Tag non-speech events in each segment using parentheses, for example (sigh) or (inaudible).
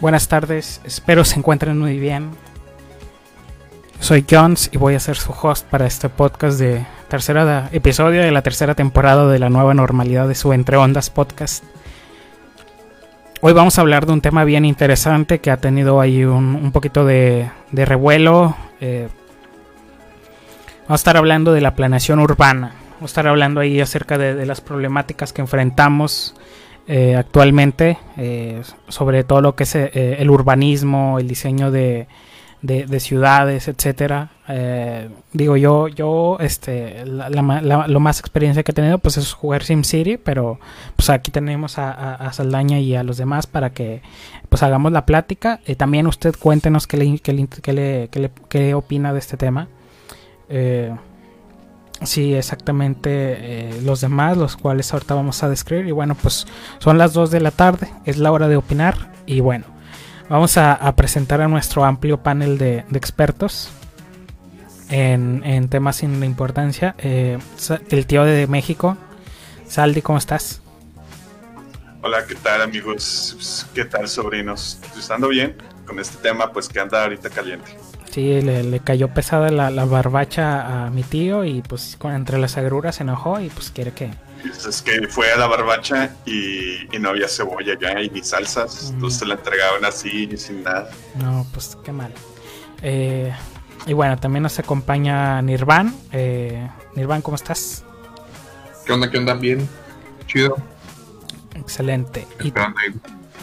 Buenas tardes, espero se encuentren muy bien. Soy Jones y voy a ser su host para este podcast de tercera episodio de la tercera temporada de la nueva normalidad de su Entre Ondas podcast. Hoy vamos a hablar de un tema bien interesante que ha tenido ahí un, poquito de, revuelo. Eh, vamos a estar hablando de la planeación urbana. Vamos a estar hablando ahí acerca de las problemáticas que enfrentamos eh, actualmente eh, sobre todo lo que es eh, el urbanismo, el diseño de, de, ciudades, etcétera. digo yo, yo este, lo más experiencia que he tenido pues es jugar SimCity, pero pues aquí tenemos a, Saldaña y a los demás para que pues hagamos la plática. también usted cuéntenos qué le, qué le, qué le, qué opina de este tema. Sí, exactamente eh, los demás, los cuales ahorita vamos a describir. Y bueno, pues son las 2 de la tarde, es la hora de opinar. Y bueno, vamos a, presentar a nuestro amplio panel de, expertos en, temas sin importancia. Eh, el tío de México, Saldi, ¿cómo estás? Hola, ¿qué tal amigos? ¿Qué tal sobrinos? ¿Estando bien con este tema pues que anda ahorita caliente? Sí, le, cayó pesada la, barbacha a mi tío y pues entre las agruras se enojó y pues quiere que... Es que fue a la barbacha y, no había cebolla ya y ni salsas, entonces se la entregaban así y sin nada. No, pues qué mal. Eh, y bueno, también nos acompaña Nirvan. Eh, Nirvan, ¿cómo estás? ¿Qué onda? ¿Qué onda? Bien, chido. Excelente. Y,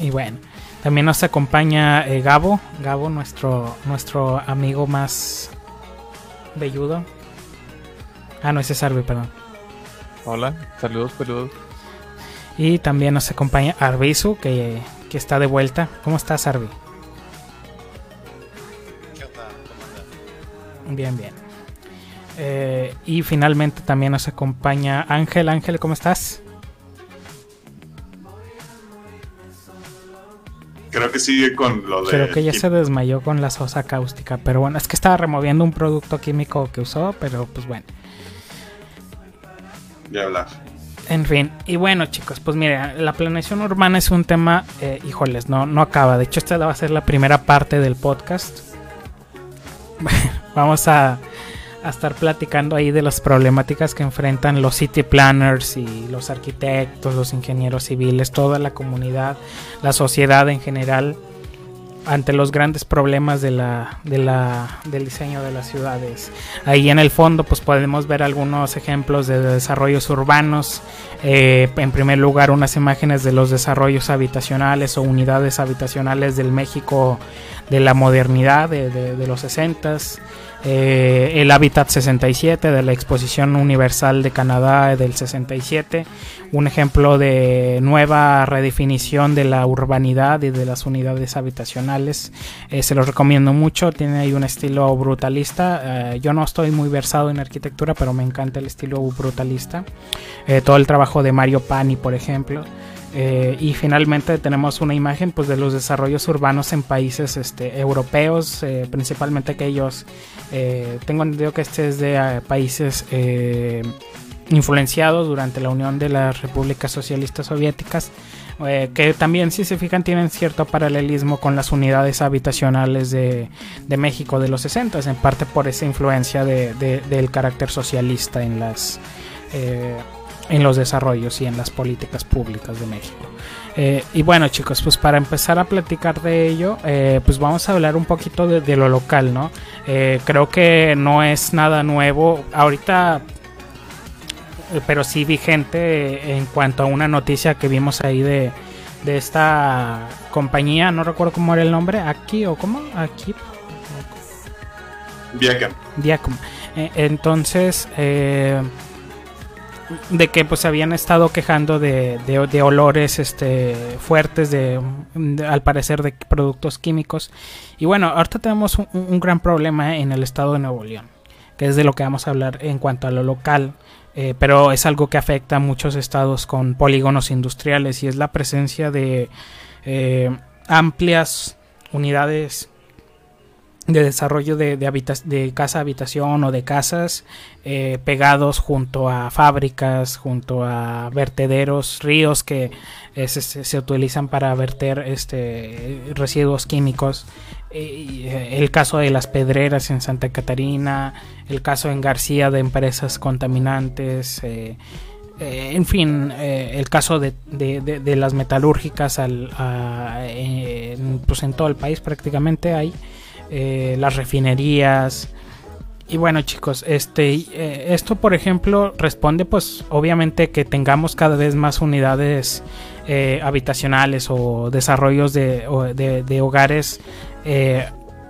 y bueno, también nos acompaña eh, Gabo, Gabo, nuestro, nuestro amigo más velludo. Ah, no, ese es Arby, perdón. Hola, saludos, saludos. Y también nos acompaña Arbizu, que, que está de vuelta. ¿Cómo estás, onda? Bien, bien. Eh, y finalmente también nos acompaña Ángel. Ángel, ¿cómo estás? Creo que sigue con lo de. Creo que ya se desmayó con la sosa cáustica. Pero bueno, es que estaba removiendo un producto químico que usó, pero pues bueno. Ya hablar. En fin, y bueno chicos, pues mire, la planeación urbana es un tema, eh, híjoles, no, no acaba. De hecho, esta va a ser la primera parte del podcast. (laughs) Vamos a, a estar platicando ahí de las problemáticas que enfrentan los city planners y los arquitectos, los ingenieros civiles, toda la comunidad, la sociedad en general ante los grandes problemas de la, de la, del diseño de las ciudades. Ahí en el fondo pues podemos ver algunos ejemplos de desarrollos urbanos. Eh, en primer lugar unas imágenes de los desarrollos habitacionales o unidades habitacionales del México de la modernidad de, de los 60s. Eh, el Hábitat 67 de la Exposición Universal de Canadá del 67, un ejemplo de nueva redefinición de la urbanidad y de las unidades habitacionales. Eh, se los recomiendo mucho, tiene ahí un estilo brutalista. Eh, yo no estoy muy versado en arquitectura, pero me encanta el estilo brutalista. todo el trabajo de Mario Pani, por ejemplo. Eh, y finalmente tenemos una imagen pues, de los desarrollos urbanos en países este, europeos, eh, principalmente aquellos, eh, tengo entendido que este es de países influenciados durante la Unión de las Repúblicas Socialistas Soviéticas, que también si se fijan tienen cierto paralelismo con las unidades habitacionales de, de México de los 60, en parte por esa influencia de, del carácter socialista en las en los desarrollos y en las políticas públicas de México. Eh, y bueno chicos, pues para empezar a platicar de ello, eh, pues vamos a hablar un poquito de, lo local, ¿no? Eh, creo que no es nada nuevo. Ahorita, pero sí vigente en cuanto a una noticia que vimos ahí de, de esta compañía, no recuerdo cómo era el nombre, aquí o cómo, aquí. Diacom. Diacom. entonces, de que pues habían estado quejando de, de, olores este fuertes de, al parecer de productos químicos. Y bueno ahorita tenemos un, gran problema en el estado de Nuevo León que es de lo que vamos a hablar en cuanto a lo local eh, pero es algo que afecta a muchos estados con polígonos industriales y es la presencia de eh, amplias unidades de desarrollo de, de, casa habitación o de casas eh, pegados junto a fábricas, junto a vertederos, ríos que eh, se, utilizan para verter este, residuos químicos. Eh, el caso de las pedreras en Santa Catarina, el caso en García de empresas contaminantes. en fin, el caso de, de las metalúrgicas al, pues en todo el país prácticamente hay eh, las refinerías. Y bueno chicos, este, eh, esto por ejemplo responde pues obviamente que tengamos cada vez más unidades eh, habitacionales o desarrollos de, de, hogares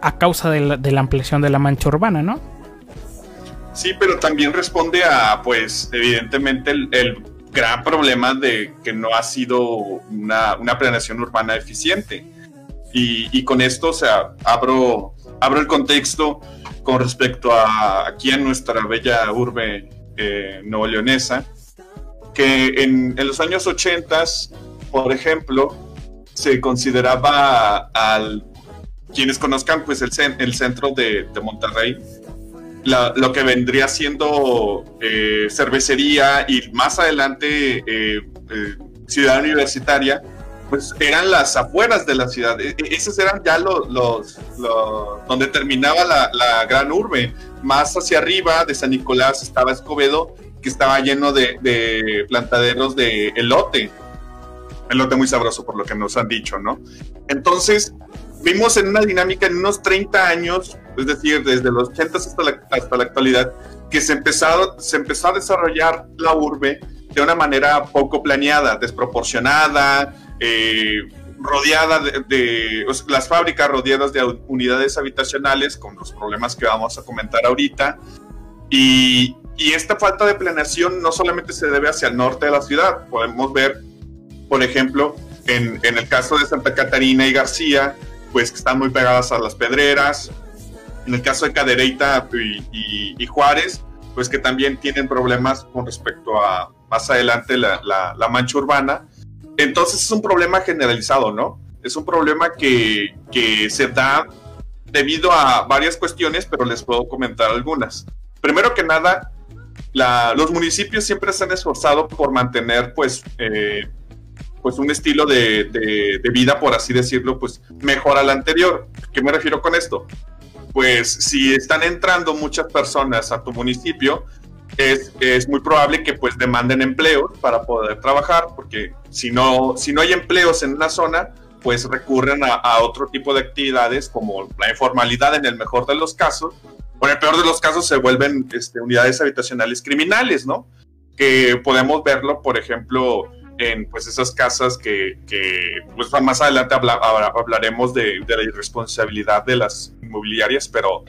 a causa de la, ampliación de la mancha urbana, ¿no? Sí, pero también responde a pues evidentemente el, gran problema de que no ha sido una, una planeación urbana eficiente y, con esto, o sea, abro, abro el contexto con respecto a aquí en nuestra bella urbe eh, leonesa, que en, en, los años 80, por ejemplo, se consideraba al quienes conozcan pues el, el centro de, de Monterrey, lo que vendría siendo eh, cervecería y más adelante eh, eh, ciudad universitaria, pues eran las afueras de la ciudad. E, e, esos eran ya los, los, donde terminaba la, gran urbe. Más hacia arriba de San Nicolás estaba Escobedo, que estaba lleno de, plantaderos de elote. Elote muy sabroso por lo que nos han dicho, ¿no? Entonces, vimos en una dinámica en unos 30 años, es decir, desde los 80 hasta la, hasta la actualidad, que se, empezado, se empezó a desarrollar la urbe de una manera poco planeada, desproporcionada, eh, rodeada de, las fábricas rodeadas de unidades habitacionales con los problemas que vamos a comentar ahorita. Y, esta falta de planeación no solamente se debe hacia el norte de la ciudad, podemos ver, por ejemplo, en, el caso de Santa Catarina y García, pues que están muy pegadas a las pedreras, en el caso de Cadereyta y, Juárez, pues que también tienen problemas con respecto a más adelante la, la mancha urbana entonces es un problema generalizado, ¿no? Es un problema que, se da debido a varias cuestiones, pero les puedo comentar algunas. Primero que nada, los municipios siempre se han esforzado por mantener, pues, eh, pues un estilo de, de, vida, por así decirlo, pues mejor al anterior. ¿Qué me refiero con esto? Pues si están entrando muchas personas a tu municipio, es, muy probable que pues demanden empleos para poder trabajar, porque si no, si no hay empleos en una zona, pues recurren a, otro tipo de actividades como la informalidad en el mejor de los casos, o en el peor de los casos se vuelven este, unidades habitacionales criminales, ¿no? Que podemos verlo, por ejemplo, en pues esas casas que, que pues más adelante hablaremos de, de, la irresponsabilidad de las inmobiliarias, pero,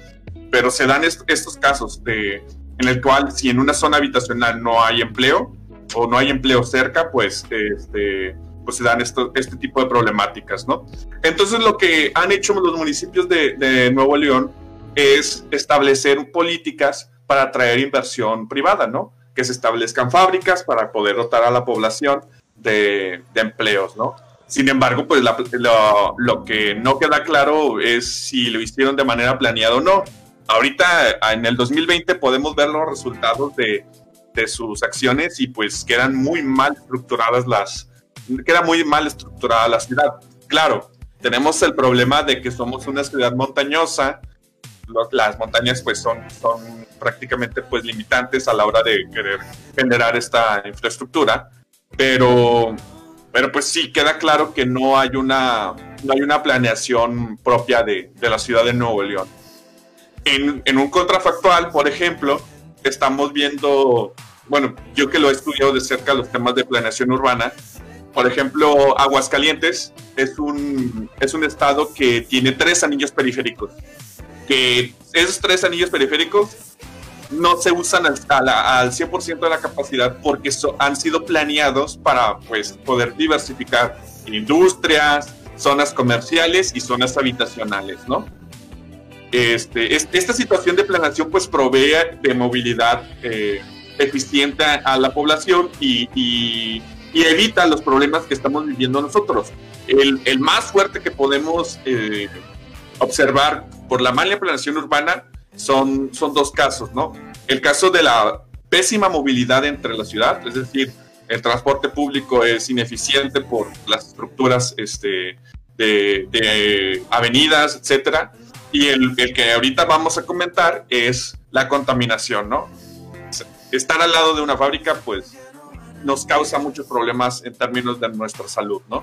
pero se dan estos casos de en el cual si en una zona habitacional no hay empleo o no hay empleo cerca, pues, este, pues se dan esto, este tipo de problemáticas, ¿no? Entonces lo que han hecho los municipios de, Nuevo León es establecer políticas para atraer inversión privada, ¿no? Que se establezcan fábricas para poder dotar a la población de, empleos, ¿no? Sin embargo, pues lo, lo, que no queda claro es si lo hicieron de manera planeada o no ahorita en el 2020 podemos ver los resultados de, sus acciones y pues quedan muy mal estructuradas las, queda muy mal estructurada la ciudad. Claro, tenemos el problema de que somos una ciudad montañosa, las montañas pues son, son prácticamente pues limitantes a la hora de querer generar esta infraestructura, pero, pero pues sí queda claro que no hay una, no hay una planeación propia de, de la ciudad de Nuevo León. En, un contrafactual, por ejemplo, estamos viendo, bueno, yo que lo he estudiado de cerca los temas de planeación urbana, por ejemplo, Aguascalientes es un, es un estado que tiene tres anillos periféricos, que esos tres anillos periféricos no se usan al, al 100% de la capacidad porque han sido planeados para pues, poder diversificar industrias, zonas comerciales y zonas habitacionales, ¿no? Este, esta situación de planeación pues provee de movilidad eh, eficiente a la población y, evita los problemas que estamos viviendo nosotros. El, más fuerte que podemos eh, observar por la mala planeación urbana son, son dos casos, ¿no? El caso de la pésima movilidad entre la ciudad, es decir, el transporte público es ineficiente por las estructuras este, de, avenidas, etcétera. Y el, que ahorita vamos a comentar es la contaminación, ¿no? Estar al lado de una fábrica, pues, nos causa muchos problemas en términos de nuestra salud, ¿no?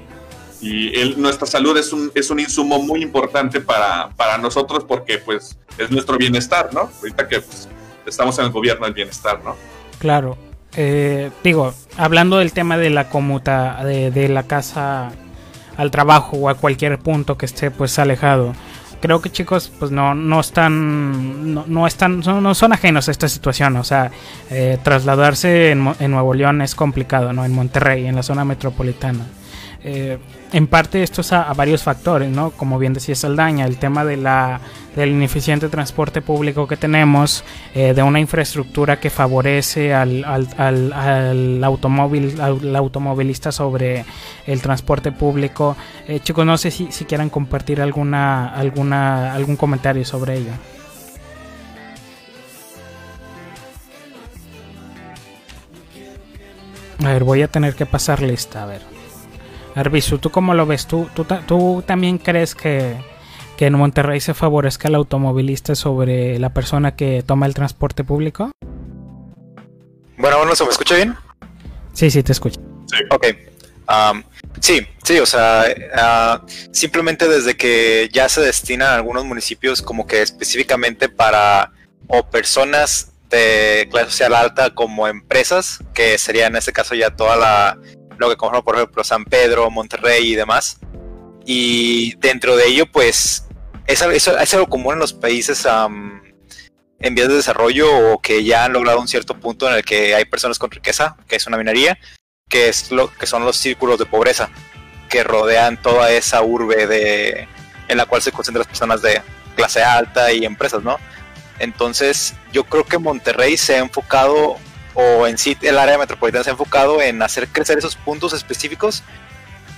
Y el, nuestra salud es un, es un insumo muy importante para, para nosotros porque, pues, es nuestro bienestar, ¿no? Ahorita que pues, estamos en el gobierno del bienestar, ¿no? Claro. Eh, digo, hablando del tema de la comuta, de, de, la casa al trabajo o a cualquier punto que esté pues alejado. Creo que chicos pues no, no están no, no están no, son ajenos a esta situación, o sea, eh, trasladarse en, en, Nuevo León es complicado, ¿no? En Monterrey, en la zona metropolitana. Eh, en parte esto es a, varios factores, ¿no? Como bien decía Saldaña, el tema de la, del ineficiente transporte público que tenemos, eh, de una infraestructura que favorece al, al, automóvil, al automovilista sobre el transporte público. Eh, chicos, no sé si, si quieran compartir alguna, alguna, algún comentario sobre ello. A ver, voy a tener que pasar lista, a ver. Arbizu, ¿tú cómo lo ves? ¿Tú, tú, también crees que, en Monterrey se favorezca el automovilista sobre la persona que toma el transporte público? Bueno, bueno, ¿se me escucha bien? Sí, sí, te escucho. Sí. Ok. sí, sí, o sea, ah, simplemente desde que ya se destinan algunos municipios como que específicamente para o personas de clase social alta como empresas, que sería en este caso ya toda la lo que conforma, por ejemplo, San Pedro, Monterrey y demás. Y dentro de ello, pues, es, es algo común en los países en vías de desarrollo o que ya han logrado un cierto punto en el que hay personas con riqueza, que es una minería, que, es lo, que son los círculos de pobreza que rodean toda esa urbe de, en la cual se concentran las personas de clase alta y empresas, ¿no? Entonces, yo creo que Monterrey se ha enfocado o en sí el área metropolitana se ha enfocado en hacer crecer esos puntos específicos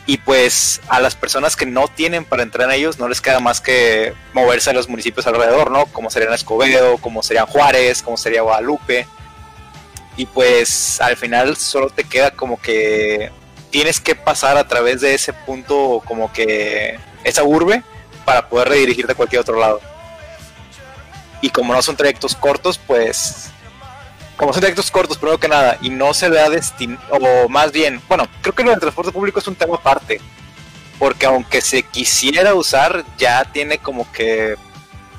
y pues a las personas que no tienen para entrar en ellos no les queda más que moverse a los municipios alrededor, ¿no? Como serían Escobedo, como serían Juárez, como sería Guadalupe. Y pues al final solo te queda como que tienes que pasar a través de ese punto como que esa urbe para poder redirigirte a cualquier otro lado. Y como no son trayectos cortos, pues como son trayectos cortos, primero que nada, y no se le da destino, o más bien, bueno, creo que lo del transporte público es un tema aparte, porque aunque se quisiera usar, ya tiene como que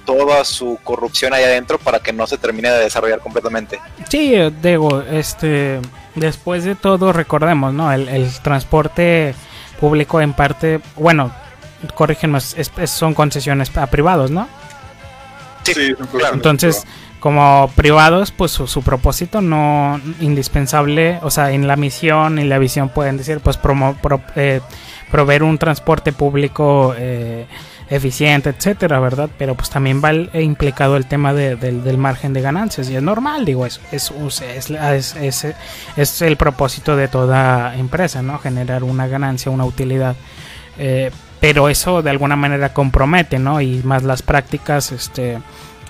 toda su corrupción ahí adentro para que no se termine de desarrollar completamente. Sí, digo, este, después de todo, recordemos, ¿no? El, transporte público en parte, bueno, corrígenme, son concesiones a privados, ¿no? Sí, claro. Entonces, como privados, pues su, propósito no indispensable, o sea, en la misión y la visión pueden decir, pues promo, eh, proveer un transporte público eh, eficiente, etcétera, ¿verdad? Pero pues también va implicado el tema del margen de ganancias y es normal, digo, es, es, es, es, es el propósito de toda empresa, ¿no? Generar una ganancia, una utilidad. Eh, pero eso de alguna manera compromete, ¿no? Y más las prácticas, este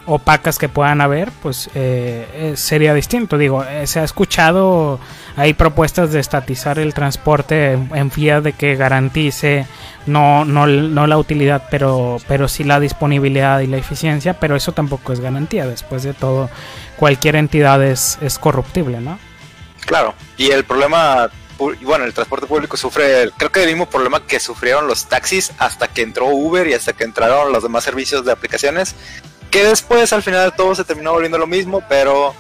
opacas que puedan haber, pues eh, eh, sería distinto. Digo, eh, se ha escuchado, hay propuestas de estatizar el transporte en, vía de que garantice no, no, no la utilidad, pero, pero sí la disponibilidad y la eficiencia, pero eso tampoco es garantía. Después de todo, cualquier entidad es, es corruptible, ¿no? Claro, y el problema bueno, el transporte público sufre, creo que el mismo problema que sufrieron los taxis hasta que entró Uber y hasta que entraron los demás servicios de aplicaciones, que después al final todo se terminó volviendo lo mismo, pero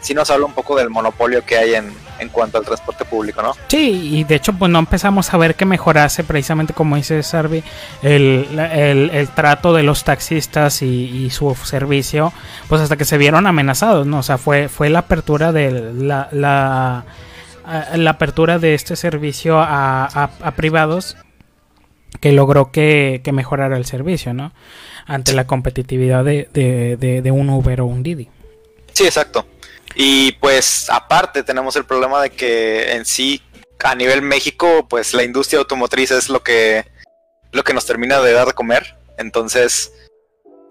sí nos habla un poco del monopolio que hay en, en cuanto al transporte público, ¿no? Sí, y de hecho pues no empezamos a ver que mejorase precisamente como dice Sarvi el, el, trato de los taxistas y, su servicio, pues hasta que se vieron amenazados, ¿no? O sea, fue, fue la apertura de la, la, la apertura de este servicio a, a, privados que logró que, que mejorara el servicio, ¿no? Ante la competitividad de, de, un Uber o un Didi. Sí, exacto. Y pues aparte tenemos el problema de que en sí a nivel México pues la industria automotriz es lo que lo que nos termina de dar de comer. Entonces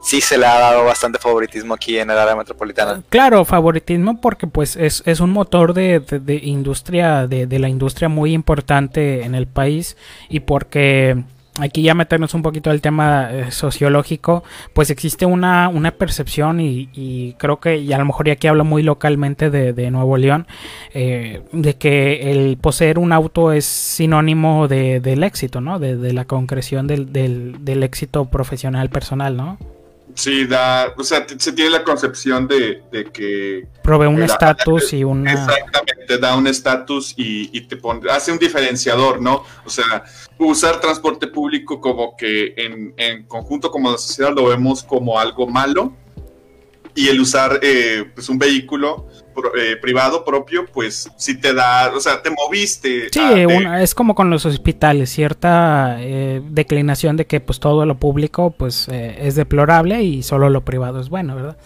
sí se le ha dado bastante favoritismo aquí en el área metropolitana. Claro, favoritismo porque pues es, es un motor de, de- de industria, de, de la industria muy importante en el país y porque aquí ya meternos un poquito al tema eh, sociológico, pues existe una, una percepción y, y creo que, y a lo mejor y aquí hablo muy localmente de, de Nuevo León, eh, de que el poseer un auto es sinónimo de, del éxito, ¿no? De, de la concreción del, del, del éxito profesional personal, ¿no? Sí, da, o sea, se tiene la concepción de, de que Provee un estatus y una... exactamente da un estatus y, y te pone, hace un diferenciador, ¿no? O sea, usar transporte público como que en, en conjunto como la sociedad lo vemos como algo malo y el usar eh, pues un vehículo pro- eh, privado propio, pues sí te da, o sea, te moviste. Sí, a- una- es como con los hospitales, cierta eh, declinación de que pues todo lo público pues eh, es deplorable y solo lo privado es bueno, ¿verdad?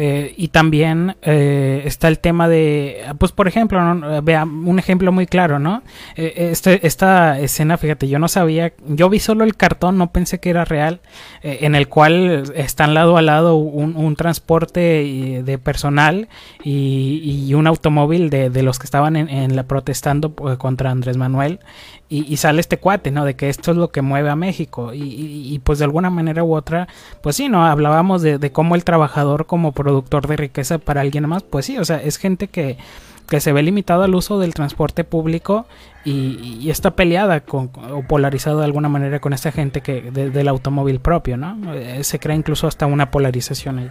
Eh, y también eh, está el tema de, pues por ejemplo, ¿no? vea un ejemplo muy claro, ¿no? Eh, este, esta escena, fíjate, yo no sabía, yo vi solo el cartón, no pensé que era real, eh, en el cual están lado a lado un, un transporte eh, de personal y, y un automóvil de, de los que estaban en, en la protestando contra Andrés Manuel y, y sale este cuate, ¿no? De que esto es lo que mueve a México y, y- pues de alguna manera u otra, pues sí, ¿no? Hablábamos de, de cómo el trabajador como productor de riqueza para alguien más, pues sí, o sea, es gente que, que se ve limitado al uso del transporte público y, está peleada con, o polarizado de alguna manera con esta gente que de- del automóvil propio, ¿no? Eh, se crea incluso hasta una polarización ahí.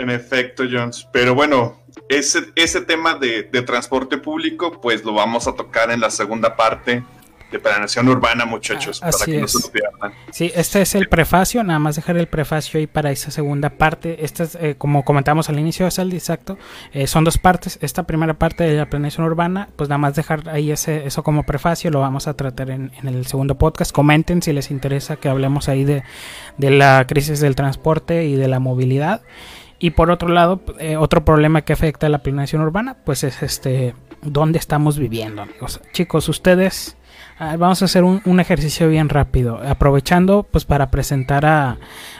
En efecto, Jones. Pero bueno, ese, ese tema de, de transporte público, pues lo vamos a tocar en la segunda parte de planeación urbana, muchachos, Ah, para que no es. se lo pierdan. Sí, este es el prefacio, nada más dejar el prefacio ahí para esa segunda parte. Esta es, eh, como comentamos al inicio de Saldi, exacto, eh, son dos partes. Esta primera parte de la planeación urbana, pues nada más dejar ahí ese, eso como prefacio, lo vamos a tratar en, en el segundo podcast. Comenten si les interesa que hablemos ahí de, de la crisis del transporte y de la movilidad. Y por otro lado, eh, otro problema que afecta a la planeación urbana, pues es este, ¿dónde estamos viviendo, amigos? Chicos, ustedes... Vamos a hacer un, ejercicio bien rápido, aprovechando pues para presentar a,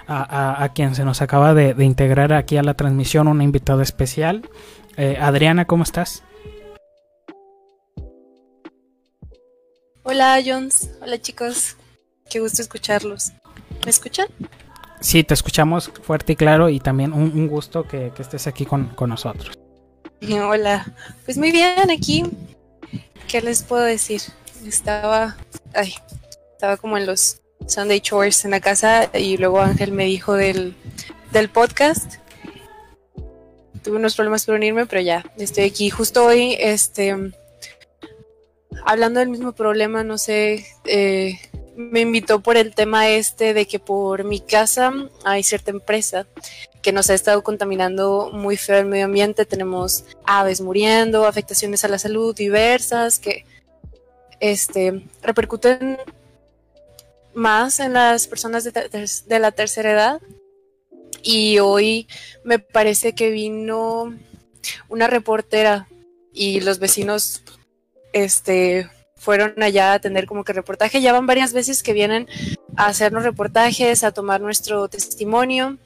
a- quien se nos acaba de, de integrar aquí a la transmisión, una invitada especial. Eh, Adriana, ¿cómo estás? Hola Jones, hola chicos, qué gusto escucharlos. ¿Me escuchan? Sí, te escuchamos fuerte y claro y también un, un gusto que, que estés aquí con, con nosotros. Hola, pues muy bien aquí. ¿Qué les puedo decir? Estaba, ay, estaba como en los Sunday chores en la casa y luego Ángel me dijo del, del podcast. Tuve unos problemas por unirme, pero ya estoy aquí. Justo hoy, este, hablando del mismo problema, no sé, eh, me invitó por el tema este de que por mi casa hay cierta empresa que nos ha estado contaminando muy feo el medio ambiente. Tenemos aves muriendo, afectaciones a la salud diversas que este, repercuten más en las personas de, de la tercera edad. Y hoy me parece que vino una reportera y los vecinos este, fueron allá a tener como que reportaje. Ya van varias veces que vienen a hacernos reportajes, a tomar nuestro testimonio.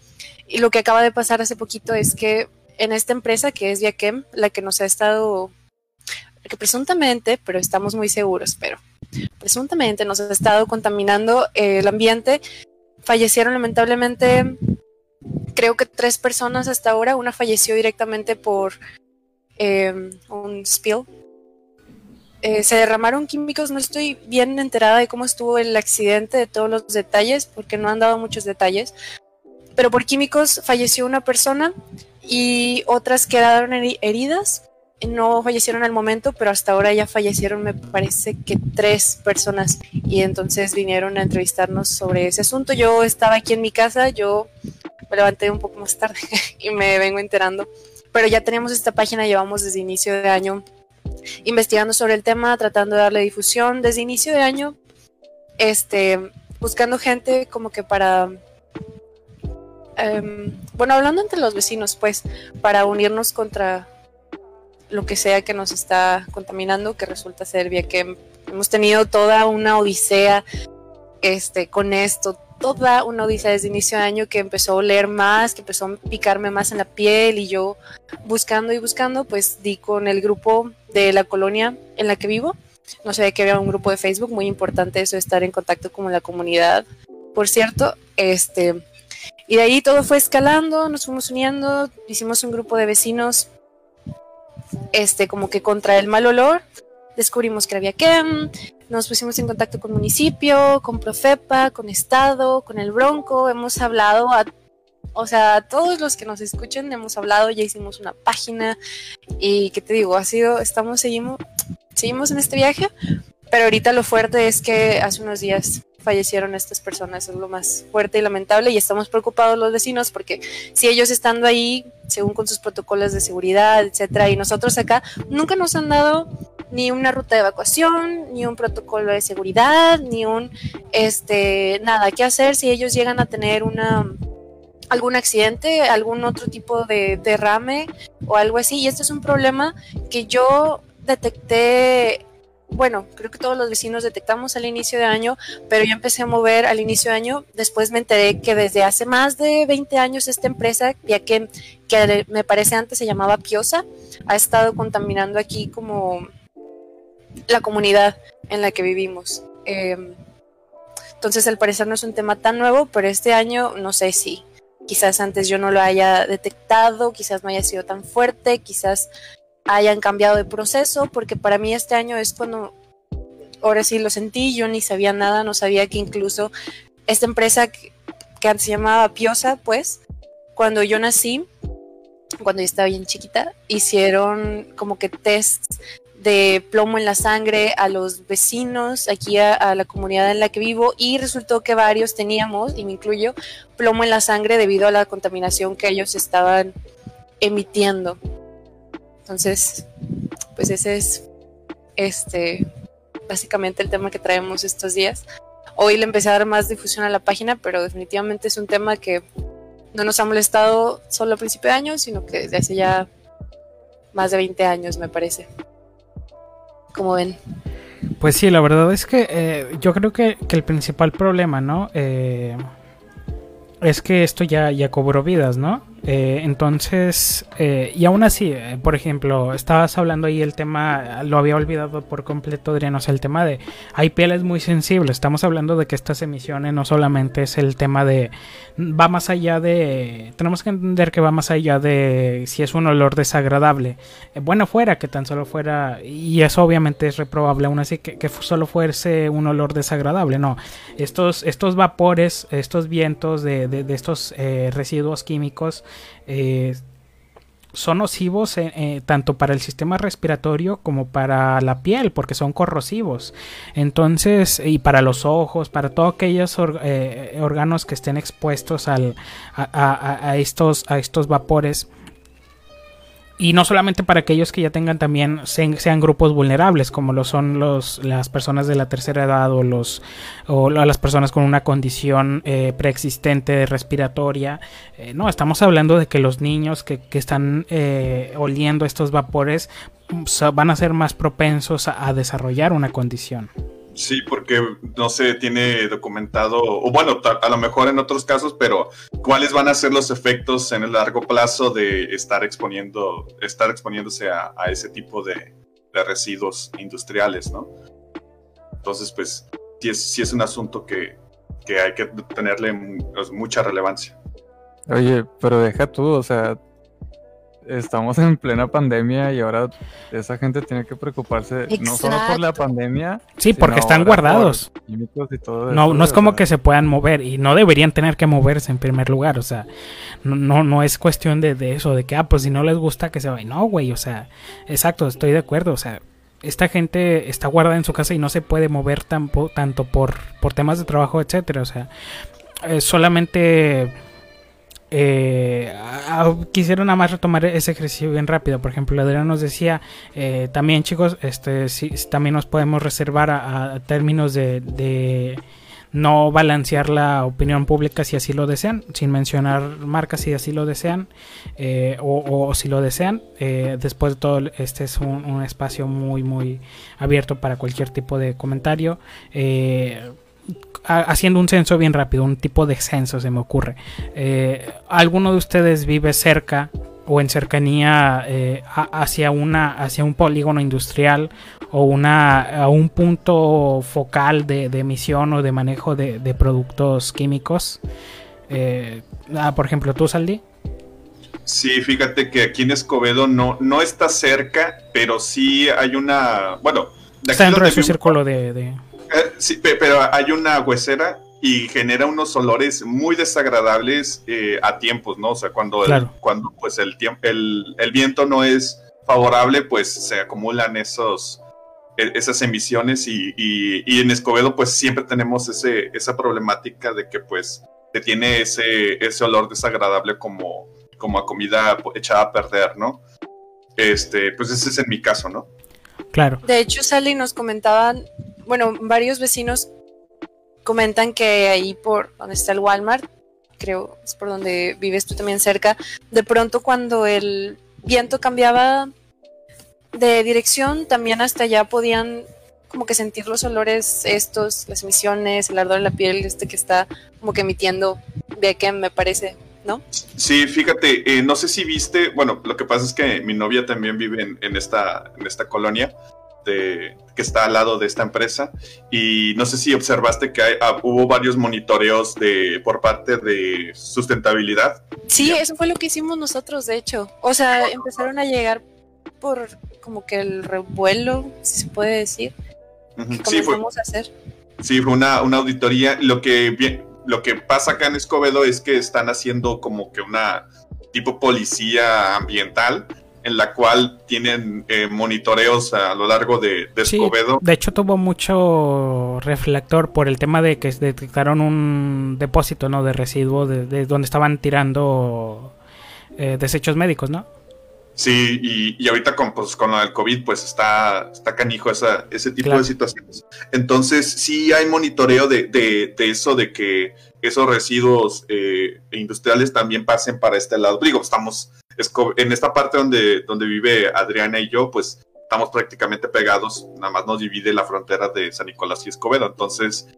Y lo que acaba de pasar hace poquito es que en esta empresa que es Viaquem, la que nos ha estado, que presuntamente, pero estamos muy seguros, pero presuntamente nos ha estado contaminando eh, el ambiente, fallecieron lamentablemente, creo que tres personas hasta ahora, una falleció directamente por eh, un spill. Eh, se derramaron químicos, no estoy bien enterada de cómo estuvo el accidente, de todos los detalles, porque no han dado muchos detalles, pero por químicos falleció una persona y otras quedaron heri- heridas. No fallecieron al momento, pero hasta ahora ya fallecieron, me parece que tres personas. Y entonces vinieron a entrevistarnos sobre ese asunto. Yo estaba aquí en mi casa, yo me levanté un poco más tarde (laughs) y me vengo enterando. Pero ya teníamos esta página, llevamos desde inicio de año investigando sobre el tema, tratando de darle difusión. Desde inicio de año, este, buscando gente como que para em, bueno, hablando entre los vecinos, pues, para unirnos contra lo que sea que nos está contaminando, que resulta ser vía que hemos tenido toda una odisea este, con esto, toda una odisea desde inicio de año que empezó a oler más, que empezó a picarme más en la piel y yo buscando y buscando, pues di con el grupo de la colonia en la que vivo. No sabía que había un grupo de Facebook, muy importante eso estar en contacto con la comunidad. Por cierto, este, y de ahí todo fue escalando, nos fuimos uniendo, hicimos un grupo de vecinos, este, como que contra el mal olor, descubrimos que había que nos pusimos en contacto con municipio, con Profepa, con Estado, con el Bronco, hemos hablado a, o sea, a todos los que nos escuchen hemos hablado, ya hicimos una página y qué te digo, ha sido, estamos, seguimos, seguimos en este viaje, pero ahorita lo fuerte es que hace unos días fallecieron estas personas, es lo más fuerte y lamentable y estamos preocupados los vecinos porque si ellos estando ahí, según con sus protocolos de seguridad, etcétera, y nosotros acá nunca nos han dado ni una ruta de evacuación, ni un protocolo de seguridad, ni un este nada qué hacer si ellos llegan a tener una algún accidente, algún otro tipo de derrame o algo así. Y este es un problema que yo detecté bueno, creo que todos los vecinos detectamos al inicio de año, pero yo empecé a mover al inicio de año. Después me enteré que desde hace más de 20 años esta empresa, ya que, que me parece antes se llamaba Piosa, ha estado contaminando aquí como la comunidad en la que vivimos. Em, entonces, al parecer no es un tema tan nuevo, pero este año no sé si quizás antes yo no lo haya detectado, quizás no haya sido tan fuerte, quizás hayan cambiado de proceso, porque para mí este año es cuando, ahora sí lo sentí, yo ni sabía nada, no sabía que incluso esta empresa que, antes se llamaba Piosa, pues, cuando yo nací, cuando yo estaba bien chiquita, hicieron como que tests de plomo en la sangre a los vecinos aquí a, la comunidad en la que vivo y resultó que varios teníamos, y me incluyo, plomo en la sangre debido a la contaminación que ellos estaban emitiendo. Entonces, pues ese es este básicamente el tema que traemos estos días. Hoy le empecé a dar más difusión a la página, pero definitivamente es un tema que no nos ha molestado solo a principio de año, sino que desde hace ya más de 20 años, me parece. Como ven. Pues sí, la verdad es que eh, yo creo que, el principal problema, ¿no? Eh, es que esto ya, ya cobró vidas, ¿no? Eh, entonces, eh, y aún así, eh, por ejemplo, estabas hablando ahí el tema, lo había olvidado por completo, Adrián, o sea, el tema de, hay pieles muy sensibles, estamos hablando de que estas emisiones no solamente es el tema de, va más allá de, tenemos que entender que va más allá de si es un olor desagradable, bueno fuera que tan solo fuera, y eso obviamente es reprobable, aún así que, que solo fuese un olor desagradable, no, estos, estos vapores, estos vientos de, de, de estos residuos químicos, eh, son nocivos eh, eh, tanto para el sistema respiratorio como para la piel porque son corrosivos. Entonces y para los ojos para todos aquellos órganos que estén expuestos a, estos a estos vapores y no solamente para aquellos que ya tengan también sean, grupos vulnerables como lo son los las personas de la tercera edad o los o las personas con una condición eh, preexistente respiratoria eh, no estamos hablando de que los niños que, están eh, oliendo estos vapores mm, van a ser más propensos a desarrollar una condición Sí, porque no se tiene documentado, o bueno, a lo mejor en otros casos, pero cuáles van a ser los efectos en el largo plazo de estar exponiendo, estar exponiéndose a, ese tipo de, residuos industriales, ¿no? Entonces, pues, sí es, sí es un asunto que, que hay que tenerle pues, mucha relevancia. Oye, pero deja tú, o sea, estamos en plena pandemia y ahora esa gente tiene que preocuparse no solo por la pandemia. Sí, porque están guardados. no, no es como que se puedan mover y no deberían tener que moverse en primer lugar. O sea, no, no es cuestión de, eso, de que, ah, pues si no les gusta que se vayan. No, güey, o sea, exacto, estoy de acuerdo. O sea, esta gente está guardada en su casa y no se puede mover tanto por, por temas de trabajo, etcétera. O sea, solamente eh, quisiera nada más retomar ese ejercicio bien rápido. Por ejemplo, Adrián nos decía eh, también, chicos, este, si, también nos podemos reservar a, términos de, no balancear la opinión pública si así lo desean, sin mencionar marcas si así lo desean eh, o, si lo desean. Eh, después de todo, este es un, espacio muy, muy abierto para cualquier tipo de comentario haciendo un censo bien rápido, un tipo de censo se me ocurre. Eh, ¿Alguno de ustedes vive cerca o en cercanía eh, hacia, una, hacia un polígono industrial o una, a un punto focal de, emisión o de manejo de, productos químicos? Eh, ah, por ejemplo, ¿tú, Saldi? Sí, fíjate que aquí en Escobedo no, no está cerca, pero sí hay una. Bueno, está dentro de su círculo de sí, pero hay una huesera y genera unos olores muy desagradables eh, a tiempos, ¿no? O sea, cuando, el, cuando pues el, el, el viento no es favorable, pues se acumulan esos, e, esas emisiones y, y, en Escobedo pues siempre tenemos ese, esa problemática de que pues se tiene ese, ese olor desagradable como, como a comida echada a perder, ¿no? Este, pues ese es en mi caso, ¿no? Claro. De hecho, Sally nos comentaban bueno, varios vecinos comentan que ahí por donde está el Walmart, creo es por donde vives tú también cerca, de pronto cuando el viento cambiaba de dirección, también hasta allá podían como que sentir los olores estos, las emisiones, el ardor en la piel, este que está como que emitiendo que me parece, ¿no? Sí, fíjate, eh, no sé si viste, bueno, lo que pasa es que mi novia también vive en, en esta, en esta colonia que está al lado de esta empresa y no sé si observaste que ah, hubo varios monitoreos de por parte de sustentabilidad. Sí, eso fue lo que hicimos nosotros, de hecho. O sea, empezaron a llegar por como que el revuelo, si se puede decir. sí, fue, a hacer. Sí, fue una, una auditoría. Lo que, lo que pasa acá en Escobedo es que están haciendo como que una tipo policía ambiental en la cual tienen eh, monitoreos a lo largo de, Escobedo. de hecho tuvo mucho reflector por el tema de que detectaron un depósito no de residuo de, donde estaban tirando eh, desechos médicos, ¿no? Sí, y, ahorita con, pues, con el COVID, pues está, está canijo esa, ese tipo de situaciones. Entonces, sí hay monitoreo de, de, eso, de que esos residuos eh, industriales también pasen para este lado. Digo, estamos en esta parte donde, donde vive Adriana y yo, pues estamos prácticamente pegados, nada más nos divide la frontera de San Nicolás y Escobedo. Entonces,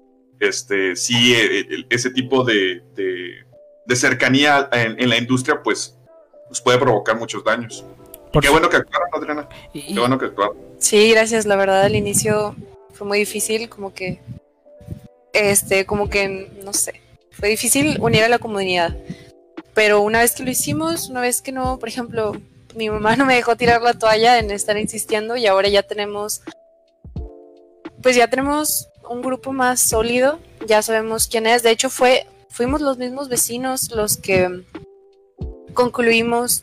este, sí, e, e, ese tipo de, de, cercanía en, la industria, pues, nos puede provocar muchos daños. qué bueno que actuaron, Adriana. Qué bueno que actuaron. Sí, gracias. La verdad, al inicio fue muy difícil, como que, este, como que, no sé, fue difícil unir a la comunidad pero una vez que lo hicimos, una vez que no, por ejemplo, mi mamá no me dejó tirar la toalla en estar insistiendo y ahora ya tenemos, pues ya tenemos un grupo más sólido, ya sabemos quién es. De hecho, fue, fuimos los mismos vecinos los que concluimos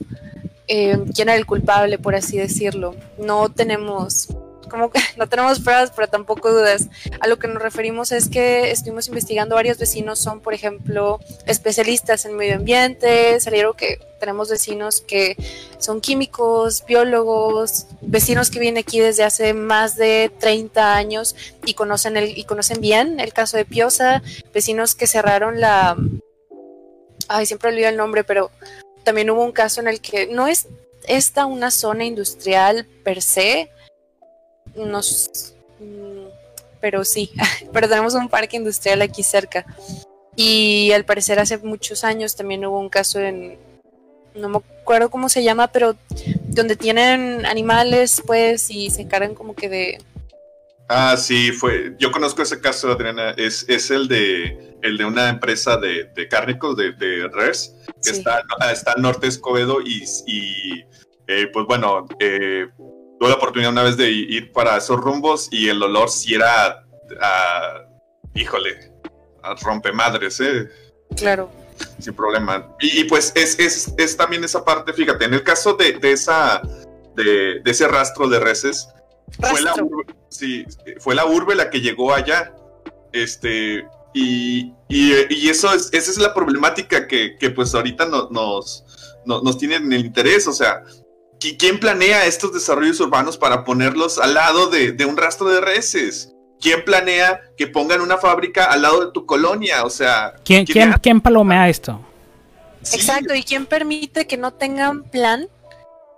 eh, quién era el culpable, por así decirlo. No tenemos como que (laughs) no tenemos pruebas, pero tampoco dudas. A lo que nos referimos es que estuvimos investigando, varios vecinos son, por ejemplo, especialistas en medio ambiente, salieron que tenemos vecinos que son químicos, biólogos, vecinos que vienen aquí desde hace más de 30 años y conocen, el, y conocen bien el caso de Piosa, vecinos que cerraron la... Ay, siempre olvido el nombre, pero también hubo un caso en el que no es esta una zona industrial per se, nos... Mm, pero sí, (laughs) pero tenemos un parque industrial aquí cerca. Y al parecer hace muchos años también hubo un caso en, no me acuerdo cómo se llama, pero donde tienen animales, pues, y se encargan como que de... Ah, sí, fue. Yo conozco ese caso, Adriana. Es, es el de el de una empresa de, de cárnicos de, de res que está, está al norte de Escobedo y, y eh, pues bueno, eh, tuve la oportunidad una vez de ir para esos rumbos y el olor sí era, uh, híjole, rompemadres, ¿eh? Claro. Sin problema. Y, pues es, es, es, también esa parte, fíjate, en el caso de, de esa, de, de, ese rastro de reses, fue la, urbe, sí, fue la urbe la que llegó allá. Este, y, y, y, eso es, esa es la problemática que, que pues ahorita no, nos, no, nos tiene en el interés. O sea, ¿Quién planea estos desarrollos urbanos para ponerlos al lado de, un rastro de reses? ¿Quién planea que pongan una fábrica al lado de tu colonia? O sea, ¿quién, ¿quién, palomea esto? Exacto, ¿y quién permite que no tengan plan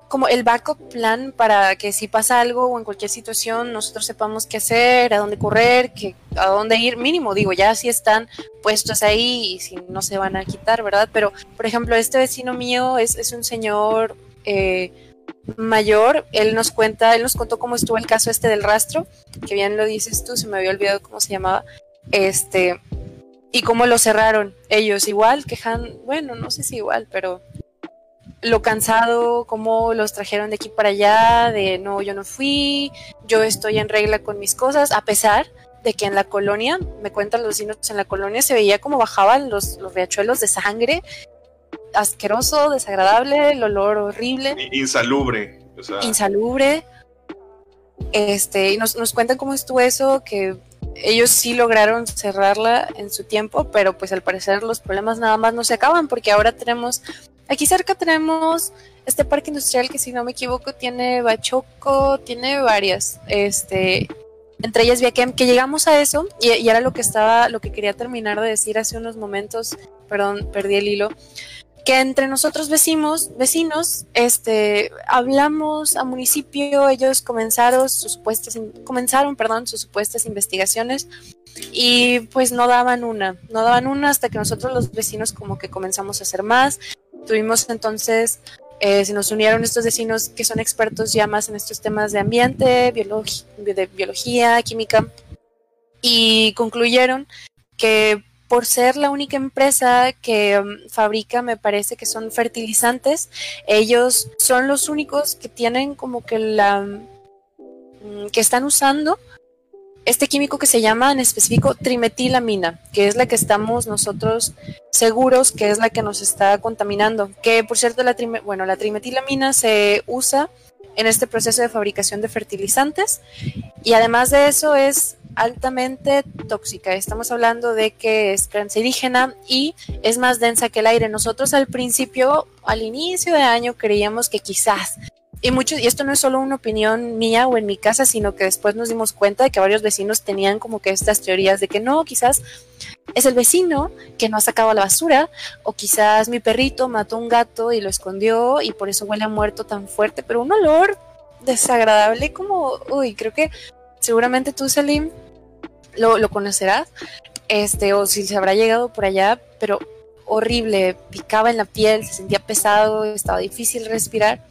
como el backup plan para que si pasa algo o en cualquier situación nosotros sepamos qué hacer, a dónde correr, que, a dónde ir, mínimo, digo, ya si están puestos ahí y si no se van a quitar, ¿verdad? Pero, por ejemplo, este vecino mío es, es un señor eh, mayor, él nos cuenta, él nos contó cómo estuvo el caso este del rastro, que bien lo dices tú, se me había olvidado cómo se llamaba, este, y cómo lo cerraron ellos, igual, quejan, bueno, no sé si igual, pero lo cansado, cómo los trajeron de aquí para allá, de no, yo no fui, yo estoy en regla con mis cosas, a pesar de que en la colonia, me cuentan los vecinos, en la colonia se veía como bajaban los, los riachuelos de sangre, asqueroso, desagradable, el olor horrible. Insalubre. Insalubre. Este, y nos, nos cuentan cómo estuvo eso, que ellos sí lograron cerrarla en su tiempo, pero pues al parecer los problemas nada más no se acaban porque ahora tenemos Aquí cerca tenemos este parque industrial que si no me equivoco tiene Bachoco, tiene varias, este, entre ellas Viaquem, que llegamos a eso y, y, era lo que estaba, lo que quería terminar de decir hace unos momentos, perdón, perdí el hilo, que entre nosotros vecinos, vecinos, este, hablamos a municipio, ellos comenzaron sus supuestas, comenzaron, perdón, sus supuestas investigaciones y pues no daban una, no daban una hasta que nosotros los vecinos como que comenzamos a hacer más, Tuvimos entonces, eh, se nos unieron estos vecinos que son expertos ya más en estos temas de ambiente, de biología, química, y concluyeron que por ser la única empresa que um, fabrica, me parece que son fertilizantes, ellos son los únicos que tienen como que la mm, que están usando este químico que se llama en específico trimetilamina, que es la que estamos nosotros seguros que es la que nos está contaminando. Que por cierto, la, bueno, la trimetilamina se usa en este proceso de fabricación de fertilizantes y además de eso es altamente tóxica. Estamos hablando de que es cancerígena y es más densa que el aire. Nosotros al principio, al inicio de año, creíamos que quizás y muchos, y esto no es solo una opinión mía o en mi casa, sino que después nos dimos cuenta de que varios vecinos tenían como que estas teorías de que no, quizás es el vecino que no ha sacado la basura, o quizás mi perrito mató un gato y lo escondió y por eso huele a muerto tan fuerte, pero un olor desagradable como, uy, creo que seguramente tú, Salim, lo, lo conocerás, este, o si se habrá llegado por allá, pero horrible, picaba en la piel, se sentía pesado, estaba difícil respirar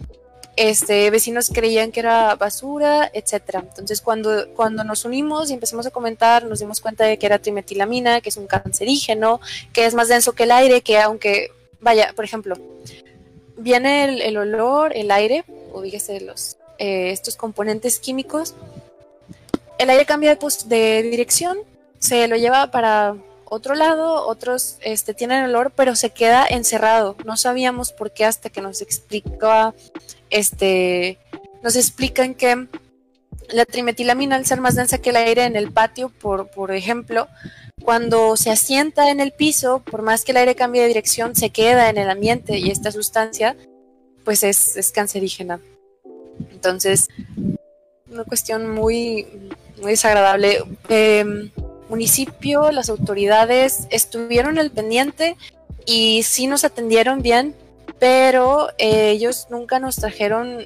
este, vecinos creían que era basura, etcétera. Entonces, cuando, cuando nos unimos y empezamos a comentar, nos dimos cuenta de que era trimetilamina, que es un cancerígeno, que es más denso que el aire, que aunque, vaya, por ejemplo, viene el, olor, el aire, o dígase los, eh, estos componentes químicos, el aire cambia de, dirección, se lo lleva para otro lado, otros este, tienen olor, pero se queda encerrado. No sabíamos por qué hasta que nos explica, este, nos explican que la trimetilamina, al ser más densa que el aire en el patio, por, por ejemplo, cuando se asienta en el piso, por más que el aire cambie de dirección, se queda en el ambiente y esta sustancia, pues es, es cancerígena. Entonces, una cuestión muy, muy desagradable. Eh, municipio, las autoridades estuvieron al pendiente y sí nos atendieron bien, pero eh, ellos nunca nos trajeron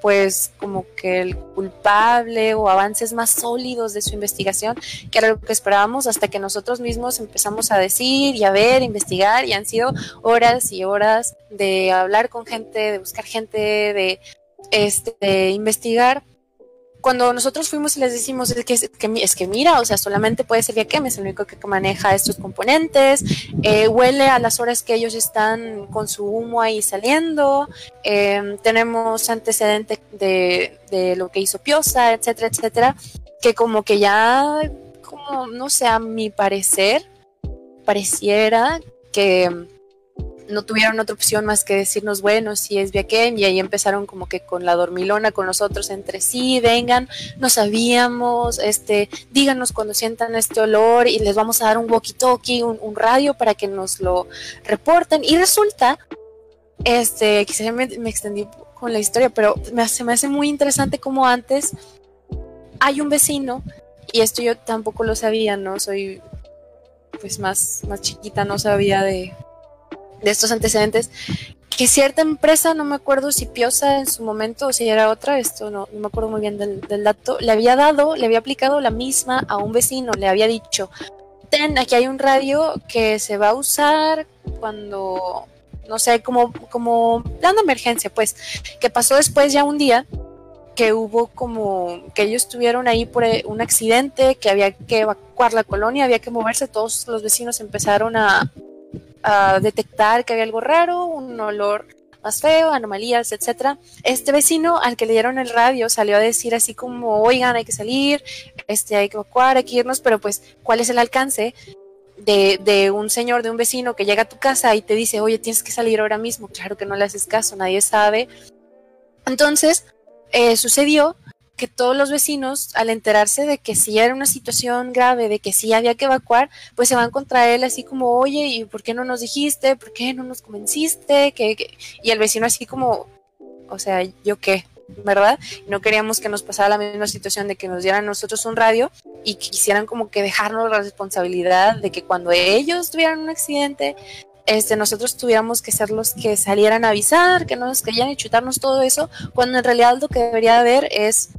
pues como que el culpable o avances más sólidos de su investigación, que era lo que esperábamos hasta que nosotros mismos empezamos a decir y a ver, investigar y han sido horas y horas de hablar con gente, de buscar gente, de este de investigar cuando nosotros fuimos y les decimos es que, es que, mira, o sea, solamente puede ser que es el único que maneja estos componentes, eh, huele a las horas que ellos están con su humo ahí saliendo, em, tenemos antecedentes de, de, lo que hizo Piosa, etcétera, etcétera, que como que ya, como, no sé, a mi parecer, pareciera que no tuvieron otra opción más que decirnos, bueno, si es Viaquem, y ahí empezaron como que con la dormilona con nosotros entre sí, vengan, no sabíamos, este, díganos cuando sientan este olor y les vamos a dar un walkie-talkie, un, radio para que nos lo reporten. Y resulta, este, quizás me, me extendí con la historia, pero me me hace muy interesante como antes hay un vecino, y esto yo tampoco lo sabía, ¿no? Soy pues más, más chiquita, no sabía de, de estos antecedentes, que cierta empresa, no me acuerdo si Piosa en su momento o si era otra, esto no, no me acuerdo muy bien del, dato, le había dado, le había aplicado la misma a un vecino, le había dicho, ten, aquí hay un radio que se va a usar cuando, no sé, como, como plan de emergencia, pues, que pasó después ya un día que hubo como que ellos estuvieron ahí por eh, un accidente, que había que evacuar la colonia, había que moverse, todos los vecinos empezaron a, detectar que había algo raro, un olor más feo, anomalías, etcétera. Este vecino al que le dieron el radio salió a decir así como, oigan, hay que salir, este, hay que evacuar, hay que irnos, pero pues, ¿cuál es el alcance de, de, un señor, de un vecino que llega a tu casa y te dice, oye, tienes que salir ahora mismo? Claro que no le haces caso, nadie sabe. Entonces, eh, sucedió que todos los vecinos, al enterarse de que sí era una situación grave, de que sí había que evacuar, pues se van contra él así como, oye, ¿y por qué no nos dijiste? ¿Por qué no nos convenciste? ¿Qué, Y el vecino así como, o sea, ¿yo qué? ¿Verdad? No queríamos que nos pasara la misma situación de que nos dieran nosotros un radio y que quisieran como que dejarnos la responsabilidad de que cuando ellos tuvieran un accidente, este, nosotros tuviéramos que ser los que salieran a avisar, que no nos querían y chutarnos todo eso, cuando en realidad lo que debería haber es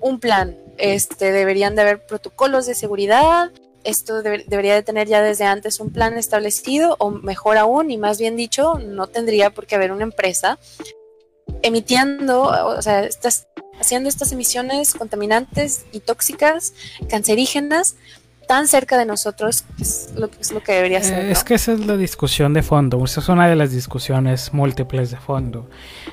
un plan. Este, deberían de haber protocolos de seguridad, esto debería de tener ya desde antes un plan establecido, o mejor aún, y más bien dicho, no tendría por qué haber una empresa emitiendo, o sea, estas, haciendo estas emisiones contaminantes y tóxicas, cancerígenas, tan cerca de nosotros es lo, es lo que debería ser. Es que esa es la discusión de fondo, esa es una de las discusiones múltiples de fondo.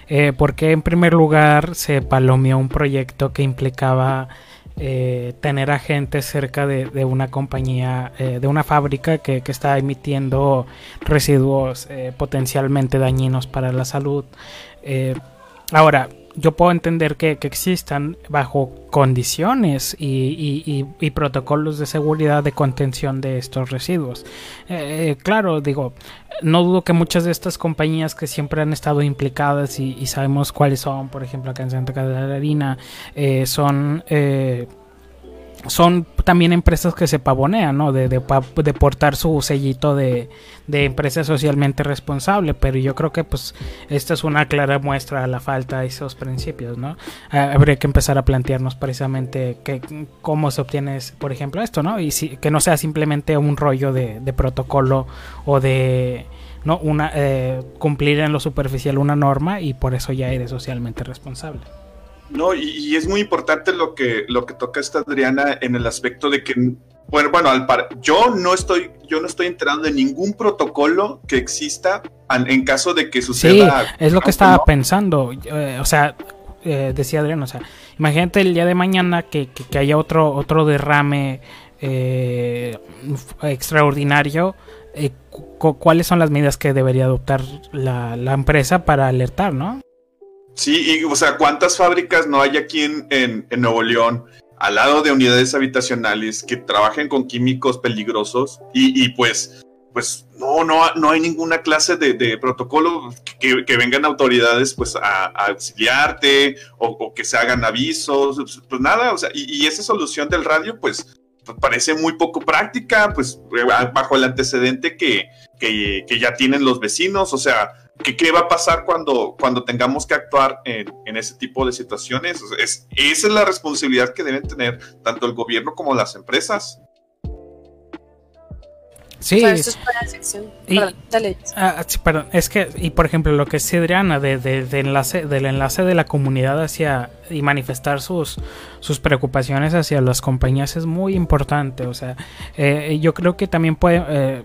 Eh, porque en primer lugar se palomeó un proyecto que implicaba eh, tener a gente cerca de, de una compañía, eh, de una fábrica que, que está emitiendo residuos eh, potencialmente dañinos para la salud. Eh, ahora, yo puedo entender que, que existan bajo condiciones y, y, y, y, protocolos de seguridad de contención de estos residuos. Eh, claro, digo, no dudo que muchas de estas compañías que siempre han estado implicadas y, sabemos cuáles son, por ejemplo, acá en Santa Catarina, eh, son... Eh, son también empresas que se pavonean, ¿no? De, de, de portar su sellito de, de, empresa socialmente responsable, pero yo creo que pues esta es una clara muestra a la falta de esos principios, ¿no? Habría que empezar a plantearnos precisamente que, cómo se obtiene, por ejemplo, esto, ¿no? Y si, que no sea simplemente un rollo de, de protocolo o de... ¿no? Una, eh, cumplir en lo superficial una norma y por eso ya eres socialmente responsable. No, y, y, es muy importante lo que, lo que toca esta Adriana en el aspecto de que, bueno, bueno al par, yo no estoy, yo no estoy enterando de ningún protocolo que exista en, en caso de que suceda. Sí, es lo que estaba ¿no? pensando. Eh, o sea, eh, decía Adriana, o sea, imagínate el día de mañana que, que, que haya otro, otro derrame eh, extraordinario. Eh, ¿Cuáles son las medidas que debería adoptar la, la empresa para alertar, no? Sí, y o sea, ¿cuántas fábricas no hay aquí en, en, Nuevo León, al lado de unidades habitacionales, que trabajen con químicos peligrosos? Y, y pues, pues no, no, no hay ninguna clase de, de protocolo que, que, vengan autoridades pues a, auxiliarte o, o, que se hagan avisos, pues nada, o sea, y, y esa solución del radio, pues parece muy poco práctica, pues bajo el antecedente que, que, que ya tienen los vecinos, o sea, ¿Qué, ¿Qué, va a pasar cuando, cuando tengamos que actuar en, en ese tipo de situaciones? Es, esa es la responsabilidad que deben tener tanto el gobierno como las empresas. Sí. Esto es para la sección. Y, perdón, dale. Ah, sí, perdón, es que, y por ejemplo, lo que es Adriana, de, de, de, enlace, del enlace de la comunidad hacia y manifestar sus, sus preocupaciones hacia las compañías es muy importante. O sea, eh, yo creo que también puede. Eh,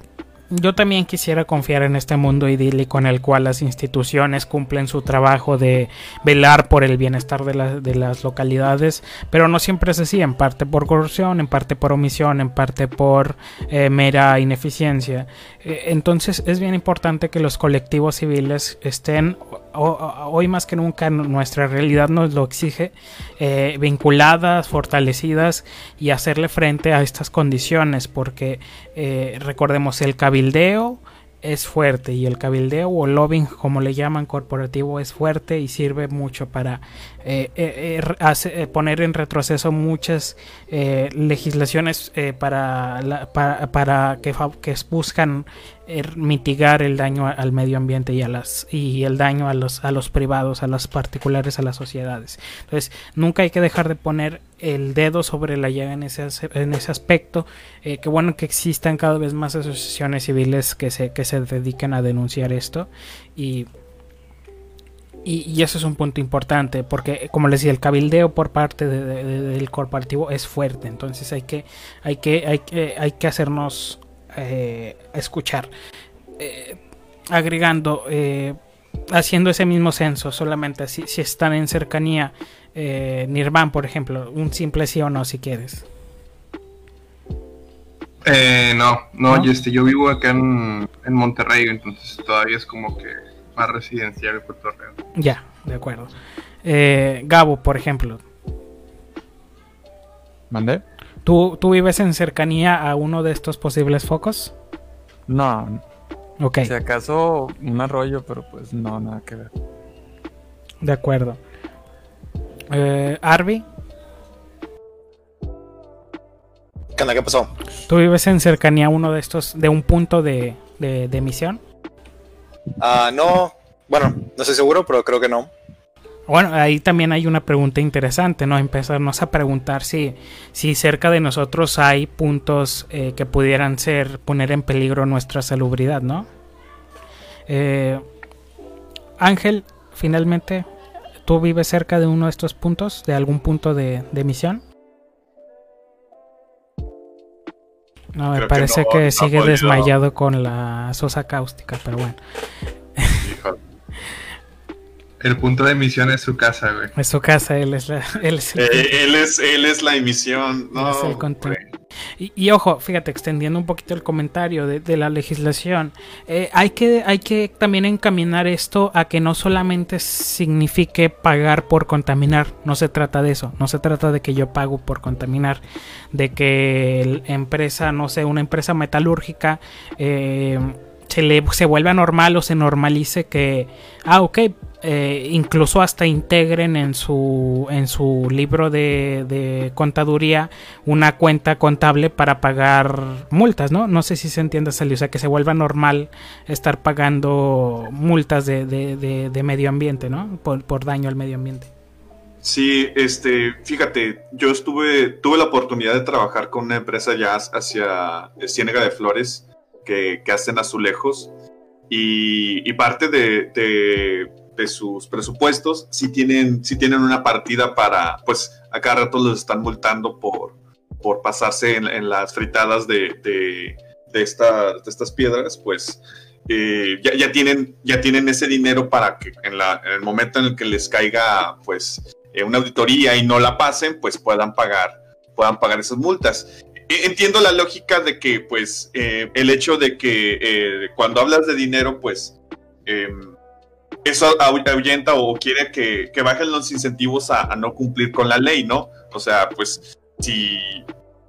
yo también quisiera confiar en este mundo idílico en el cual las instituciones cumplen su trabajo de velar por el bienestar de, de, las localidades, pero no siempre es así, en parte por corrupción, en parte por omisión, en parte por eh, mera ineficiencia. Eh, entonces es bien importante que los colectivos civiles estén, hoy más que nunca nuestra realidad nos lo exige, eh, vinculadas, fortalecidas y hacerle frente a estas condiciones, porque eh, recordemos el cabildeo es fuerte y el cabildeo o lobbying como le llaman corporativo es fuerte y sirve mucho para eh, eh, hace, poner en retroceso muchas legislaciones para, para, que, que buscan mitigar el daño al medio ambiente y a las y el daño a los a los privados a los particulares a las sociedades. Entonces nunca hay que dejar de poner el dedo sobre la llaga en ese, en ese aspecto eh, que bueno que existan cada vez más asociaciones civiles que se que se dediquen a denunciar esto y y, eso es un punto importante porque como les decía el cabildeo por parte del corporativo es fuerte entonces hay que hay que hay que hay que hacernos eh, escuchar. Eh, agregando, eh, haciendo ese mismo censo, solamente si, si están en cercanía, Nirvan, por ejemplo, un simple sí o no, si quieres. no, no, Yo, este, yo vivo acá en, Monterrey, entonces todavía es como que más residencial el Puerto Rico. Ya, de acuerdo. Gabo, por ejemplo. ¿Mandé? ¿Tú, ¿Tú vives en cercanía a uno de estos posibles focos? No. Ok. Si acaso un arroyo, pero pues no, nada que ver. De acuerdo. Eh, Arby. ¿Qué onda? ¿Qué pasó? ¿Tú vives en cercanía a uno de estos, de un punto de, de, de emisión? Ah, no. Bueno, no estoy seguro, pero creo que no. Bueno, ahí también hay una pregunta interesante, ¿no? Empezarnos a preguntar si, si cerca de nosotros hay puntos eh, que pudieran ser poner en peligro nuestra salubridad, ¿no? Eh, Ángel, finalmente, ¿tú vives cerca de uno de estos puntos, de algún punto de, emisión? No, me parece que, sigue desmayado con la sosa cáustica, pero bueno. El punto de emisión es su casa, güey. Es su casa, él es la. (laughs) Él es, el eh, él es, él es la emisión. No, es el y, ojo, fíjate, extendiendo un poquito el comentario de, la legislación, eh, hay, que, hay que también encaminar esto a que no solamente signifique pagar por contaminar, no se trata de eso, no se trata de que yo pago por contaminar, de que empresa, no sé, una empresa metalúrgica eh, se, le, se vuelva normal o se normalice que, ah, ok, eh, incluso hasta integren en su, en su libro de, contaduría una cuenta contable para pagar multas, ¿no? No sé si se entiende, Sally, o sea, que se vuelva normal estar pagando multas de, medio ambiente, ¿no? Por, daño al medio ambiente. Sí, este, fíjate, yo estuve, tuve la oportunidad de trabajar con una empresa ya hacia Ciénega de Flores que, hacen azulejos y parte de de sus presupuestos, si tienen, si tienen una partida para, pues a cada rato los están multando por, por pasarse en, las fritadas de, de, de, estas piedras, pues eh, ya, tienen, ya tienen ese dinero para que en, el momento en el que les caiga pues eh, una auditoría y no la pasen, pues puedan pagar, puedan pagar esas multas. E, entiendo la lógica de que pues eh, el hecho de que cuando hablas de dinero, pues em, eso ahuyenta o quiere que, bajen los incentivos a, no cumplir con la ley, ¿no? O sea, pues si...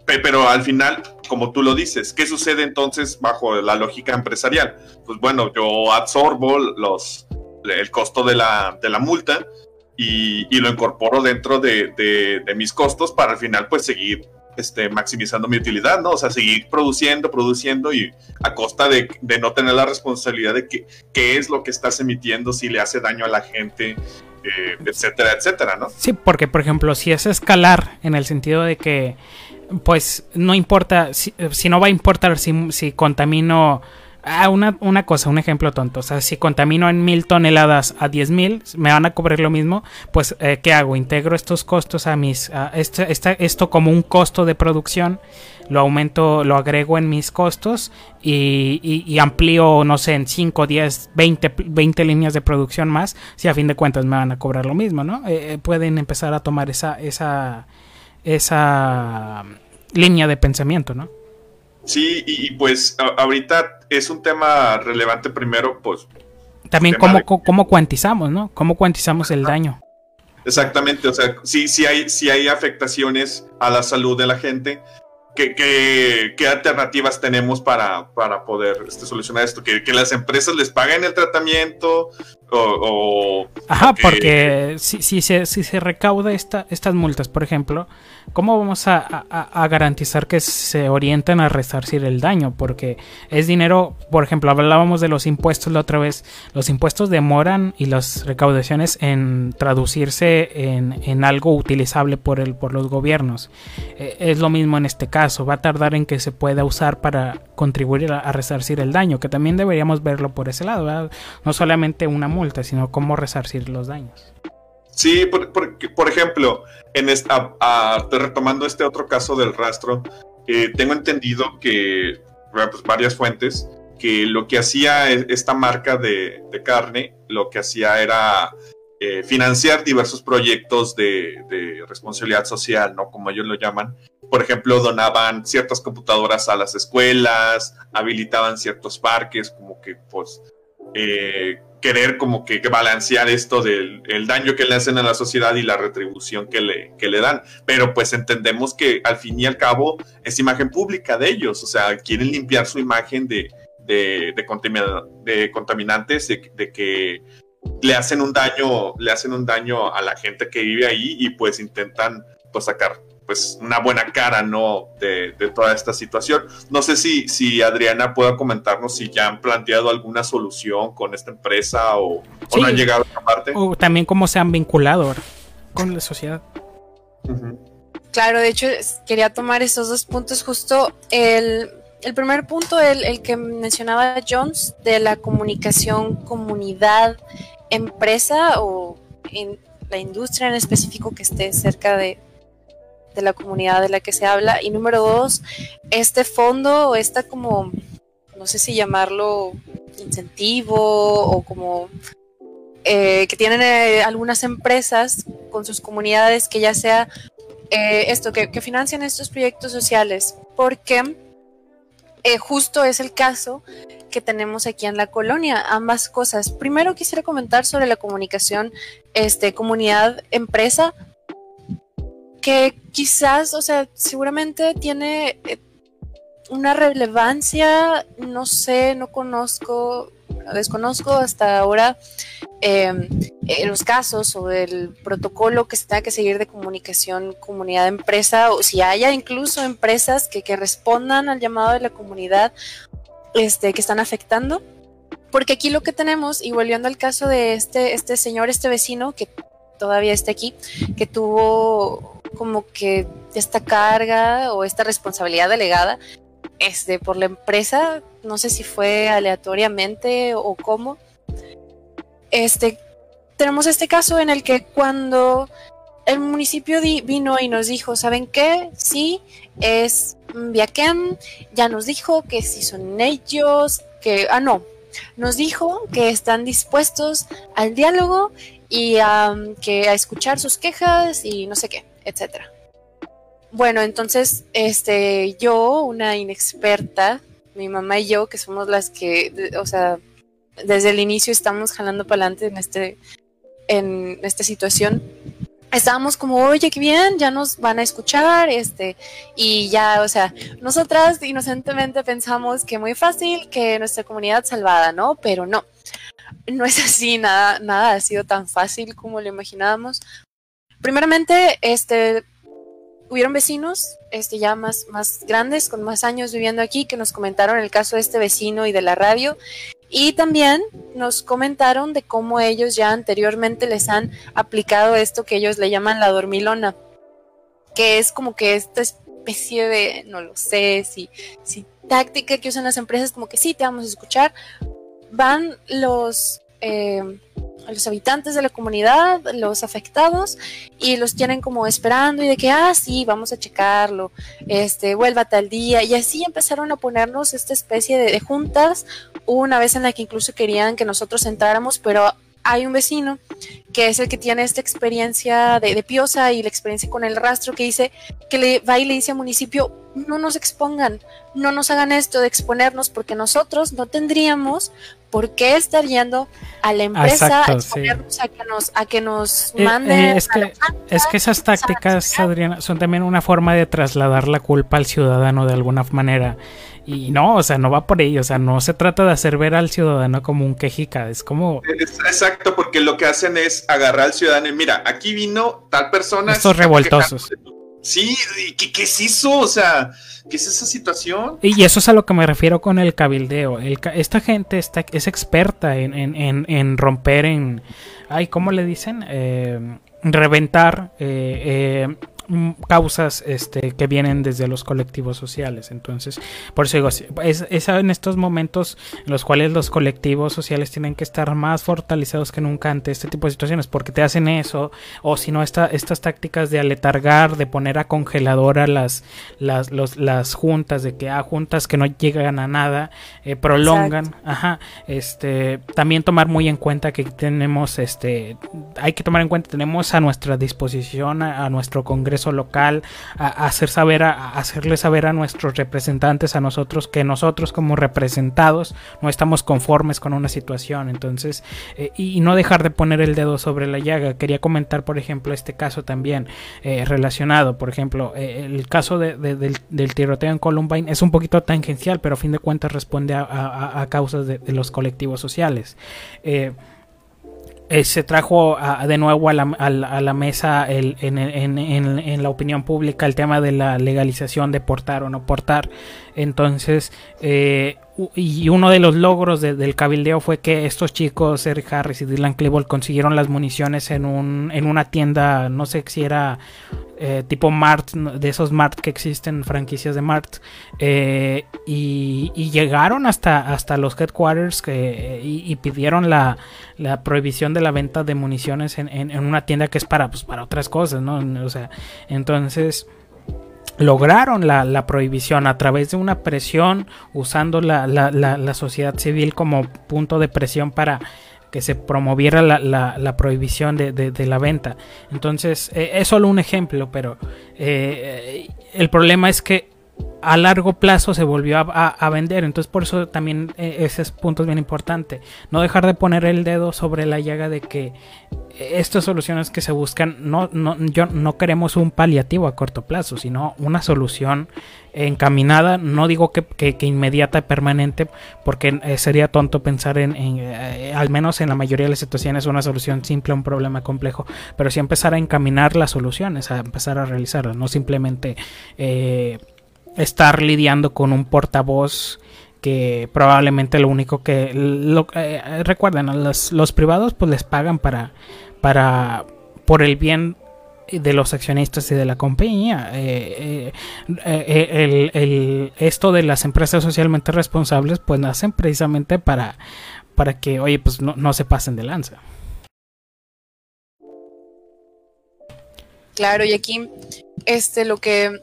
Pero al final, como tú lo dices, ¿qué sucede entonces bajo la lógica empresarial? Pues bueno, yo absorbo los, el costo de la, de la multa y, lo incorporo dentro de, de, mis costos para al final pues seguir este, maximizando mi utilidad, ¿no? O sea, seguir produciendo, produciendo y a costa de, no tener la responsabilidad de qué es lo que estás emitiendo, si le hace daño a la gente, eh, etcétera, etcétera, ¿no? Sí, porque por ejemplo, si es escalar en el sentido de que, pues, no importa, si, si no va a importar si, si contamino Ah, una, una, cosa, un ejemplo tonto. O sea, si contamino en mil toneladas a diez mil, me van a cobrar lo mismo. Pues, eh, ¿qué hago? Integro estos costos a mis. este, esto como un costo de producción. Lo aumento, lo agrego en mis costos y, y, amplío, no sé, en 5, 10, 20, 20 líneas de producción más. Si a fin de cuentas me van a cobrar lo mismo, ¿no? Eh, eh, pueden empezar a tomar esa, esa, esa línea de pensamiento, ¿no? Sí, y, pues ahorita es un tema relevante primero, pues... También cómo, cómo cuantizamos, ¿no? ¿Cómo cuantizamos el daño? Exactamente, o sea, sí, sí, hay, sí hay afectaciones a la salud de la gente, ¿Qué, alternativas tenemos para, para poder este, solucionar esto? ¿Que, ¿Que, las empresas les paguen el tratamiento o... Ajá, porque si, si, se, si se recauda esta, estas multas, por ejemplo, ¿cómo vamos a, garantizar que se orienten a resarcir el daño? Porque es dinero, por ejemplo, hablábamos de los impuestos la otra vez, los impuestos demoran y las recaudaciones en traducirse en, algo utilizable por los gobiernos. Eh, es lo mismo en este caso, va a tardar en que se pueda usar para contribuir a, resarcir el daño, que también deberíamos verlo por ese lado, no solamente una multa, sino cómo resarcir los daños. Sí, por, por, ejemplo, en esta, retomando este otro caso del rastro, tengo entendido que pues, varias fuentes que lo que hacía e, esta marca de, carne, lo que hacía era eh, financiar diversos proyectos de, de, responsabilidad social, ¿no? Como ellos lo llaman. Por ejemplo, donaban ciertas computadoras a las escuelas, habilitaban ciertos parques, como que pues eh, querer como que, balancear esto del el daño que le hacen a la sociedad y la retribución que le, que le dan. Pero pues entendemos que al fin y al cabo es imagen pública de ellos, o sea, quieren limpiar su imagen de, de, de, contaminantes, de, que le hacen un daño, le hacen un daño a la gente que vive ahí y pues intentan pues sacar pues una buena cara, ¿no? De, toda esta situación. No sé si, si Adriana pueda comentarnos si ya han planteado alguna solución con esta empresa o, no han llegado a esta parte. O también cómo se han vinculado con la sociedad. Claro, de hecho quería tomar esos dos puntos justo. El, primer punto, el, el que mencionaba Jones, de la comunicación comunidad, empresa o en la industria en específico que esté cerca de, de la comunidad de la que se habla. Y número dos, este fondo, esta como, no sé si llamarlo incentivo o como eh, que tienen eh, algunas empresas con sus comunidades que ya sea eh, esto, que, financian estos proyectos sociales, porque justo es el caso que tenemos aquí en la colonia, ambas cosas. Primero quisiera comentar sobre la comunicación este, comunidad-empresa, que quizás, o sea, seguramente tiene eh, una relevancia, no sé, no conozco, desconozco hasta ahora em, eh, los casos o el protocolo que se tenga que seguir de comunicación comunidad-empresa, o si haya incluso empresas que, que respondan al llamado de la comunidad este, que están afectando. Porque aquí lo que tenemos, y volviendo al caso de este, este señor, este vecino que todavía está aquí, que tuvo como que esta carga o esta responsabilidad delegada este, por la empresa, no sé si fue aleatoriamente o cómo. Este, tenemos este caso en el que cuando el municipio vino y nos dijo, ¿saben qué? Sí, es Viaquem, ya nos dijo que si son ellos, que, ah, no, nos dijo que están dispuestos al diálogo y que a escuchar sus quejas y no sé qué etcétera. Bueno, entonces, este, yo, una inexperta, mi mamá y yo, que somos las que, o sea, desde el inicio estamos jalando para adelante en este, en esta situación. Estábamos como, oye, qué bien, ya nos van a escuchar, este, y ya, o sea, nosotras inocentemente pensamos que muy fácil, que nuestra comunidad salvada, ¿no? Pero no, no es así, nada, nada ha sido tan fácil como lo imaginábamos. Primeramente, este, hubieron vecinos este, ya más, más grandes, con más años viviendo aquí, que nos comentaron el caso de este vecino y de la radio. Y también nos comentaron de cómo ellos ya anteriormente les han aplicado esto que ellos le llaman la dormilona, que es como que esta especie de, no lo sé, si, si táctica que usan las empresas, como que sí, te vamos a escuchar. Van los... Eh, a los habitantes de la comunidad, los afectados, y los tienen como esperando y de que, ah, sí, vamos a checarlo, este, vuelva tal día, y así empezaron a ponernos esta especie de, juntas, una vez en la que incluso querían que nosotros entráramos, pero hay un vecino que es el que tiene esta experiencia de, de, piosa y la experiencia con el rastro que dice que le va y le dice al municipio, no nos expongan, no nos hagan esto de exponernos porque nosotros no tendríamos por qué estar yendo a la empresa a, exponernos a que nos, a que nos eh, manden. Eh, es, que, es que esas tácticas, Adriana, son también una forma de trasladar la culpa al ciudadano de alguna manera. Y no, o sea, no va por ello, o sea, no se trata de hacer ver al ciudadano como un quejica, es como... Exacto, porque lo que hacen es agarrar al ciudadano y mira, aquí vino tal persona... Estos revoltosos. Sí, ¿qué, ¿qué, es eso? O sea, ¿qué es esa situación? Y eso es a lo que me refiero con el cabildeo. esta gente está, es experta en, en, en, romper en... Ay, ¿cómo le dicen? Eh, reventar eh, eh, causas este, que vienen desde los colectivos sociales. Entonces, por eso digo, es, es, en estos momentos en los cuales los colectivos sociales tienen que estar más fortalecidos que nunca ante este tipo de situaciones, porque te hacen eso, o si no, esta, estas tácticas de aletargar, de poner a congeladora las, las, los, las juntas, de que a ah, juntas que no llegan a nada, eh, prolongan, ajá, este, también tomar muy en cuenta que tenemos, este, hay que tomar en cuenta, tenemos a nuestra disposición, a nuestro Congreso, local, a, hacer saber, a, hacerle saber a nuestros representantes, a nosotros, que nosotros como representados no estamos conformes con una situación. Entonces, eh, y, no dejar de poner el dedo sobre la llaga. Quería comentar, por ejemplo, este caso también eh, relacionado. Por ejemplo, eh, el caso del, tiroteo en Columbine es un poquito tangencial, pero a fin de cuentas responde a, causas de, los colectivos sociales. Se trajo de nuevo a la, a la mesa el, en, en, en, la opinión pública el tema de la legalización de portar o no portar. Entonces, eh, y uno de los logros del cabildeo fue que estos chicos, Eric Harris y Dylan Klebold, consiguieron las municiones en, un, en una tienda, no sé si era eh, tipo Mart, de esos Mart que existen, franquicias de Mart, eh, y, llegaron hasta, hasta los headquarters y, pidieron la, prohibición de la venta de municiones en, en, una tienda que es para, pues, para otras cosas, ¿no? O sea, entonces lograron la, prohibición a través de una presión usando la, la, sociedad civil como punto de presión para que se promoviera la, prohibición de, la venta. Entonces, eh, es solo un ejemplo, pero eh, el problema es que a largo plazo se volvió a, vender. Entonces por eso también eh, ese punto es bien importante. No dejar de poner el dedo sobre la llaga de que estas soluciones que se buscan, no, no, yo, no queremos un paliativo a corto plazo, sino una solución encaminada, no digo que, que, inmediata y permanente, porque eh, sería tonto pensar en, eh, al menos en la mayoría de las situaciones, una solución simple a un problema complejo, pero sí empezar a encaminar las soluciones, a empezar a realizarlas, no simplemente estar lidiando con un portavoz que probablemente lo único que lo, eh, recuerden los, los, privados pues les pagan para para por el bien de los accionistas y de la compañía. Eh, eh, el, esto de las empresas socialmente responsables pues nacen precisamente para para que oye pues no, no se pasen de lanza. Claro y aquí este lo que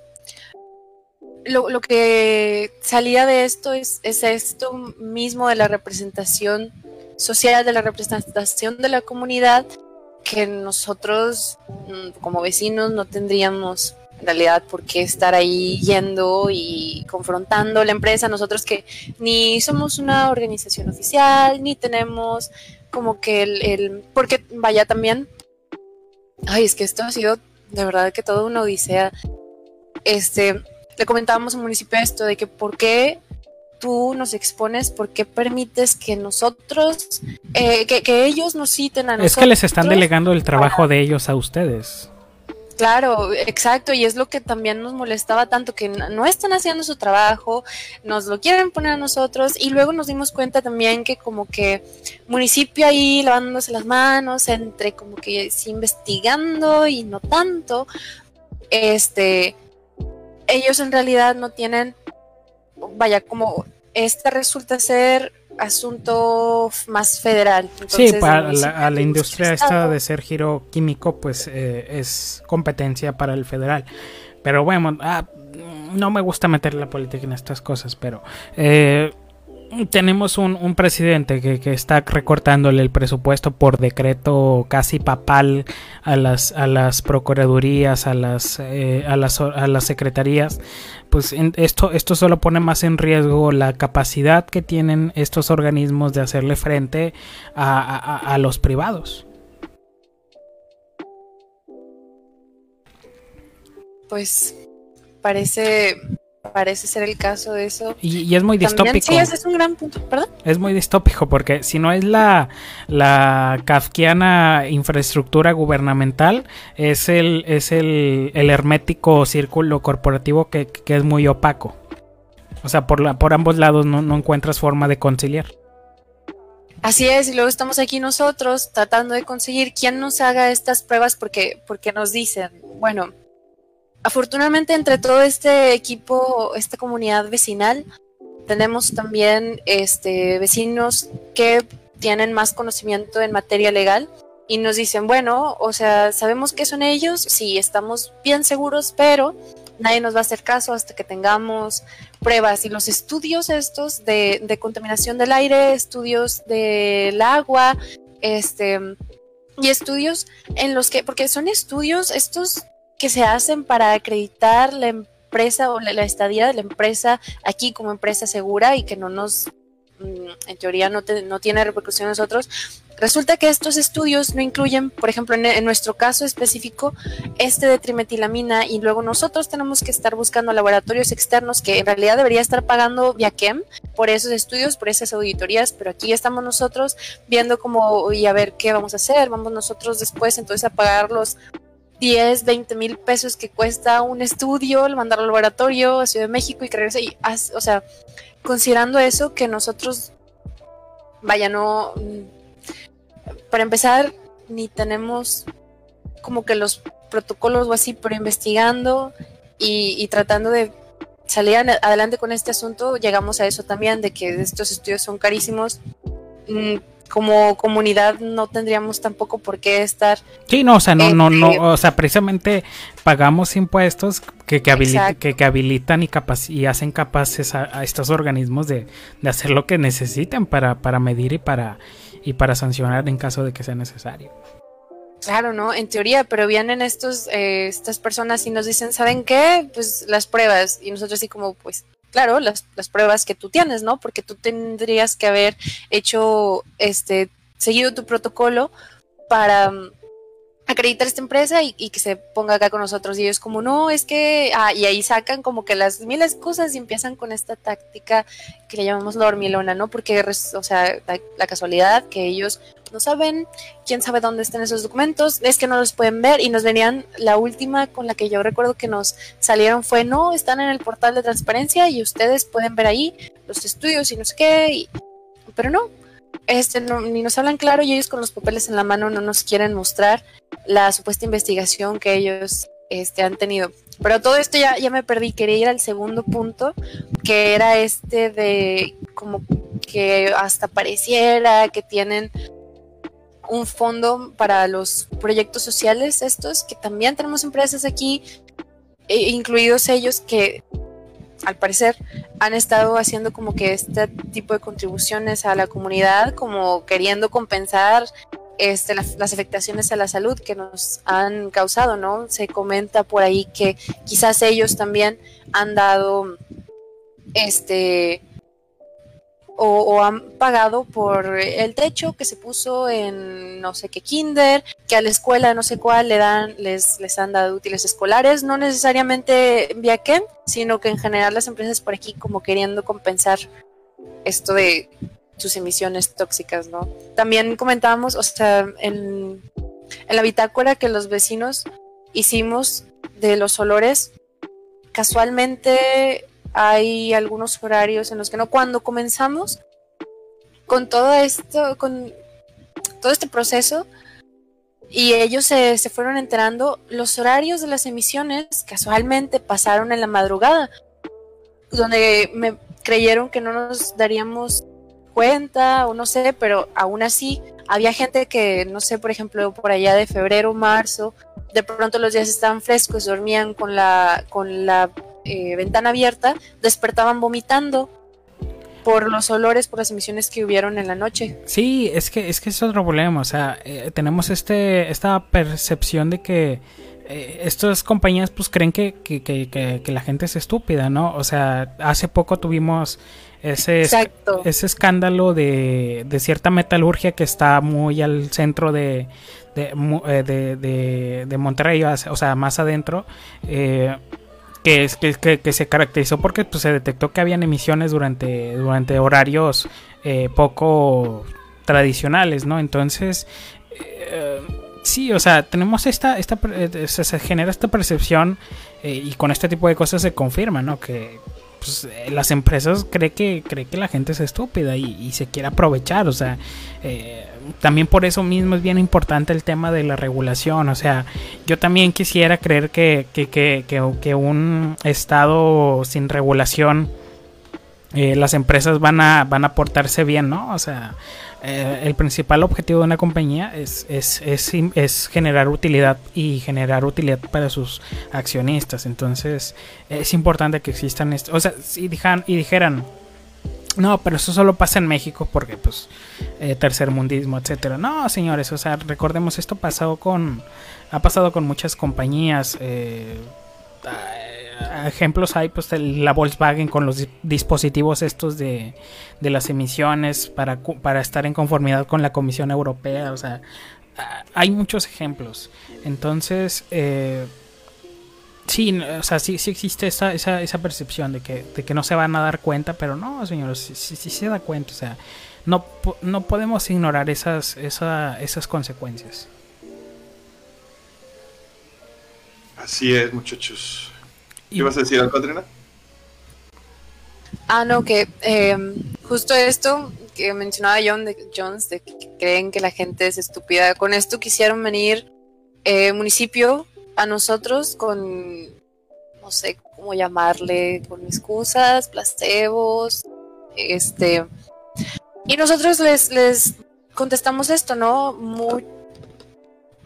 lo, que salía de esto es, esto mismo de la representación social, de la representación de la comunidad, que nosotros mm, como vecinos no tendríamos en realidad por qué estar ahí yendo y confrontando la empresa, nosotros que ni somos una organización oficial, ni tenemos como que el, el porque vaya también, ay, es que esto ha sido de verdad que toda una odisea, este, le comentábamos al municipio esto, de que por qué tú nos expones, por qué permites que nosotros, eh, que, ellos nos citen a nosotros. Es que les están delegando el trabajo de ellos a ustedes. Claro, exacto, y es lo que también nos molestaba tanto, que no están haciendo su trabajo, nos lo quieren poner a nosotros, y luego nos dimos cuenta también que como que municipio ahí lavándose las manos, entre como que sí investigando y no tanto, este, ellos en realidad no tienen, vaya, como este resulta ser asunto más federal. sí, para la, la industria esta de ser giro químico, pues eh, es competencia para el federal. Pero bueno, ah, no me gusta meter la política en estas cosas, pero eh, tenemos un, presidente que, está recortándole el presupuesto por decreto casi papal a las, a las procuradurías, a las, eh, a las, a las secretarías, pues esto, esto solo pone más en riesgo la capacidad que tienen estos organismos de hacerle frente a los privados. Pues parece Parece ser el caso de eso. Y, es muy distópico. Sí, ese es un gran punto. ¿Perdón? Es muy distópico porque si no es la, la kafkiana infraestructura gubernamental, es el, es el, hermético círculo corporativo que, es muy opaco. O sea, por, la, por ambos lados no, no encuentras forma de conciliar. Así es, y luego estamos aquí nosotros tratando de conseguir quién nos haga estas pruebas porque, porque nos dicen, bueno, afortunadamente entre todo este equipo, esta comunidad vecinal, tenemos también este, vecinos que tienen más conocimiento en materia legal y nos dicen, bueno, o sea, sabemos que son ellos, sí, estamos bien seguros, pero nadie nos va a hacer caso hasta que tengamos pruebas. Y los estudios estos de, de contaminación del aire, estudios del agua, este, y estudios en los que, porque son estudios, estos que se hacen para acreditar la empresa o la, estadía de la empresa aquí como empresa segura y que no nos, mm, en teoría no, no tiene repercusión en nosotros. Resulta que estos estudios no incluyen, por ejemplo, en, nuestro caso específico, este de trimetilamina y luego nosotros tenemos que estar buscando laboratorios externos que en realidad debería estar pagando Viaquem por esos estudios, por esas auditorías, pero aquí estamos nosotros viendo cómo y a ver qué vamos a hacer, vamos nosotros después entonces a pagarlos 10, 20 mil pesos que cuesta un estudio, el mandar al laboratorio a Ciudad de México y creerse, y, o sea, considerando eso que nosotros, vaya, no, para empezar, ni tenemos como que los protocolos o así, pero investigando y, y tratando de salir adelante con este asunto, llegamos a eso también, de que estos estudios son carísimos. Como comunidad no tendríamos tampoco por qué estar. Sí, no, o sea, no, no, no, o sea, precisamente pagamos impuestos que, que, habilitan y, y hacen capaces a, estos organismos de, hacer lo que necesitan para, para medir y para, y para sancionar en caso de que sea necesario. Claro, ¿no? En teoría, pero vienen estos, eh, estas personas y nos dicen, ¿saben qué? Pues las pruebas. Y nosotros así como, pues, claro, las, las pruebas que tú tienes, ¿no? Porque tú tendrías que haber hecho, este, seguido tu protocolo para mm, acreditar esta empresa y, que se ponga acá con nosotros. Y ellos como, no, es que, ah, y ahí sacan como que las miles cosas y empiezan con esta táctica que le llamamos la hormilona, ¿no? Porque, o sea, la casualidad que ellos no saben, quién sabe dónde están esos documentos, es que no los pueden ver y nos venían, la última con la que yo recuerdo que nos salieron fue, no, están en el portal de transparencia y ustedes pueden ver ahí los estudios y no sé qué, pero no, este, ni nos hablan claro y ellos con los papeles en la mano no nos quieren mostrar la supuesta investigación que ellos este, han tenido. Pero todo esto ya, ya me perdí, quería ir al segundo punto, que era este de como que hasta pareciera que tienen un fondo para los proyectos sociales estos, que también tenemos empresas aquí, e incluidos ellos que al parecer han estado haciendo como que este tipo de contribuciones a la comunidad, como queriendo compensar este, las, las, afectaciones a la salud que nos han causado, ¿no? Se comenta por ahí que quizás ellos también han dado este o, han pagado por el techo que se puso en no sé qué kinder, que a la escuela no sé cuál le dan, les, les han dado útiles escolares, no necesariamente vía qué, sino que en general las empresas por aquí como queriendo compensar esto de sus emisiones tóxicas, ¿no? También comentábamos, o sea, en, en la bitácora que los vecinos hicimos de los olores, casualmente hay algunos horarios en los que no. Cuando comenzamos con todo esto, con todo este proceso, y ellos se, se, fueron enterando, los horarios de las emisiones casualmente pasaron en la madrugada, donde me creyeron que no nos daríamos cuenta o no sé, pero aún así había gente que, no sé, por ejemplo, por allá de febrero, marzo, de pronto los días estaban frescos, dormían con la, con la eh, ventana abierta, despertaban vomitando. por los olores, por las emisiones que hubieron en la noche. Sí, es que es que es otro problema, o sea, eh, tenemos este esta percepción de que eh, estas compañías pues creen que, que, que, que, la gente es estúpida, ¿no? O sea, hace poco tuvimos ese, ese escándalo de, de, cierta metalurgia que está muy al centro de, de, eh, de, de Monterrey, o sea, más adentro. Eh, que, que, que, se caracterizó porque pues, se detectó que habían emisiones durante, durante horarios eh, poco tradicionales, ¿no? Entonces, eh, sí, o sea, tenemos esta, esta eh, se, genera esta percepción y con este tipo de cosas se confirma, ¿no? Que pues, las empresas creen que, cree que la gente es estúpida y, y se quiere aprovechar, o sea, eh, también por eso mismo es bien importante el tema de la regulación. O sea, yo también quisiera creer que, que, que, que un estado sin regulación, eh, las empresas van a, van a portarse bien, ¿no? O sea, eh, el principal objetivo de una compañía es, es, es, es, generar utilidad y generar utilidad para sus accionistas. Entonces, es importante que existan, esto. o sea, si dijeran, y dijeran, no, pero eso solo pasa en México porque, pues, eh, tercermundismo, etcétera. No, señores, o sea, recordemos esto pasado con, ha pasado con muchas compañías. Eh, ejemplos hay, pues, la Volkswagen con los dispositivos estos de, de las emisiones para, para estar en conformidad con la Comisión Europea. O sea, hay muchos ejemplos. Entonces, eh, Sí, o sea, sí, sí existe esa, esa, esa percepción de que, de que no se van a dar cuenta, pero no, señores, sí, sí, se da cuenta, o sea, no, no podemos ignorar esas, esa, esas consecuencias. Así es, muchachos. ¿Qué ibas a decir, Alcondrina? Ah, no, que eh, justo esto que mencionaba John de, Jones, de que creen que la gente es estúpida. Con esto quisieron venir eh, municipio a nosotros con, no sé cómo llamarle, con excusas, placebos, este... Y nosotros les, les contestamos esto, ¿no? Muy,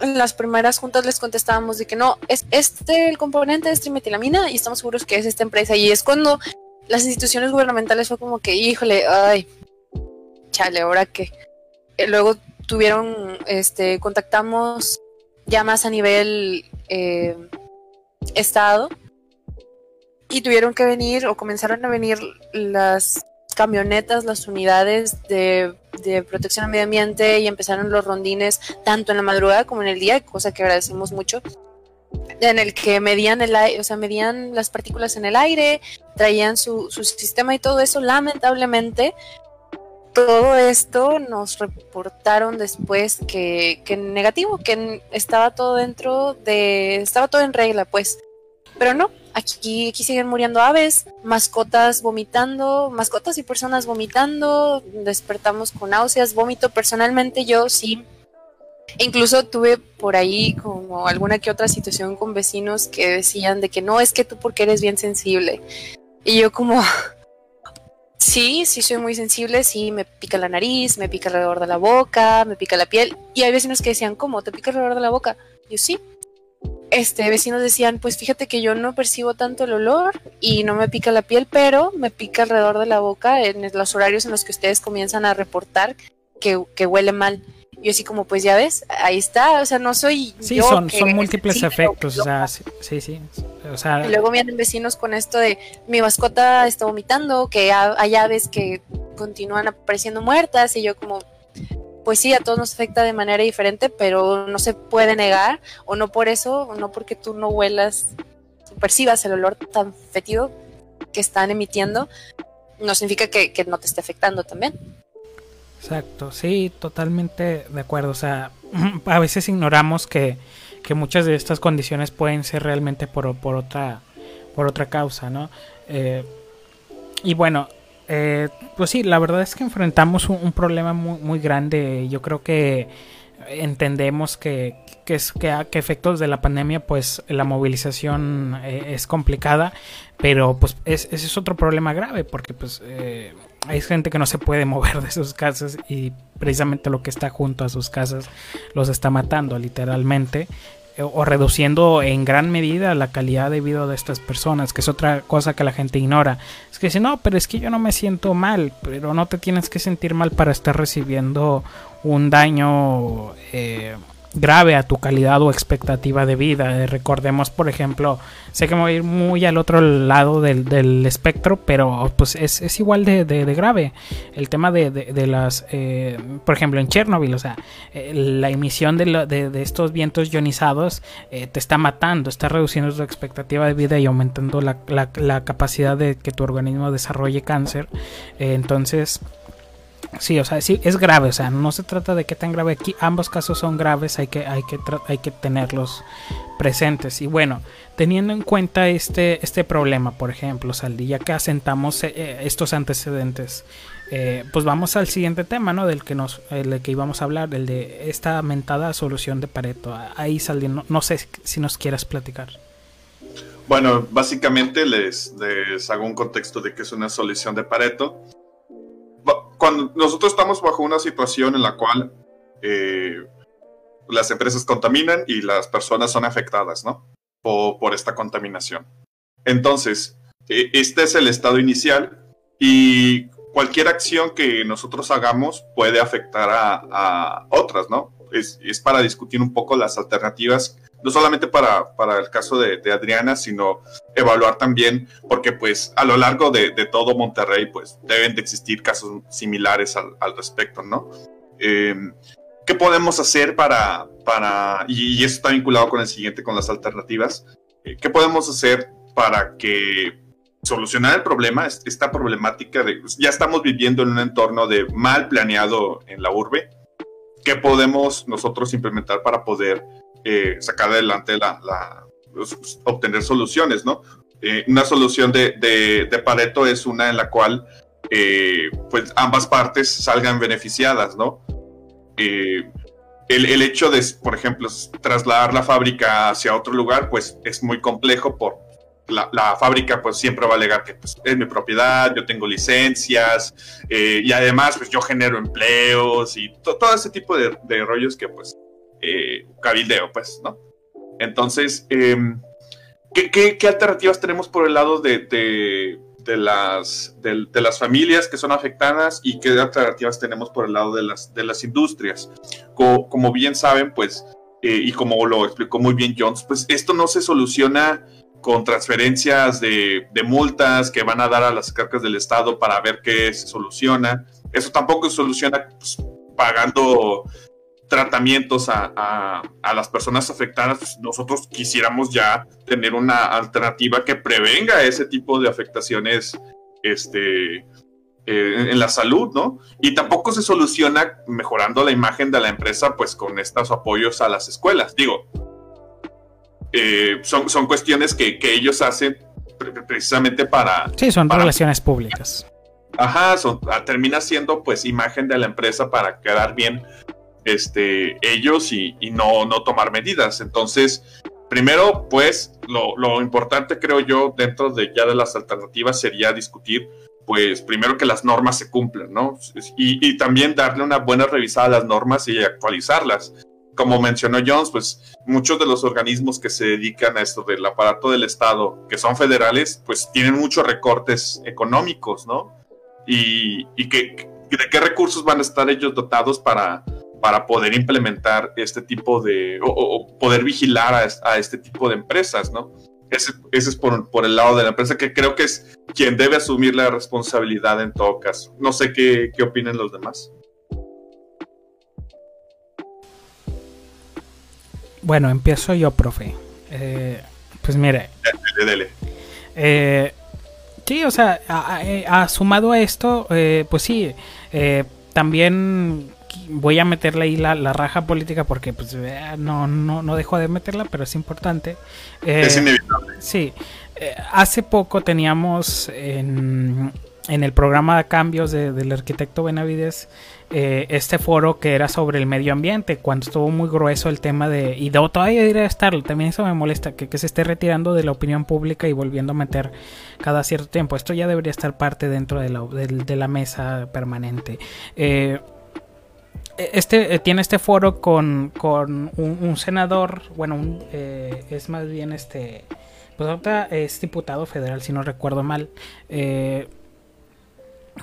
en las primeras juntas les contestábamos de que no, es este el componente de trimetilamina y estamos seguros que es esta empresa. Y es cuando las instituciones gubernamentales fue como que, híjole, ay, chale, ahora que. Eh, luego tuvieron, este, contactamos ya más a nivel eh, estado y tuvieron que venir o comenzaron a venir las camionetas, las unidades de, protección al medio ambiente y empezaron los rondines tanto en la madrugada como en el día, cosa que agradecemos mucho, en el que medían el o sea, medían las partículas en el aire, traían su, su sistema y todo eso, lamentablemente todo esto nos reportaron después que, negativo, que estaba todo dentro de, estaba todo en regla, pues. Pero no, aquí, aquí siguen muriendo aves, mascotas vomitando, mascotas y personas vomitando, despertamos con náuseas, vómito. Personalmente yo sí, incluso tuve por ahí como alguna que otra situación con vecinos que decían de que no, es que tú porque eres bien sensible. Y yo como, Sí, sí soy muy sensible, sí me pica la nariz, me pica alrededor de la boca, me pica la piel. Y hay vecinos que decían, ¿cómo? ¿Te pica alrededor de la boca? Yo sí. Este, vecinos decían, pues fíjate que yo no percibo tanto el olor y no me pica la piel, pero me pica alrededor de la boca en los horarios en los que ustedes comienzan a reportar que, que huele mal. Yo así como, pues ya ves, ahí está, o sea, no soy... Sí, son, son múltiples efectos, o sea, sí, sí. O sea, y luego vienen vecinos con esto de mi mascota está vomitando, que hay aves que continúan apareciendo muertas y yo como, pues sí, a todos nos afecta de manera diferente, pero no se puede negar, o no por eso, o no porque tú no huelas, percibas el olor tan fétido que están emitiendo, no significa que, que no te esté afectando también. Exacto, sí, totalmente de acuerdo. O sea, (clears throat) a veces ignoramos que, muchas de estas condiciones pueden ser realmente por, por otra por otra causa, ¿no? Eh, y bueno, eh, pues sí, la verdad es que enfrentamos un, problema muy, muy, grande. Yo creo que entendemos que, que, es, que que efectos de la pandemia, pues la movilización eh, es complicada, pero pues ese es otro problema grave, porque pues hay gente que no se puede (laughs) mover de sus casas y precisamente lo que está junto a sus casas los está matando literalmente. o reduciendo en gran medida la calidad de vida de estas personas, que es otra cosa que la gente ignora. Es que dice, no, pero es que yo no me siento mal, pero no te tienes que sentir mal para estar recibiendo un daño eh, grave a tu calidad o expectativa de vida. Eh, recordemos, por ejemplo, sé que me voy a ir muy al otro lado del, espectro, pero pues es, igual de, grave. El tema de, las, eh, por ejemplo, en Chernobyl, o sea, eh, la emisión de, estos vientos ionizados te está matando, está reduciendo tu expectativa de vida y aumentando la, la capacidad de que tu organismo desarrolle cáncer. entonces, Sí, o sea, sí, es grave, o sea, no se trata de qué tan grave aquí, ambos casos son graves, hay que, hay que, hay que tenerlos presentes. Y bueno, teniendo en cuenta este, este problema, por ejemplo, Saldi, ya que asentamos eh, eh, estos antecedentes, eh, pues vamos al siguiente tema, ¿no? Del que nos, el que íbamos a hablar, el de esta mentada solución de Pareto. Ahí, Saldi, no, sé si nos quieras platicar. Bueno, básicamente les, les hago un contexto de que es una solución de Pareto cuando nosotros estamos bajo una situación en la cual eh, las empresas contaminan y las personas son afectadas, ¿no? Por, esta contaminación. Entonces, e, este es el estado inicial y cualquier acción que nosotros hagamos puede afectar a, otras, ¿no? Es, para discutir un poco las alternativas no solamente para, para el caso de, Adriana, sino evaluar también, porque pues a lo largo de, todo Monterrey, pues deben de existir casos similares al, respecto, ¿no? Em, ¿Qué podemos hacer para, para y, eso está vinculado con el siguiente, con las alternativas, eh, ¿qué podemos hacer para que solucionar el problema, esta problemática de, pues, ya estamos viviendo en un entorno de mal planeado en la urbe, ¿qué podemos nosotros implementar para poder eh, sacar adelante la, pues, obtener soluciones, ¿no? Eh, una solución de, de, Pareto es una en la cual eh, pues ambas partes salgan beneficiadas, ¿no? El, el, hecho de, por ejemplo, trasladar la fábrica hacia otro lugar, pues es muy complejo por la, la fábrica pues siempre va a alegar que pues, es mi propiedad, yo tengo licencias y además pues yo genero empleos y todo ese tipo de, de rollos que pues eh, cabildeo, pues, ¿no? Entonces, em, ¿qué, alternativas tenemos por el lado de, de, las, de, las familias que son afectadas y qué alternativas tenemos por el lado de las, de las industrias? como bien saben, pues, eh, y como lo explicó muy bien Jones, pues esto no se soluciona con transferencias de, multas que van a dar a las cargas del Estado para ver qué se soluciona. Eso tampoco se soluciona pues, pagando tratamientos a, las personas afectadas, pues, nosotros quisiéramos ya tener una alternativa que prevenga ese tipo de afectaciones este, eh, en la salud, ¿no? Y tampoco se soluciona mejorando la imagen de la empresa, pues con estos apoyos a las escuelas. Digo, eh, son, son cuestiones que, ellos hacen precisamente para... Sí, son relaciones públicas. Ajá, son, ah, termina siendo pues imagen de la empresa para quedar bien este, ellos y, no, no tomar medidas. Entonces, primero, pues, lo, importante creo yo dentro de ya de las alternativas sería discutir, pues, primero que las normas se cumplan, ¿no? Y, también darle una buena revisada a las normas y actualizarlas. Como mencionó Jones, pues muchos de los organismos que se dedican a esto del aparato del Estado, que son federales, pues tienen muchos recortes económicos, ¿no? Y, y que, de qué recursos van a estar ellos dotados para, para poder implementar este tipo de, o, poder vigilar a, este tipo de empresas, ¿no? Ese, es por, por, el lado de la empresa que creo que es quien debe asumir la responsabilidad en todo caso. No sé qué, qué opinen los demás. Bueno, empiezo yo, profe. Eh, pues mire. Eh, sí, o sea, ha, sumado a esto, eh, pues sí, también voy a meterle ahí la, raja política porque pues eh, no, no, no dejo de meterla, pero es importante. es eh, inevitable. Sí. Eh, hace poco teníamos en, en, el programa de cambios del arquitecto Benavides este foro que era sobre el medio ambiente, cuando estuvo muy grueso el tema de... Y de, todavía debería estarlo, también eso me molesta, que, que, se esté retirando de la opinión pública y volviendo a meter cada cierto tiempo. Esto ya debería estar parte dentro de la, de, la mesa permanente. Eh, eh, este tiene este foro con, con un, senador, bueno, es más bien este, pues ahorita es diputado federal, si no recuerdo mal.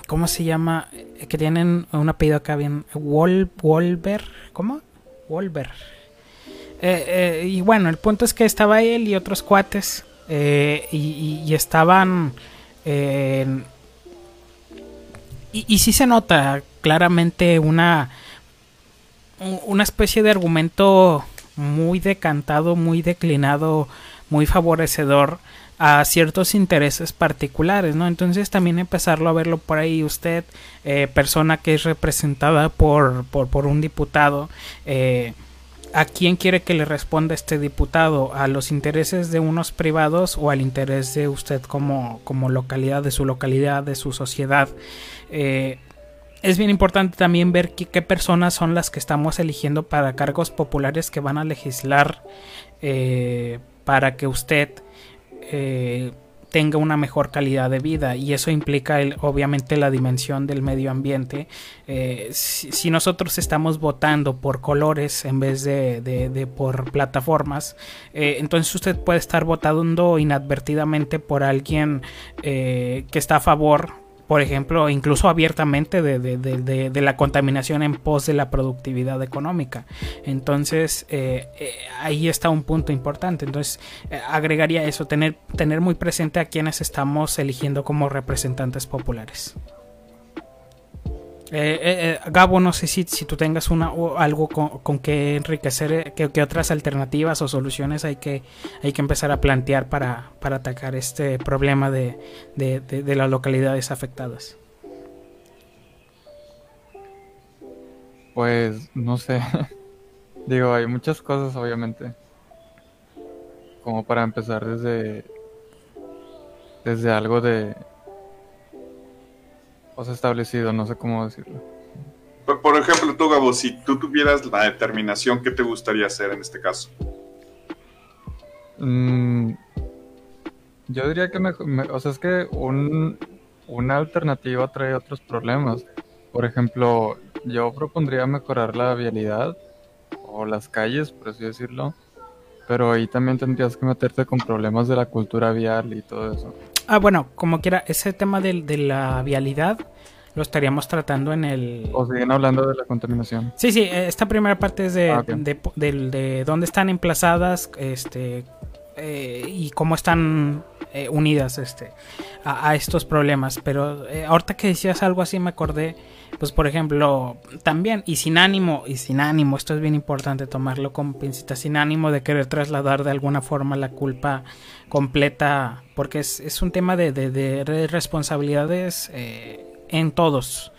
¿Cómo se llama? Que tienen un apellido acá bien. Wol, Wolver. ¿Cómo? Wolver. y bueno, el punto es que estaba él y otros cuates. y, y, estaban y, y sí se nota claramente una, una especie de argumento muy decantado, muy declinado, muy favorecedor a ciertos intereses particulares, ¿no? Entonces también empezarlo a verlo por ahí usted, eh, persona que es representada por, por, por un diputado, eh, ¿A quién quiere que le responda este diputado? ¿A los intereses de unos privados o al interés de usted como, como localidad, de su localidad, de su sociedad? Eh, es bien importante también ver qué, personas son las que estamos eligiendo para cargos populares que van a legislar para que usted eh, tenga una mejor calidad de vida y eso implica obviamente la dimensión del medio ambiente. Eh, si, nosotros estamos votando por colores en vez de, por plataformas, eh, entonces usted puede estar votando inadvertidamente por alguien que está a favor por ejemplo, incluso abiertamente de, la contaminación en pos de la productividad económica. Entonces, eh, eh, ahí está un punto importante. Entonces, eh, agregaría eso, tener, tener muy presente a quienes estamos eligiendo como representantes populares. Eh, eh, eh, Gabo, no sé si, si tú tengas una, o algo con, que enriquecer, que, otras alternativas o soluciones hay que, hay que empezar a plantear para, para atacar este problema de, de, las localidades afectadas. Pues no sé. (laughs) Digo, hay muchas cosas obviamente. Como para empezar desde desde algo de o sea, establecido, no sé cómo decirlo. Por ejemplo, tú, Gabo, si tú tuvieras la determinación, ¿qué te gustaría hacer en este caso? Mm, yo diría que, o sea, es que un, una alternativa trae otros problemas. Por ejemplo, yo propondría mejorar la vialidad o las calles, por así decirlo. Pero ahí también tendrías que meterte con problemas de la cultura vial y todo eso. Ah, bueno, como quiera, ese tema de, de la vialidad lo estaríamos tratando en el... O siguen hablando de la contaminación. Sí, sí, esta primera parte es de, ah, de, dónde están emplazadas este, eh, y cómo están eh, unidas este, a, estos problemas. Pero eh, ahorita que decías algo así me acordé, pues por ejemplo, también, y sin ánimo, y sin ánimo, esto es bien importante tomarlo con pincita, sin ánimo de querer trasladar de alguna forma la culpa completa, porque es, es un tema de, de, responsabilidades en todos,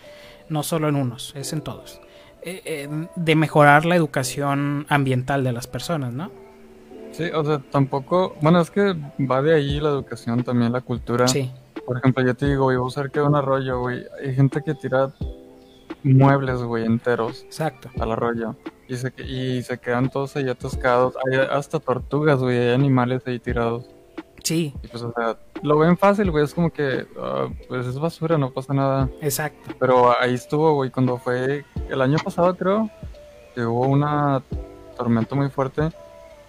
no solo en unos, es en todos. Eh, eh, de mejorar la educación ambiental de las personas, ¿no? Sí, o sea, tampoco, bueno, es que va de ahí la educación, también la cultura. Sí. Por ejemplo, yo te digo, voy a usar que un arroyo, güey. Hay gente que tira muebles, güey, enteros. Exacto. Al arroyo. Y se, y se quedan todos ahí atascados. Hay hasta tortugas, güey, hay animales ahí tirados. Sí. Y pues, o sea, lo ven fácil, güey. Es como que, ah, pues es basura, no pasa nada. Exacto. Pero ahí estuvo, güey, cuando fue el año pasado, creo, que hubo una tormenta muy fuerte.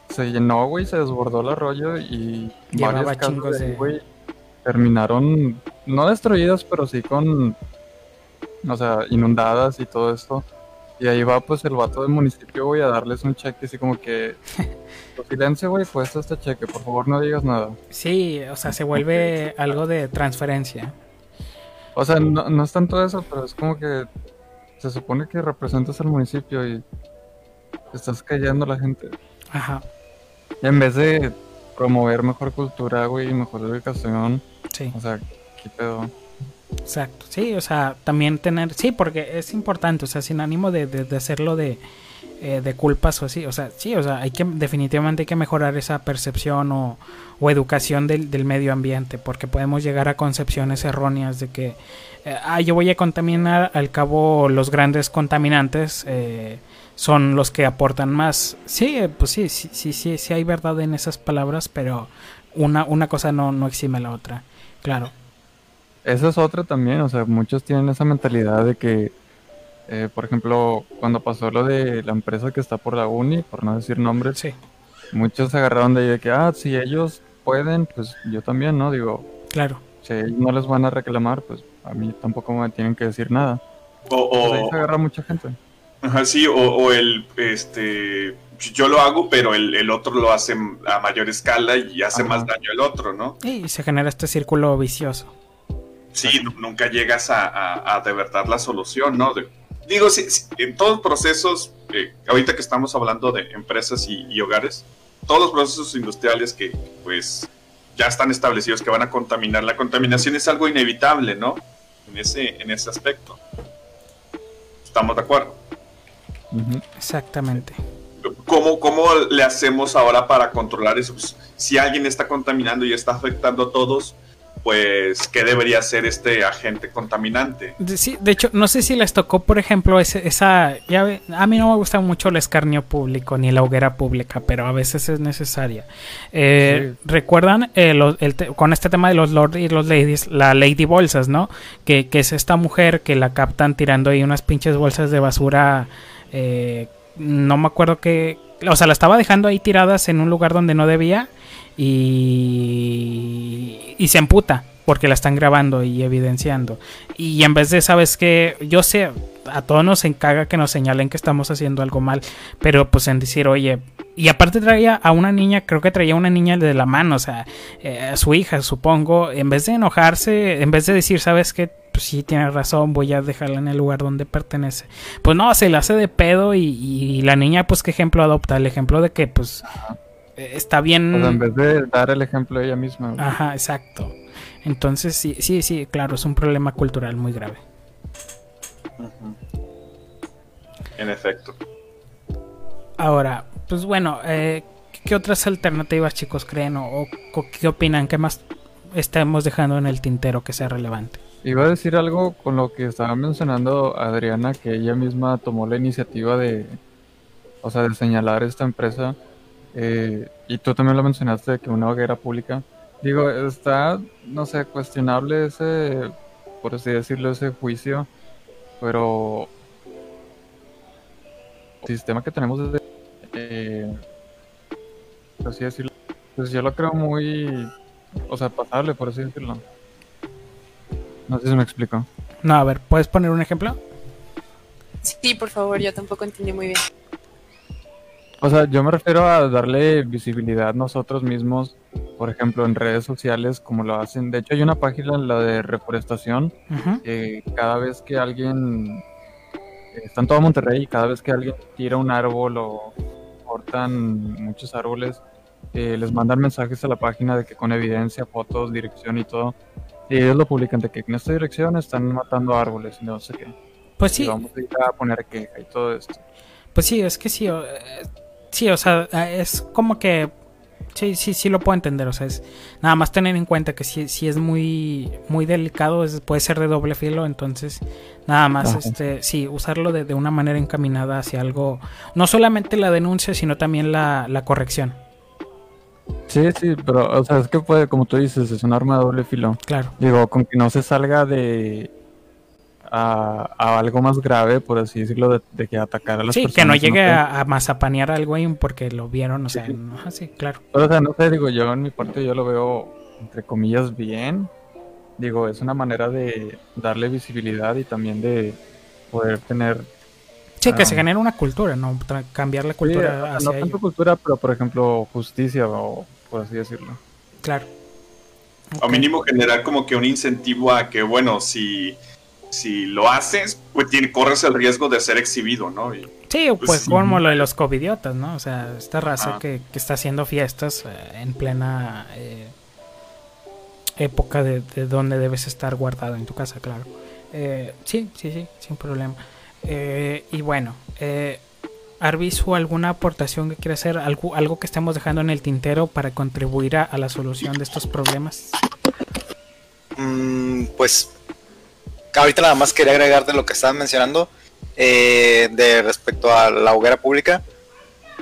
Se llenó, güey, se desbordó el arroyo y varias casas de, güey, terminaron, no destruidas, pero sí con, o sea, inundadas y todo esto. Y ahí va pues el vato del municipio, güey, a darles un cheque así como que... (laughs) silencio, güey, cuesta este cheque, por favor no digas nada. Sí, o sea, se vuelve algo de transferencia. O sea, no, no es tanto eso, pero es como que se supone que representas al municipio y estás callando a la gente. Ajá. En vez de promover mejor cultura, güey, mejor educación. Sí. O sea, ¿qué pedo? Exacto, sí, o sea, también tener, sí, porque es importante, o sea, sin ánimo de, de, hacerlo de, eh, de culpas o así, o sea, sí, o sea, hay que, definitivamente hay que mejorar esa percepción o, o educación del, del, medio ambiente, porque podemos llegar a concepciones erróneas de que, eh, ah, yo voy a contaminar, al cabo los grandes contaminantes eh, son los que aportan más. Sí, pues sí, sí, sí, sí, sí hay verdad en esas palabras, pero una, una cosa no, no exime la otra, claro. Esa es otra también, o sea, muchos tienen esa mentalidad de que Eh, por ejemplo, cuando pasó lo de la empresa que está por la uni, por no decir nombres, Sí, muchos se agarraron de ahí de que, ah, si ellos pueden, pues yo también, ¿no? Digo, claro. si ellos no les van a reclamar, pues a mí tampoco me tienen que decir nada. O, Pues ahí o- se agarra mucha gente. Ajá, sí, o, o el, este, yo lo hago, pero el, el otro lo hace a mayor escala y hace Ajá. más daño el otro, ¿no? Y se genera este círculo vicioso. Sí, nu- nunca llegas a, a- a de verdad la solución, ¿no? De- digo, sí, sí, en todos los procesos, eh, ahorita que estamos hablando de empresas y, y hogares, todos los procesos industriales que pues ya están establecidos que van a contaminar, la contaminación es algo inevitable, ¿no? En ese, en ese aspecto. ¿Estamos de acuerdo? Exactamente. ¿Cómo, ¿Cómo le hacemos ahora para controlar eso? Pues, si alguien está contaminando y está afectando a todos, pues, ¿qué debería hacer este agente contaminante? De, sí, de hecho, no sé si les tocó, por ejemplo, ese- esa... Ya a mí no me gusta mucho el escarnio público ni la hoguera pública, pero a veces es necesaria. Eh, ¿Recuerdan eh, lo- el te- con este tema de los lords y los ladies, la lady bolsas, ¿no? Que, que es esta mujer que la captan tirando ahí unas pinches bolsas de basura. Eh, no me acuerdo que... O sea, la estaba dejando ahí tiradas en un lugar donde no debía y, y se emputa porque la están grabando y evidenciando. Y en vez de, ¿sabes que Yo sé, a todos nos encaga que nos señalen que estamos haciendo algo mal, pero pues en decir, oye, y aparte traía a una niña, creo que traía una niña de la mano, o sea, eh, a su hija, supongo, en vez de enojarse, en vez de decir, ¿sabes qué? Pues sí, tienes razón, voy a dejarla en el lugar donde pertenece. Pues no, se le hace de pedo y, y la niña, pues, ¿qué ejemplo adopta? El ejemplo de que, pues, está bien... Sea, en vez de dar el ejemplo ella misma. güey. Ajá, exacto. Entonces, sí, sí, sí, claro, es un problema cultural muy grave. En efecto. Ahora, pues bueno, eh, ¿qué otras alternativas, chicos, creen o, qué opinan? ¿Qué más estamos dejando en el tintero que sea relevante? Iba a decir algo con lo que estaba mencionando Adriana, que ella misma tomó la iniciativa de, o sea, de señalar esta empresa. eh, y tú también lo mencionaste, de que una hoguera pública. Digo, está, no sé, cuestionable ese, por así decirlo, ese juicio, pero el sistema que tenemos desde, eh, por así decirlo, pues yo lo creo muy, o sea, pasable, por así decirlo. No sé si me explico. No, a ver, ¿puedes poner un ejemplo? Sí, por favor, yo tampoco entendí muy bien. O sea, yo me refiero a darle visibilidad nosotros mismos, por ejemplo, en redes sociales, como lo hacen. De hecho, hay una página, la de reforestación, Ujú. que cada vez que alguien está en todo Monterrey y cada vez que alguien tira un árbol o cortan muchos árboles, eh, les mandan mensajes a la página de que con evidencia, fotos, dirección y todo. Y ellos lo publican de que en esta dirección están matando árboles y no sé qué. Pues Y sí, vamos a ir a poner queja y todo esto. pues sí, es que sí, eh, sí, o sea, eh, es como que sí, sí, sí lo puedo entender, o sea, es nada más tener en cuenta que sí, sí es muy, muy delicado, es- puede ser de doble filo, entonces nada más, Ajá. este, sí, usarlo de, de una manera encaminada hacia algo, no solamente la denuncia, sino también la, la corrección, Sí, sí, pero, o sea, es que puede, como tú dices, es un arma de doble filo. claro. Digo, con que no se salga de a, a algo más grave, por así decirlo, de, de que atacar a las Sí, personas. que no llegue a, a mazapanear al güey porque lo vieron, o sea, Sí. no, ah, sí, claro. Pero, o sea, no sé, digo, yo en mi parte yo lo veo, entre comillas, bien. Digo, es una manera de darle visibilidad y también de poder tener... Sí, que Ah. se genere una cultura, ¿no? Tra- cambiar la Sí, cultura o hacia no tanto ello. cultura, pero por ejemplo, justicia, o por así decirlo. Claro. O Ok. mínimo generar como que un incentivo a que, bueno, si, si lo haces, pues tiene, corres el riesgo de ser exhibido, ¿no? Y- Sí, pues, Pues sí. como lo de los covidiotas, ¿no? O sea, esta raza Ah. que, que está haciendo fiestas eh, en plena eh, época de, de donde debes estar guardado en tu casa, claro. Eh, sí, sí, sí, sin problema. Eh, y bueno, eh, Arbizu, ¿alguna aportación que quiera hacer? ¿Algo, algo que estemos dejando en el tintero para contribuir a, a la solución de estos problemas? Mm, pues ahorita nada más quería agregar de lo que estaban mencionando eh, de respecto a la hoguera pública.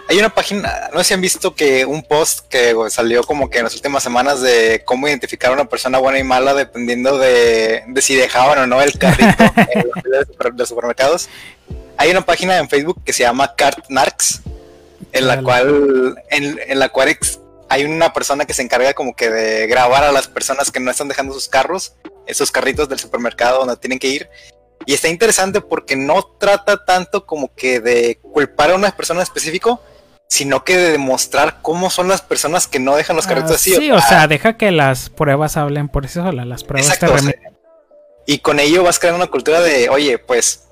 hay una página, no sé si han visto que un post que salió como que en las últimas semanas de cómo identificar a una persona buena y mala dependiendo de, si dejaban o no el carrito (laughs) en los de supermercados. Hay una página en Facebook que se llama CartNarks, en la cual, en, en la cual hay una persona que se encarga como que de grabar a las personas que no están dejando sus carros, esos carritos del supermercado donde tienen que ir, y está interesante porque no trata tanto como que de culpar a una persona en específico, sino que de demostrar cómo son las personas que no dejan los carritos ah, así. Sí, o, sea, deja que las pruebas hablen por sí solas, las pruebas te Y con ello vas creando una cultura de, oye, pues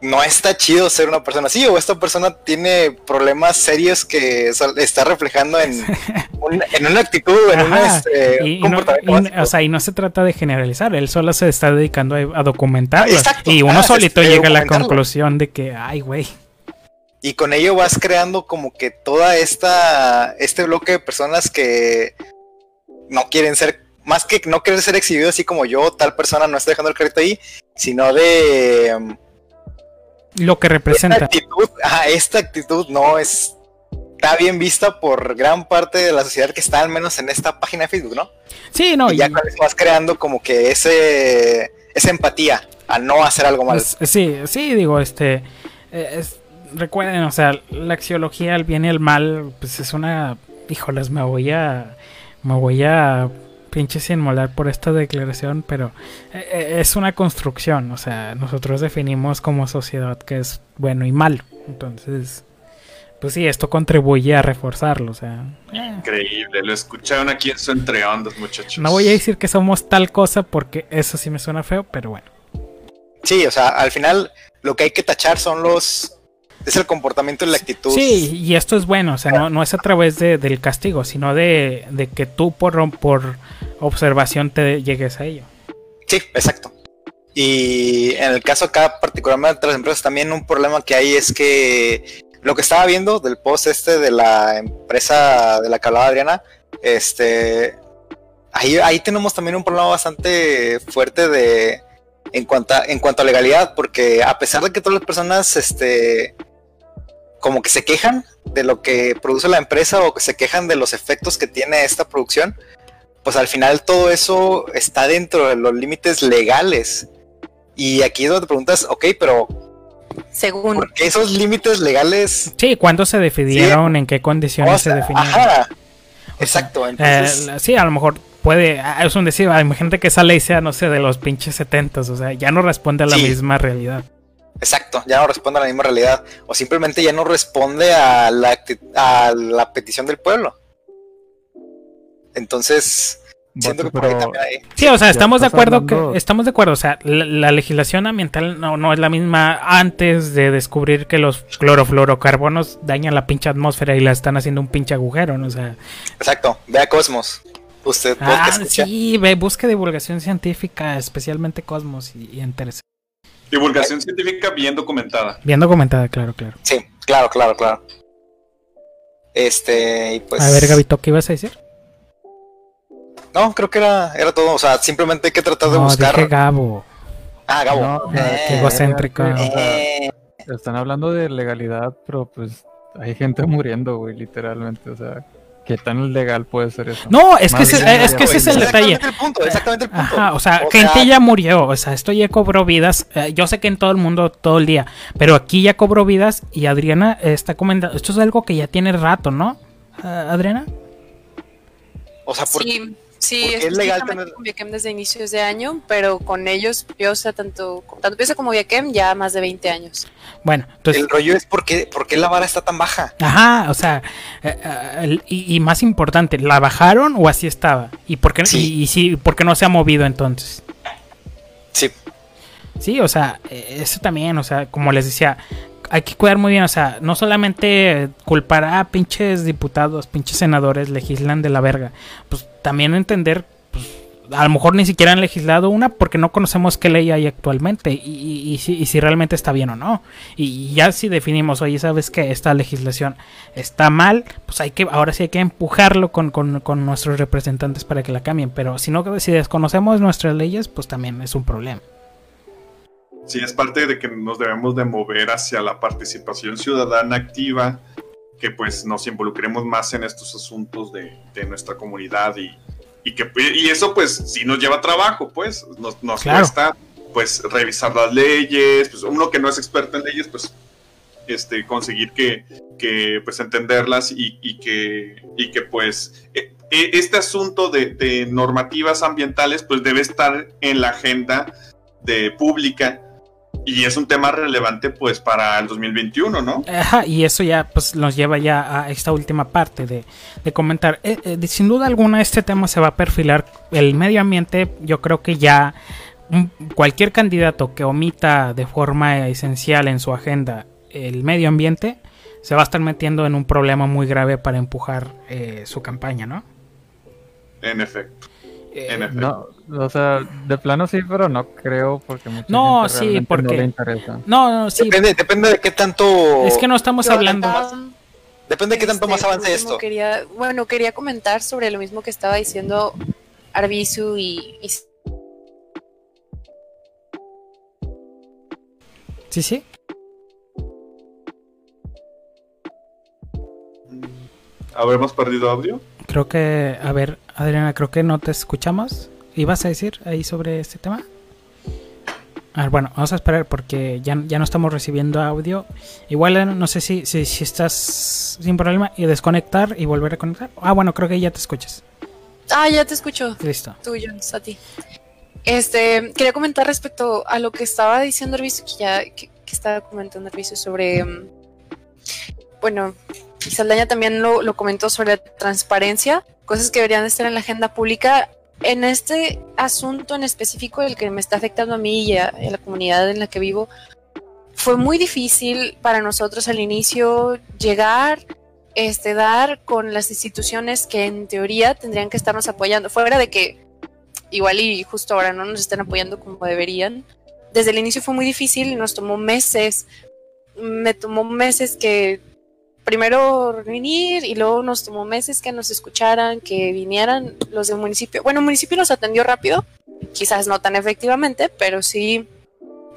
no está chido ser una persona así, o esta persona tiene problemas serios que está reflejando en, (laughs) en una actitud, en un este, comportamiento. o sea, y no se trata de generalizar, él solo se está dedicando a, documentarlo. y uno solito llega a la conclusión de que, ay, güey. Y con ello vas creando como que toda esta, este bloque de personas que no quieren ser, más que no quieren ser exhibidos así como yo, tal persona no está dejando el crédito ahí, sino de lo que representa. Esta actitud, esta actitud no es está bien vista por gran parte de la sociedad que está al menos en esta página de Facebook, ¿no? Sí, no. Y ya vas creando como que ese esa empatía a no hacer algo mal. Sí, sí, digo, este recuerden, o sea, la axiología, el bien y el mal, pues es una, híjoles, me voy a me voy a pinche sin molar por esta declaración, pero eh, eh, es una construcción, o sea, nosotros definimos como sociedad que es bueno y malo, entonces, pues sí, esto contribuye a reforzarlo, o sea. Increíble, lo escucharon aquí en su entre muchachos. No voy a decir que somos tal cosa porque eso sí me suena feo, pero bueno. Sí, o sea, al final lo que hay que tachar son los es el comportamiento y la actitud. Sí, y esto es bueno, o sea, no, no es a través de, del castigo, sino de, de, que tú por, por observación te llegues a ello. Sí, exacto. Y en el caso acá, particularmente de las empresas, también un problema que hay es que lo que estaba viendo del post este de la empresa de la que hablaba Adriana, este, ahí, ahí tenemos también un problema bastante fuerte de en cuanto a, en cuanto a legalidad, porque a pesar de que todas las personas, este, como que se quejan de lo que produce la empresa o que se quejan de los efectos que tiene esta producción, pues al final todo eso está dentro de los límites legales. Y aquí es donde te preguntas, ok, pero según ¿por qué esos límites legales? Sí, ¿cuándo se definieron? ¿En qué condiciones se definieron? exacto. Entonces... Eh, sí, a lo mejor puede, ah, es un decir, hay gente que sale y sea, no sé, de los pinches setentas, o sea, ya no responde a la misma realidad. Exacto, ya no responde a la misma realidad. O simplemente ya no responde a la, a la petición del pueblo. Entonces, siento que por ahí también hay... Sí, o sea, estamos de acuerdo que estamos de acuerdo, o sea, la, legislación ambiental no, no es la misma antes de descubrir que los clorofluorocarbonos dañan la pinche atmósfera y la están haciendo un pinche agujero, ¿no? O sea, Exacto, vea Cosmos. Usted ah, sí, ve, busque divulgación científica, especialmente Cosmos y, y Divulgación científica bien documentada. Bien documentada, claro, claro. Sí, claro, claro, claro. Este, y pues. A ver, Gabito, ¿qué ibas a decir? No, creo que era, era todo. O sea, simplemente hay que tratar de no, buscar. Dije Gabo. Ah, Gabo. No, qué egocéntrico. Eh. Están hablando de legalidad, pero pues hay gente muriendo, güey, literalmente. O sea, ¿Qué tan legal puede ser eso? No, es que, ese, es, que ese es el detalle. Exactamente el punto, exactamente el punto. Ajá, o sea, gente ya murió, o sea, esto ya cobró vidas. Eh, yo sé que en todo el mundo, todo el día, pero aquí ya cobró vidas y Adriana está comentando. Esto es algo que ya tiene rato, ¿no? Uh, Adriana. O sea, por... Sí. Sí, es legal tener... con Viaquem desde inicios de año, pero con ellos, yo, o sea, tanto, tanto Pienso como Viaquem ya más de 20 años. Bueno, entonces... El rollo es por qué, por qué la vara está tan baja. Ajá, o sea, eh, eh, y, más importante, ¿la bajaron o así estaba? ¿Y por qué, y, sí, por qué no se ha movido entonces? Sí. Sí, o sea, eh, eso también, o sea, como les decía, hay que cuidar muy bien, o sea, no solamente culpar a pinches diputados, pinches senadores legislan de la verga, pues también entender, pues, a lo mejor ni siquiera han legislado una porque no conocemos qué ley hay actualmente y, si, realmente está bien o no. Y, ya si definimos, oye, sabes que esta legislación está mal, pues hay que, ahora sí hay que empujarlo con, con nuestros representantes para que la cambien. Pero si no, si desconocemos nuestras leyes, pues también es un problema. Sí, es parte de que nos debemos de mover hacia la participación ciudadana activa que pues nos involucremos más en estos asuntos de, nuestra comunidad y, y que y eso pues sí nos lleva trabajo, pues nos, nos cuesta pues revisar las leyes, pues uno que no es experto en leyes, pues este, conseguir que, que pues entenderlas y, y, que, y que pues e, e, este asunto de, de, normativas ambientales pues debe estar en la agenda de pública y es un tema relevante pues para el 2021, ¿no? Ajá, y eso ya pues nos lleva ya a esta última parte de, de comentar. Eh, eh, sin duda alguna este tema se va a perfilar. El medio ambiente yo creo que ya cualquier candidato que omita de forma esencial en su agenda el medio ambiente se va a estar metiendo en un problema muy grave para empujar eh, su campaña, ¿no? En efecto. Eh, no, o sea, de plano sí, pero no creo porque mucha no, sí, porque no le interesa. No, no, sí. Depende, depende de qué tanto. Es que no estamos hablando. depende de qué tanto más este, avance esto. Quería, bueno, quería comentar sobre lo mismo que estaba diciendo Arbizu y, Sí, sí. ¿Habremos perdido audio? Creo que, a ver, Adriana, creo que no te escuchamos. ¿Ibas a decir ahí sobre este tema? A ver, bueno, vamos a esperar porque ya, ya no estamos recibiendo audio. Igual no sé si, si, si estás sin problema y desconectar y volver a conectar. Ah, bueno, creo que ya te escuchas. Ah, ya te escucho. Listo. Tú, Jones, a ti. Este, quería comentar respecto a lo que estaba diciendo Hervicio, que ya que, estaba comentando Hervicio sobre, mm, bueno, y Saldaña también lo, lo, comentó sobre la transparencia, cosas que deberían estar en la agenda pública. En este asunto en específico, el que me está afectando a mí y a, la comunidad en la que vivo, fue muy difícil para nosotros al inicio llegar, este, dar con las instituciones que en teoría tendrían que estarnos apoyando, fuera de que igual y justo ahora no nos están apoyando como deberían. Desde el inicio fue muy difícil y nos tomó meses. Me tomó meses que primero venir y luego nos tomó meses que nos escucharan, que vinieran los del municipio. Bueno, el municipio nos atendió rápido, quizás no tan efectivamente, pero sí.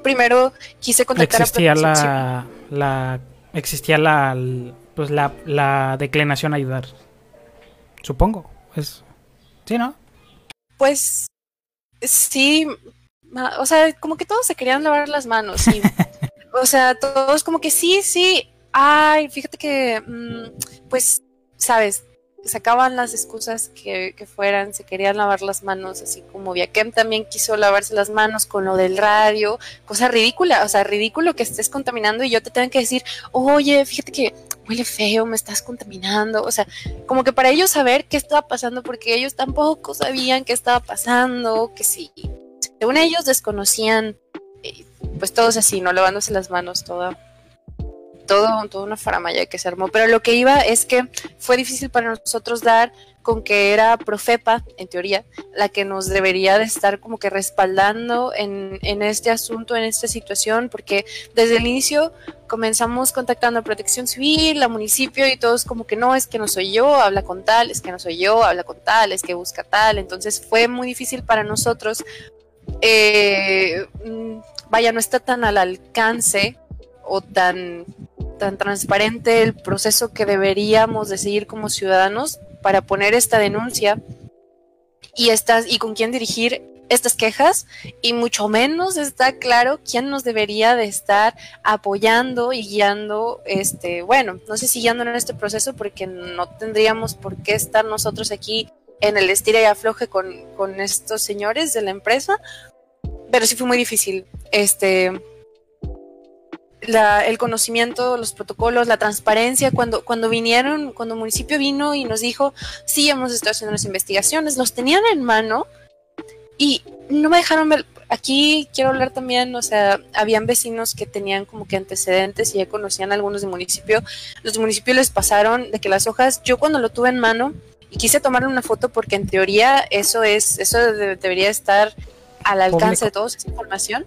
Primero quise contactar existía a la, la existía la pues la, la declinación a ayudar. Supongo. Es sí, ¿no? Pues sí, o sea, como que todos se querían lavar las manos. Y, (laughs) o sea, todos como que sí, sí, ay, fíjate que, mm, pues, sabes, sacaban las excusas que, que, fueran, se querían lavar las manos, así como Viaquem también quiso lavarse las manos con lo del radio, cosa ridícula, o sea, ridículo que estés contaminando y yo te tenga que decir, oye, fíjate que huele feo, me estás contaminando, o sea, como que para ellos saber qué estaba pasando, porque ellos tampoco sabían qué estaba pasando, que si, según ellos desconocían, eh, pues todos así, ¿no? Lavándose las manos, toda todo, toda una faramaya que se armó. Pero lo que iba es que fue difícil para nosotros dar con que era Profepa, en teoría, la que nos debería de estar como que respaldando en, en este asunto, en esta situación, porque desde el inicio comenzamos contactando a Protección Civil, a municipio y todos como que no, es que no soy yo, habla con tal, es que no soy yo, habla con tal, es que busca tal. Entonces fue muy difícil para nosotros. Eh, mm, vaya, no está tan al alcance o tan tan transparente el proceso que deberíamos de seguir como ciudadanos para poner esta denuncia y estas y con quién dirigir estas quejas y mucho menos está claro quién nos debería de estar apoyando y guiando este bueno no sé si guiando en este proceso porque no tendríamos por qué estar nosotros aquí en el estira y afloje con, con estos señores de la empresa pero sí fue muy difícil este el conocimiento, los protocolos, la transparencia, cuando, cuando vinieron, cuando el municipio vino y nos dijo, sí, hemos estado haciendo las investigaciones, los tenían en mano y no me dejaron ver. Aquí quiero hablar también, o sea, habían vecinos que tenían como que antecedentes y ya conocían a algunos del municipio. Los del municipio les pasaron de que las hojas, yo cuando lo tuve en mano y quise tomar una foto porque en teoría eso es, eso debería estar al alcance de todos esa información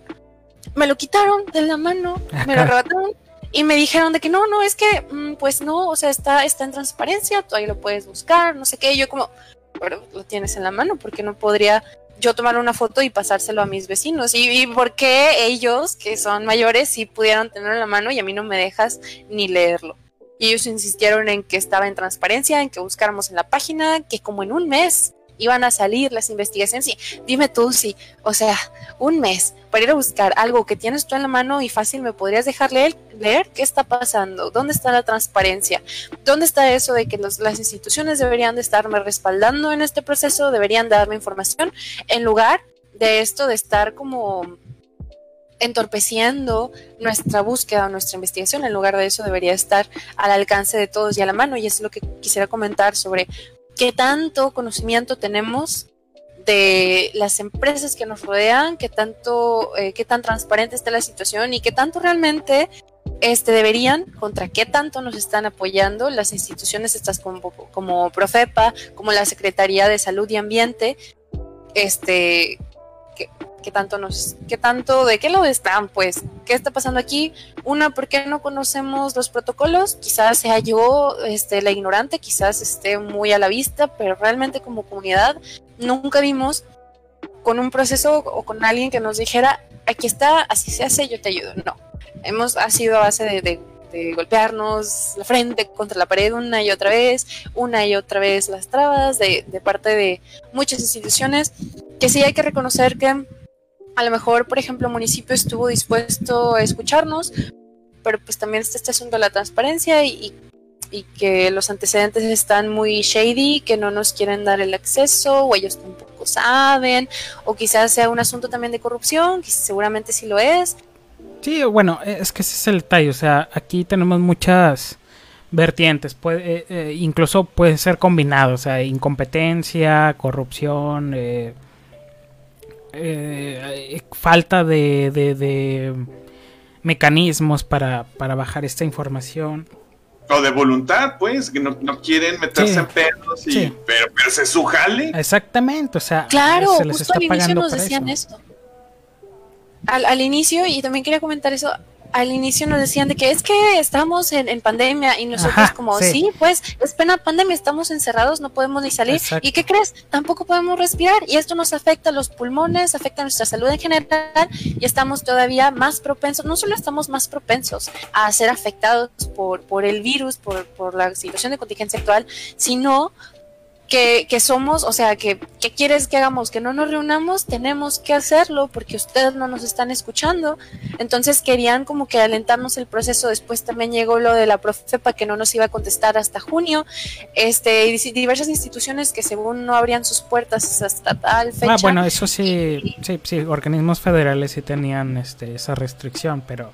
me lo quitaron de la mano, me lo arrebataron y me dijeron de que no, no, es que, mm, pues no, o sea, está, está en transparencia, tú ahí lo puedes buscar, no sé qué, y yo como, pero lo tienes en la mano, porque no podría yo tomar una foto y pasárselo a mis vecinos? ¿Y, y por qué ellos, que son mayores, sí pudieron tenerlo en la mano y a mí no me dejas ni leerlo? Y ellos insistieron en que estaba en transparencia, en que buscáramos en la página, que como en un mes iban a salir las investigaciones. Y dime tú si, o sea, un mes para ir a buscar algo que tienes tú en la mano y fácil me podrías dejar leer, leer qué está pasando, dónde está la transparencia, dónde está eso de que las instituciones deberían de estarme respaldando en este proceso, deberían darme información, en lugar de esto de estar como entorpeciendo nuestra búsqueda, nuestra investigación, en lugar de eso debería estar al alcance de todos y a la mano. Y es lo que quisiera comentar sobre qué tanto conocimiento tenemos de las empresas que nos rodean, qué tanto, eh, qué tan transparente está la situación y qué tanto realmente este, deberían, contra qué tanto nos están apoyando las instituciones estas como, como Profepa, como la Secretaría de Salud y Ambiente, este, qué tanto nos, qué tanto, de qué lado están, pues, qué está pasando aquí. Una, ¿por qué no conocemos los protocolos? Quizás sea yo, este, la ignorante, quizás esté muy a la vista, pero realmente como comunidad nunca vimos con un proceso o con alguien que nos dijera, aquí está, así se hace, yo te ayudo. No, hemos, sido a base de, golpearnos la frente contra la pared una y otra vez, una y otra vez las trabas de, parte de muchas instituciones, que sí hay que reconocer que a lo mejor, por ejemplo, el municipio estuvo dispuesto a escucharnos, pero pues también está este asunto de la transparencia y, que los antecedentes están muy shady, que no nos quieren dar el acceso, o ellos tampoco saben, o quizás sea un asunto también de corrupción, que seguramente sí lo es. Sí, bueno, es que ese es el detalle, o sea, aquí tenemos muchas vertientes, puede, eh, eh, incluso puede ser combinado, o sea, incompetencia, corrupción, eh, eh, falta de, de, mecanismos para, para, bajar esta información. O de voluntad, pues, que no, quieren meterse en pedos, pero, pero se sujale. Exactamente, o sea, claro, se les justo al inicio nos decían esto. Al, al inicio, y también quería comentar eso, al inicio nos decían de que es que estamos en, pandemia y nosotros como, sí. pues es pena pandemia, estamos encerrados, no podemos ni salir. ¿Y qué crees? Tampoco podemos respirar y esto nos afecta a los pulmones, afecta a nuestra salud en general y estamos todavía más propensos, no solo estamos más propensos a ser afectados por, por el virus, por, por la situación de contingencia actual, sino que, que, somos, o sea, que, que, quieres que hagamos, que no nos reunamos, tenemos que hacerlo porque ustedes no nos están escuchando. Entonces querían como que alentarnos el proceso. Después también llegó lo de la Profepa que no nos iba a contestar hasta junio. Este, diversas instituciones que según no abrían sus puertas hasta tal fecha. Ah, bueno, eso sí, sí, sí, organismos federales sí tenían este, esa restricción, pero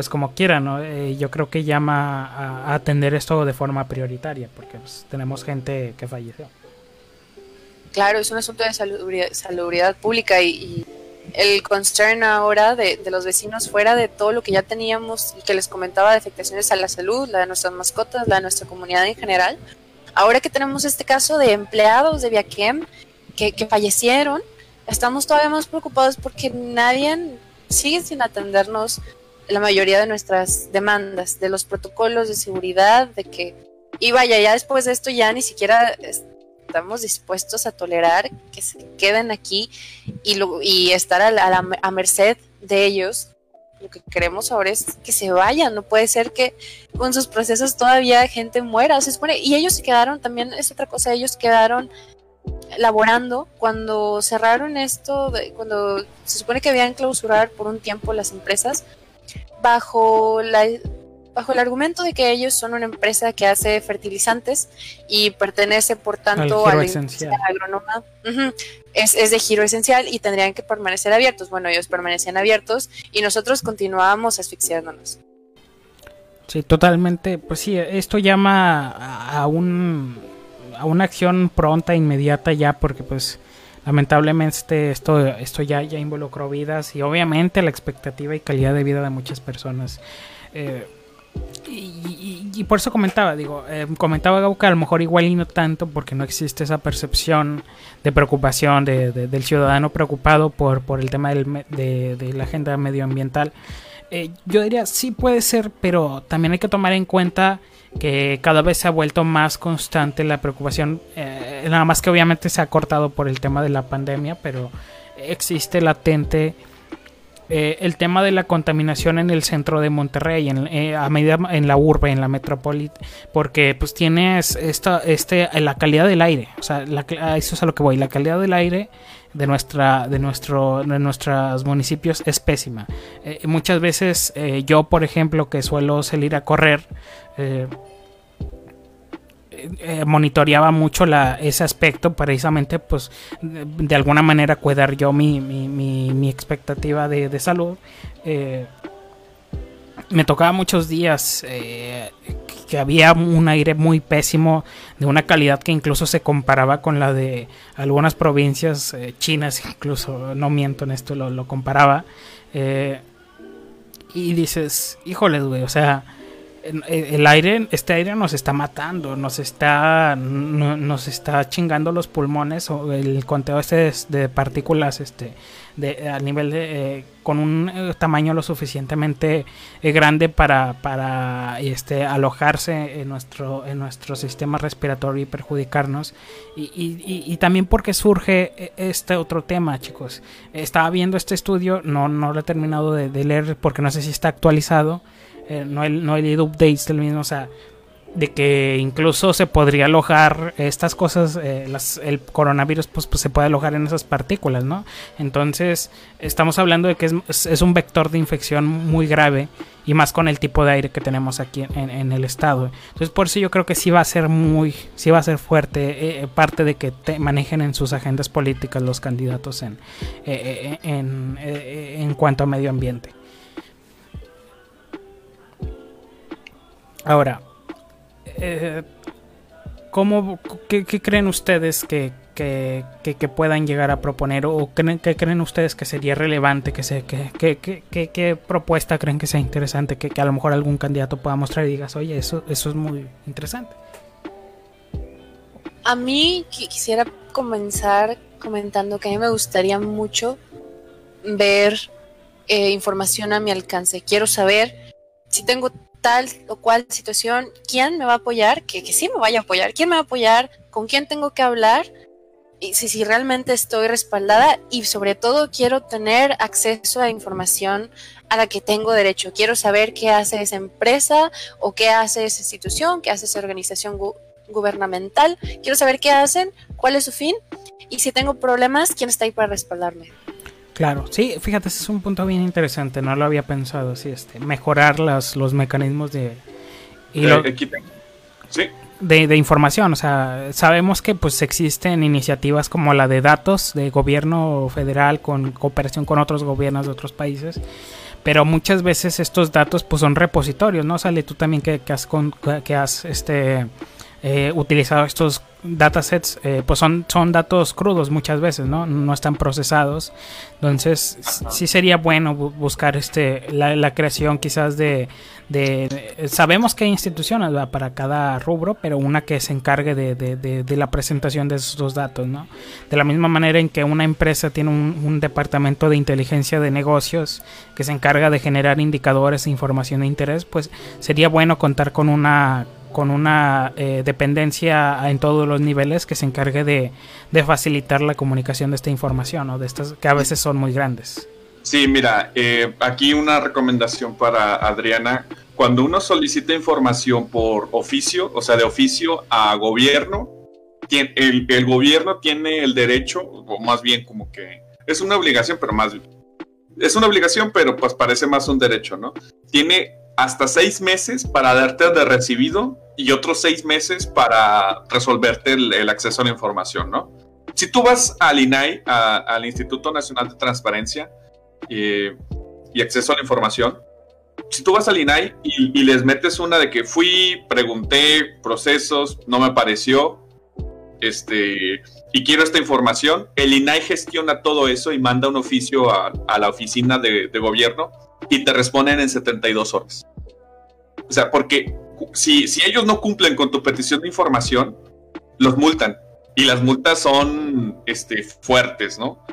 pues como quiera, ¿no? Eh, yo creo que llama a, atender esto de forma prioritaria, porque pues, tenemos gente que falleció. Claro, es un asunto de salubridad, pública y, el concern ahora de, de, los vecinos fuera de todo lo que ya teníamos y que les comentaba de afectaciones a la salud, la de nuestras mascotas, la de nuestra comunidad en general. Ahora que tenemos este caso de empleados de Viaquem que, que fallecieron, estamos todavía más preocupados porque nadie sigue sin atendernos la mayoría de nuestras demandas, de los protocolos de seguridad, de que, y vaya, ya después de esto ya ni siquiera estamos dispuestos a tolerar que se queden aquí y, lo, y estar a, la, a merced de ellos. Lo que queremos ahora es que se vayan, no puede ser que con sus procesos todavía gente muera, se supone, y ellos se quedaron, también es otra cosa, ellos quedaron laborando. Cuando cerraron esto, cuando se supone que habían clausurar por un tiempo las empresas, bajo la bajo el argumento de que ellos son una empresa que hace fertilizantes y pertenece por tanto a la industria agrónoma, es, es, de giro esencial y tendrían que permanecer abiertos. Bueno, ellos permanecían abiertos y nosotros continuábamos asfixiándonos. Sí, totalmente. Pues sí, esto llama a, un, a una acción pronta, inmediata ya, porque pues lamentablemente esto, esto ya, ya involucró vidas y obviamente la expectativa y calidad de vida de muchas personas. Eh, y, por eso comentaba, digo, eh, comentaba Gauca, a lo mejor igual y no tanto porque no existe esa percepción de preocupación de, del ciudadano preocupado por, por el tema del, de, la agenda medioambiental. Eh, yo diría, sí puede ser, pero también hay que tomar en cuenta que cada vez se ha vuelto más constante la preocupación, eh, nada más que obviamente se ha cortado por el tema de la pandemia, pero existe latente eh, el tema de la contaminación en el centro de Monterrey, en, eh, a medida en la urbe, en la metrópoli, porque pues tienes esta, este, la calidad del aire, o sea, eso es a lo que voy, la calidad del aire de nuestra, de nuestro, de nuestros municipios es pésima. Muchas veces yo, por ejemplo, que suelo salir a correr, eh, monitoreaba mucho ese aspecto, precisamente, pues, de, alguna manera cuidar yo mi, mi, mi, expectativa de, salud. Eh, me tocaba muchos días eh, que había un aire muy pésimo, de una calidad que incluso se comparaba con la de algunas provincias chinas, incluso, no miento en esto, lo, lo comparaba. y dices, híjole, güey, o sea el aire, este aire nos está matando, nos está, nos está chingando los pulmones o el conteo este de, partículas, este, de, a nivel de, eh, con un eh, tamaño lo suficientemente eh, grande para, para este, alojarse en nuestro, en nuestro sistema respiratorio y perjudicarnos. Y, y, también porque surge este otro tema, chicos. Estaba viendo este estudio, no, no lo he terminado de leer porque no sé si está actualizado eh, no, he, no leído updates del mismo, o sea, de que incluso se podría alojar estas cosas, eh, el coronavirus pues, pues, se puede alojar en esas partículas, ¿no? Entonces estamos hablando de que es, es, un vector de infección muy grave y más con el tipo de aire que tenemos aquí en, el estado. Entonces por eso yo creo que sí va a ser muy, sí va a ser fuerte eh, parte de que te manejen en sus agendas políticas los candidatos en, en, en cuanto a medio ambiente. Ahora, eh, ¿cómo, qué, creen ustedes que, puedan llegar a proponer o qué creen ustedes que sería relevante, que, se, qué propuesta creen que sea interesante, que, a lo mejor algún candidato pueda mostrar y digas, oye, eso, eso es muy interesante? A mí quisiera comenzar comentando que a mí me gustaría mucho ver eh, información a mi alcance. Quiero saber si tengo tal o cual situación, quién me va a apoyar, que, que sí me vaya a apoyar, quién me va a apoyar, con quién tengo que hablar, y si, si realmente estoy respaldada y sobre todo quiero tener acceso a información a la que tengo derecho. Quiero saber qué hace esa empresa o qué hace esa institución, qué hace esa organización gubernamental. Quiero saber qué hacen, cuál es su fin y si tengo problemas, quién está ahí para respaldarme. Claro, sí, fíjate, ese es un punto bien interesante, no lo había pensado, sí, este, mejorar los mecanismos de... de, de, información, o sea, sabemos que pues existen iniciativas como la de datos de gobierno federal con cooperación con otros gobiernos de otros países, pero muchas veces estos datos pues son repositorios, ¿no? Sale tú también que, que has, con, que has este, eh, utilizado estos datasets, eh, pues son, son datos crudos muchas veces, ¿no? No están procesados. Entonces, sí sería bueno buscar este la, creación quizás de, de, Sabemos que hay instituciones para cada rubro, pero una que se encargue de, de, la presentación de esos datos, ¿no? De la misma manera en que una empresa tiene un, un departamento de inteligencia de negocios que se encarga de generar indicadores e información de interés, pues sería bueno contar con una con una eh, dependencia en todos los niveles que se encargue de, facilitar la comunicación de esta información o de estas que a veces son muy grandes. Sí, mira, eh, aquí una recomendación para Adriana. Cuando uno solicita información por oficio, o sea, de oficio a gobierno, el gobierno tiene el derecho, o más bien como que es una obligación, pero más es una obligación, pero pues parece más un derecho, ¿no? Tiene hasta seis meses para darte de recibido y otros seis meses para resolverte el, acceso a la información, ¿no? Si tú vas al INAI, al Instituto Nacional de Transparencia eh, y Acceso a la Información, si tú vas al INAI y, les metes una de que fui, pregunté, procesos, no me pareció, este, y quiero esta información, el INAI gestiona todo eso y manda un oficio a, la oficina de, de gobierno y te responden en 72 horas. O sea, porque si, si ellos no cumplen con tu petición de información, los multan. Y las multas son este, fuertes, ¿no?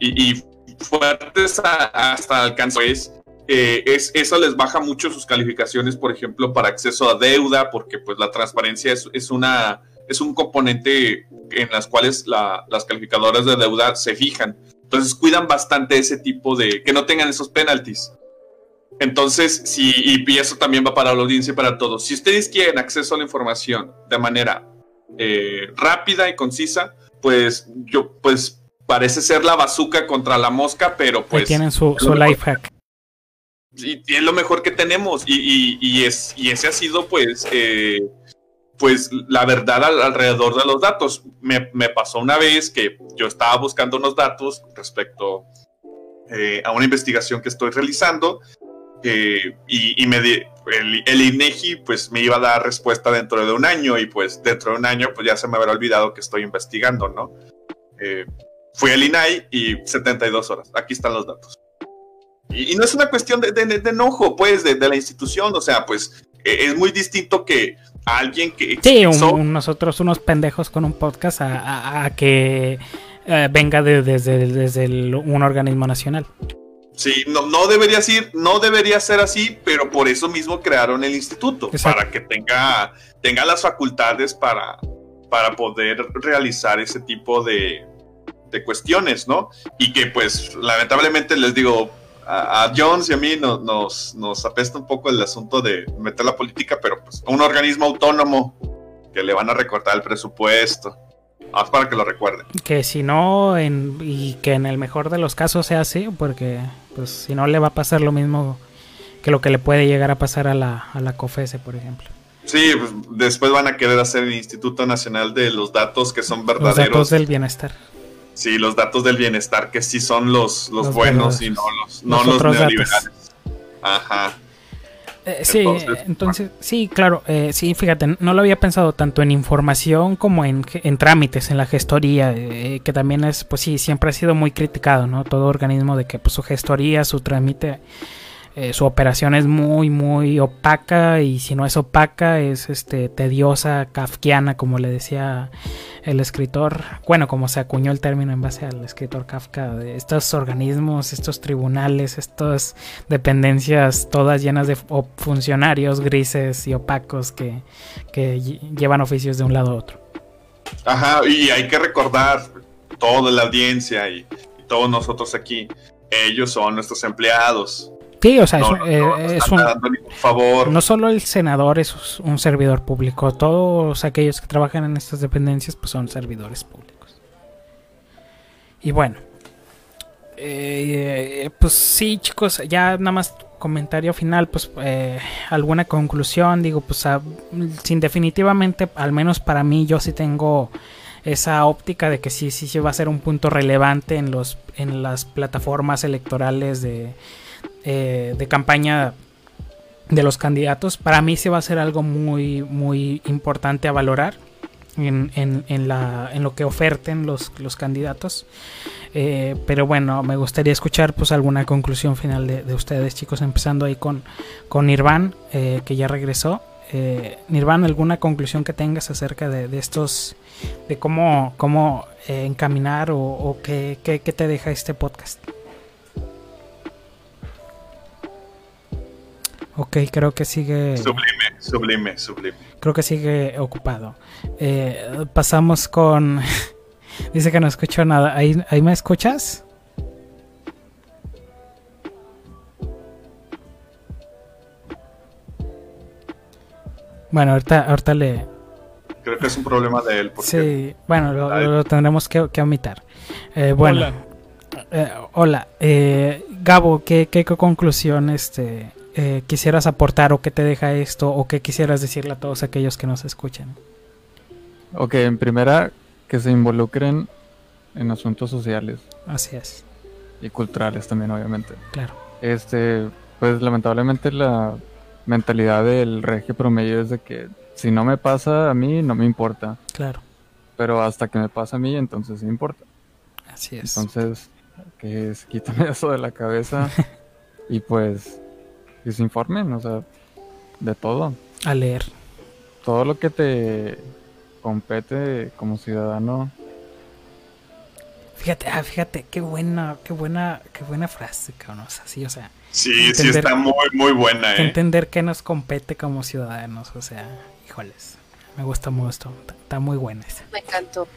Y, fuertes hasta alcanzar pues, eh, es, eso les baja mucho sus calificaciones, por ejemplo, para acceso a deuda, porque pues la transparencia es, es una, es un componente en las cuales las calificadoras de deuda se fijan. Entonces cuidan bastante ese tipo de, que no tengan esos penalties. Entonces, si, y eso también va para la audiencia y para todos. Si ustedes quieren acceso a la información de manera eh, rápida y concisa, pues yo, pues parece ser la bazuca contra la mosca, pero pues... tienen su, su life hack. Y, es lo mejor que tenemos. Y, y, es, y ese ha sido, pues, eh, pues la verdad alrededor de los datos. Me, me, pasó una vez que yo estaba buscando unos datos respecto eh, a una investigación que estoy realizando eh, y, me el, el, INEGI pues me iba a dar respuesta dentro de un año y pues dentro de un año pues ya se me habrá olvidado que estoy investigando, ¿no? Eh, fui al INAI y 72 horas, aquí están los datos. Y, no es una cuestión de, de, enojo, pues, de, la institución, o sea, pues e, es muy distinto que alguien que... Sí, nosotros unos pendejos con un podcast a, que eh, venga desde, desde un organismo nacional. Sí, no, no debería ser, no debería ser así, pero por eso mismo crearon el instituto, para que tenga, tenga las facultades para, para poder realizar ese tipo de, de cuestiones, ¿no? Y que pues lamentablemente les digo, a, Jones y a mí nos, nos apesta un poco el asunto de meter la política, pero pues un organismo autónomo que le van a recortar el presupuesto para que lo recuerden. Que si no, en, y que en el mejor de los casos sea así, porque pues si no le va a pasar lo mismo que lo que le puede llegar a pasar a la, a la COFESE, por ejemplo. Sí, pues después van a querer hacer el Instituto Nacional de los Datos que son verdaderos. Los datos del bienestar. Sí, los datos del bienestar que sí son los, los, buenos y no los, no los, neoliberales. Ajá. Eh, sí, entonces, sí, claro, eh, sí, fíjate, no lo había pensado tanto en información como en, en trámites, en la gestoría, eh, que también es, pues sí, siempre ha sido muy criticado, ¿no? Todo organismo de que pues, su gestoría, su trámite eh, su operación es muy, muy opaca y si no es opaca es este, tediosa, kafkiana, como le decía el escritor, bueno, como se acuñó el término en base al escritor Kafka, estos organismos, estos tribunales, estas dependencias todas llenas de funcionarios grises y opacos que, que llevan oficios de un lado a otro. Ajá, y hay que recordar, toda la audiencia y todos nosotros aquí, ellos son nuestros empleados Sí, o sea, es, un, favor. No solo el senador es un servidor público, todos aquellos que trabajan en estas dependencias pues son servidores públicos. Y bueno, eh, pues sí, chicos, ya nada más comentario final, pues eh, alguna conclusión, digo, pues sin definitivamente, al menos para mí, yo sí tengo esa óptica de que sí, sí, sí va a ser un punto relevante en los en las plataformas electorales de eh, de campaña de los candidatos, para mí se va a ser algo muy, muy importante a valorar en, en, la, en lo que oferten los, los candidatos. Eh, pero bueno, me gustaría escuchar pues alguna conclusión final de, ustedes, chicos, empezando ahí con, con Nirvan, eh, que ya regresó. Nirvan, ¿alguna conclusión que tengas acerca de, estos, de cómo, cómo encaminar o, o qué, qué te deja este podcast? Ok, creo que sigue. Sublime, sublime, sublime. Creo que sigue ocupado. Eh, pasamos con. (laughs) Dice que no escucho nada. ¿Ahí, ¿Ahí me escuchas? Bueno, ahorita, ahorita le. Creo que es un problema de él. Sí, bueno, lo, tendremos que, que omitar. Eh, bueno, hola. Eh, hola. Eh, Gabo, ¿qué, ¿qué, conclusión este, eh, quisieras aportar o qué te deja esto o qué quisieras decirle a todos aquellos que nos escuchan? Ok, en primera, que se involucren en asuntos sociales. Así es. Y culturales también, obviamente. Claro. Este, pues lamentablemente la mentalidad del regio promedio es de que si no me pasa a mí, no me importa. Claro. Pero hasta que me pasa a mí, entonces sí importa. Así es. Entonces, que se quiten (laughs) eso de la cabeza (laughs) y pues que se informen, o sea, de todo. A leer. Todo lo que te compete como ciudadano. Fíjate, ah, fíjate, qué buena, qué buena, qué buena frase, cabrón. O sea, sí, o sea. Sí, sí está muy, muy buena, eh. Entender qué nos compete como ciudadanos, o sea, híjoles. Me gusta mucho, está muy buena esa. Me encantó.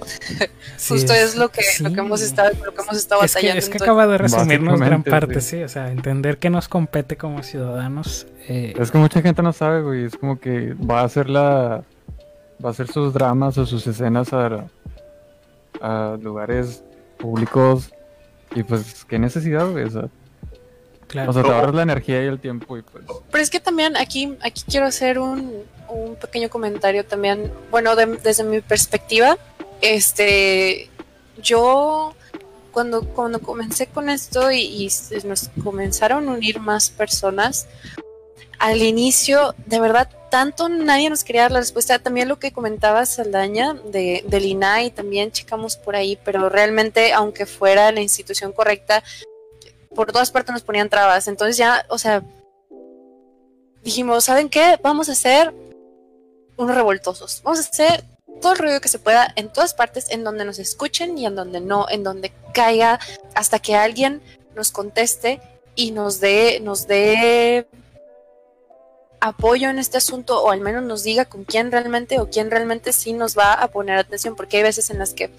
(laughs) Justo es, lo que, lo que hemos estado, lo que hemos estado es batallando. Que, es que acaba de resumirnos gran parte, sí. sí. O sea, entender que nos compete como ciudadanos. Eh, Es que mucha gente no sabe, güey. Es como que va a hacer la. Va a hacer sus dramas o sus escenas a, a lugares públicos. Y pues, ¿qué necesidad, güey? O sea, claro. o sea, te ahorras la energía y el tiempo y pues. Pero es que también aquí, aquí quiero hacer un, un pequeño comentario también. Bueno, de- desde mi perspectiva, este, yo cuando, cuando comencé con esto y, nos comenzaron a unir más personas, al inicio, de verdad, tanto nadie nos quería dar la respuesta. También lo que comentaba Saldaña de, del INAI, también checamos por ahí, pero realmente, aunque fuera la institución correcta, por todas partes nos ponían trabas. Entonces ya, o sea, dijimos, ¿saben qué? Vamos a hacer unos revoltosos. Vamos a hacer todo el ruido que se pueda en todas partes, en donde nos escuchen y en donde no, en donde caiga, hasta que alguien nos conteste y nos dé, nos dé apoyo en este asunto o al menos nos diga con quién realmente o quién realmente sí nos va a poner atención, porque hay veces en las que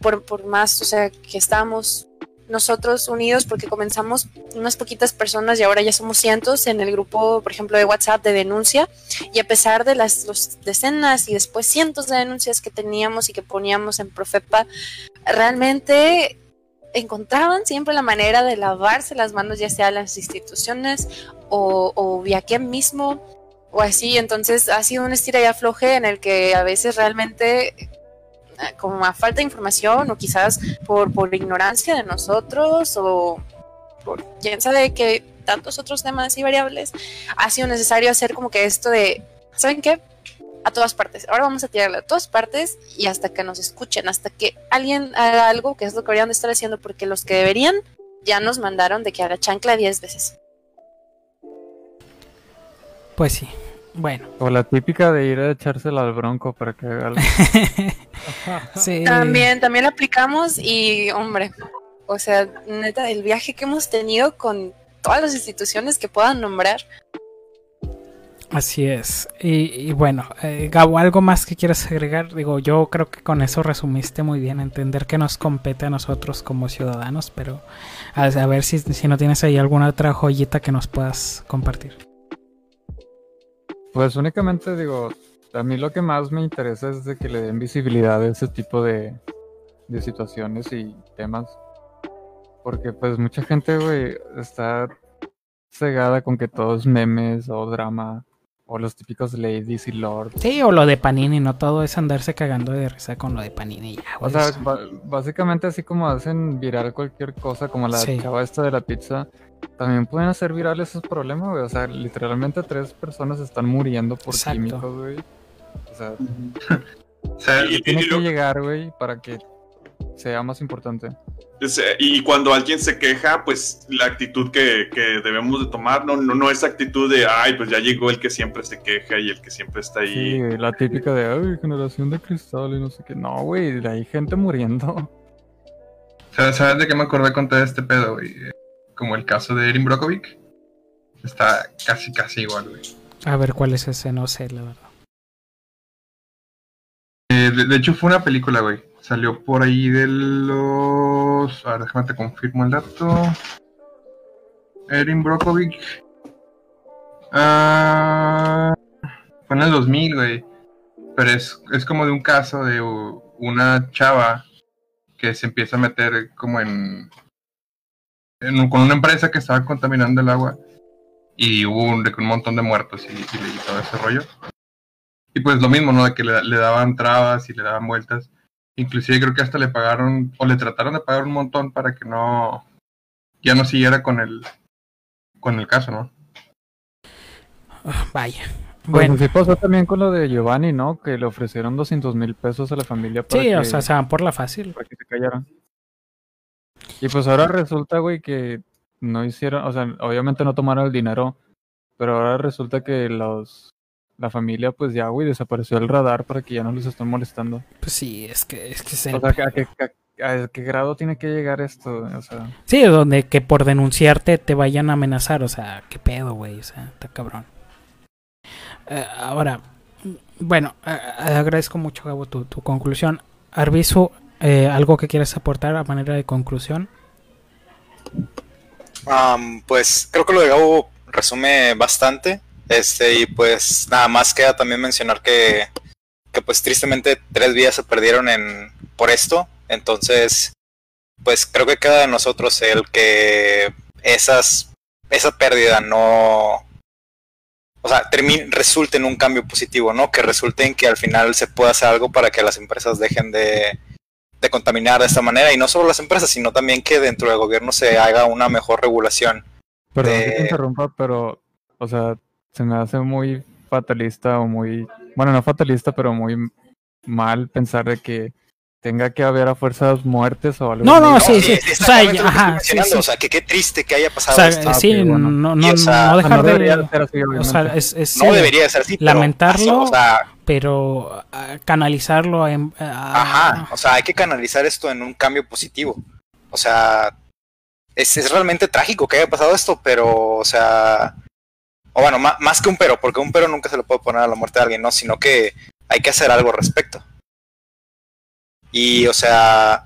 por, por más, o sea, que estamos nosotros unidos porque comenzamos unas poquitas personas y ahora ya somos cientos en el grupo, por ejemplo, de WhatsApp de denuncia. Y a pesar de las los decenas y después cientos de denuncias que teníamos y que poníamos en Profepa, realmente encontraban siempre la manera de lavarse las manos ya sea las instituciones o, o vía que mismo o así, entonces ha sido un estira y afloje en el que a veces realmente como a falta de información o quizás por, por ignorancia de nosotros o por quién sabe que tantos otros temas y variables, ha sido necesario hacer como que esto de, ¿saben qué? A todas partes. Ahora vamos a tirarle a todas partes y hasta que nos escuchen, hasta que alguien haga algo, que es lo que deberían de estar haciendo, porque los que deberían ya nos mandaron de que haga chancla 10 veces. Pues sí. Bueno. O la típica de ir a echársela al bronco para que haga algo. (laughs) sí. También, también la aplicamos y, hombre, o sea, neta, el viaje que hemos tenido con todas las instituciones que puedan nombrar. Así es. Y, y bueno, eh, Gabo, ¿algo más que quieras agregar? Digo, yo creo que con eso resumiste muy bien, entender que nos compete a nosotros como ciudadanos, pero a, a ver si, si no tienes ahí alguna otra joyita que nos puedas compartir. Pues únicamente digo, a mí lo que más me interesa es de que le den visibilidad a ese tipo de, de situaciones y temas. Porque pues mucha gente, güey, está cegada con que todo es memes o drama. O los típicos ladies y lords. Sí, o lo de Panini, no todo es andarse cagando de risa con lo de Panini ya. O sea, básicamente así como hacen viral cualquier cosa, como la Sí. chava esta de la pizza, también pueden hacer viral esos problemas, güey. O sea, literalmente tres personas están muriendo por Exacto. químicos, güey. O sea, (laughs) O sea, Y- tiene y que lo- llegar, güey, para que sea más importante. Y cuando alguien se queja, pues la actitud que, que debemos de tomar no, no, no es actitud de, ay, pues ya llegó el que siempre se queja y el que siempre está Sí, ahí. güey, la típica de, ay, generación de cristal y no sé qué. No, güey, hay gente muriendo. (laughs) ¿sabes, ¿Sabes de qué me acordé con todo este pedo, güey? Como el caso de Erin Brockovich. Está casi, casi igual, güey. A ver cuál es ese, no sé, la verdad. Eh, de, de hecho, fue una película, güey. Salió por ahí de los. A ver, déjame te confirmo el dato. Erin Brockovich. Ah, fue en el 2000, güey. Pero es, es como de un caso de una chava que se empieza a meter como en. En un- con una empresa que estaba contaminando el agua. Y hubo un, un montón de muertos y, y, todo ese rollo. Y pues lo mismo, ¿no? De que le, le daban trabas y le daban vueltas. Inclusive creo que hasta le pagaron, o le trataron de pagar un montón para que no, ya no siguiera con el, con el caso, ¿no? Ah, vaya. Bueno, Bueno, sí pasó también con lo de Giovanni, ¿no? Que le ofrecieron 200 mil pesos a la familia para, sí, que, o sea, se van por la fácil. para que se callaran. Y pues ahora resulta, güey, que no hicieron, o sea, obviamente no tomaron el dinero, pero ahora resulta que los la familia, pues ya, güey, desapareció el radar para que ya no les estén molestando. Pues sí, es que es que es el- O sea, ¿a qué, a- a qué grado tiene que llegar esto? O sea, Sí, donde que por denunciarte te vayan a amenazar, o sea, qué pedo, güey, o sea, está cabrón. Eh, ahora, bueno, eh, agradezco mucho, Gabo, tu, tu conclusión. Arbizu, eh, ¿algo que quieras aportar a manera de conclusión? Um, pues creo que lo de Gabo resume bastante. Este, y pues nada más queda también mencionar que, que pues tristemente tres vidas se perdieron en por esto. Entonces, pues creo que queda de nosotros el que esas, esa pérdida no, o sea, termine, resulte en un cambio positivo, ¿no? Que resulte en que al final se pueda hacer algo para que las empresas dejen de, de contaminar de esta manera. Y no solo las empresas, sino también que dentro del gobierno se haga una mejor regulación. Perdón de- que te interrumpa, pero, o sea, se me hace muy fatalista o muy, bueno, no fatalista, pero muy mal pensar de que tenga que haber a fuerzas muertes o algo No, no, sí, sí. es O sea, ajá, estoy sí, mencionando, sí. O sea, que qué triste que haya O pasado sea, esto. Sí, bueno. no, no, o sea, no O sea, dejar no debería de... ser así, O sea, es, es- No sí, debería ser así. pero lamentarlo. pasó, o sea, pero ah, canalizarlo en... ah, Ajá, o sea, hay que canalizar esto en un cambio positivo. O sea, es, es realmente trágico que haya pasado esto, pero, o sea, o bueno, más que un pero, porque un pero nunca se le puede poner a la muerte de alguien, ¿no? Sino que hay que hacer algo al respecto. Y, o sea,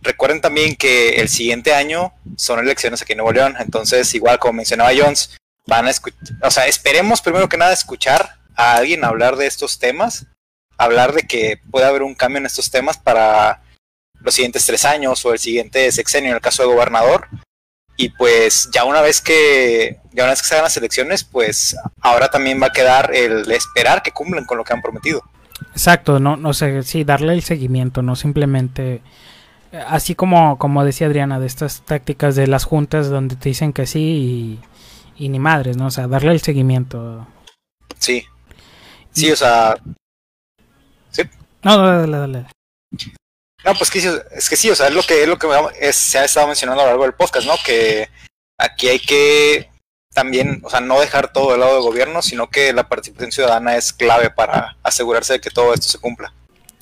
recuerden también que el siguiente año son elecciones aquí en Nuevo León, entonces, igual como mencionaba Jones, van a escuchar, o sea, esperemos primero que nada escuchar a alguien hablar de estos temas, hablar de que puede haber un cambio en estos temas para los siguientes tres años o el siguiente sexenio en el caso de gobernador. Y pues ya una vez que ya una vez que se hagan las elecciones, pues ahora también va a quedar el esperar que cumplan con lo que han prometido. Exacto, no, no sé, sí, darle el seguimiento, no simplemente... Así como, como decía Adriana, de estas tácticas de las juntas donde te dicen que sí y, y ni madres, ¿no? O sea, darle el seguimiento. Sí. Sí, o sea, No, no, dale, dale, dale. No, pues que sí, es que sí, o sea, es lo que, es lo que es- se ha estado mencionando a lo largo del podcast, ¿no? Que aquí hay que también, o sea, no dejar todo del lado del gobierno, sino que la participación ciudadana es clave para asegurarse de que todo esto se cumpla.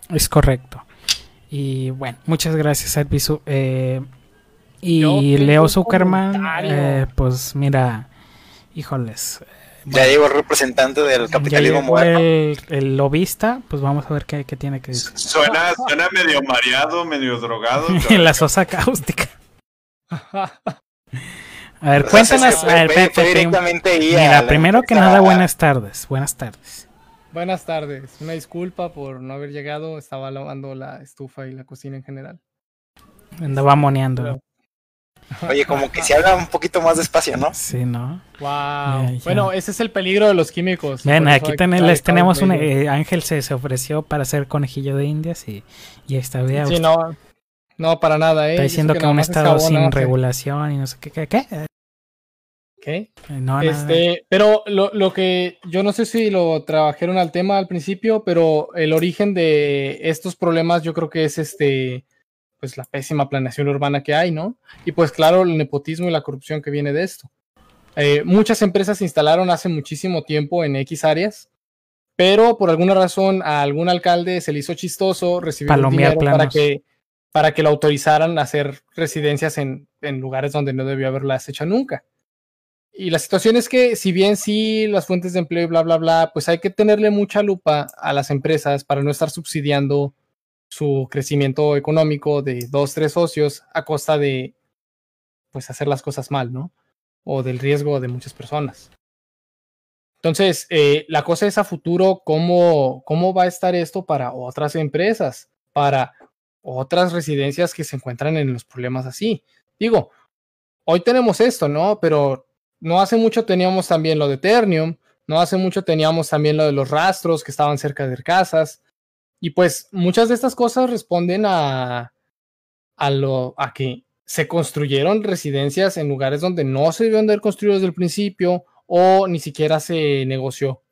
Es correcto. Y bueno, muchas gracias, Arbizu. Eh, y Leo Zuckerman, eh, pues mira, híjoles. Ya llegó el representante del Ya capitalismo llegó moderno. el, el lobista, pues vamos a ver qué, qué tiene que decir. Suena, suena medio mareado, medio drogado. (laughs) la sosa cáustica. (laughs) A ver, cuéntanos. a ver, fue- fue directamente mira, la primero que nada, buenas tardes. Buenas tardes. Buenas tardes. Una disculpa por no haber llegado. Estaba lavando la estufa y la cocina en general. Andaba moneando. Oye, como que se habla un poquito más despacio, ¿no? Sí, ¿no? Wow. Bueno, ese es el peligro de los químicos. Ven, aquí que ten- les tenemos un. eh, Ángel se, se ofreció para ser conejillo de indias y, y esta vez Sí, no. No, para nada, ¿eh? está diciendo que, nada un estado sin regulación y no sé qué. ¿Qué? qué? ¿Qué? No, nada. Este, pero lo, lo que yo no sé si lo trabajaron al tema al principio, pero el origen de estos problemas yo creo que es este, pues la pésima planeación urbana que hay, ¿no? Y pues claro, el nepotismo y la corrupción que viene de esto. Eh, muchas empresas se instalaron hace muchísimo tiempo en X áreas, pero por alguna razón a algún alcalde se le hizo chistoso recibir dinero para planos. que, para que lo autorizaran a hacer residencias en, en lugares donde no debió haberlas hecho nunca. Y la situación es que, si bien sí, las fuentes de empleo y bla, bla, bla, pues hay que tenerle mucha lupa a las empresas para no estar subsidiando su crecimiento económico de dos, tres socios a costa de, pues, hacer las cosas mal, ¿no? O del riesgo de muchas personas. Entonces, eh, la cosa es a futuro, ¿cómo, ¿cómo va a estar esto para otras empresas? Para otras residencias que se encuentran en los problemas así. Digo, hoy tenemos esto, ¿no? Pero no hace mucho teníamos también lo de Eternium, no hace mucho teníamos también lo de los rastros que estaban cerca de casas. Y pues muchas de estas cosas responden a, a, lo, a que se construyeron residencias en lugares donde no se debieron de haber construido desde el principio o ni siquiera se negoció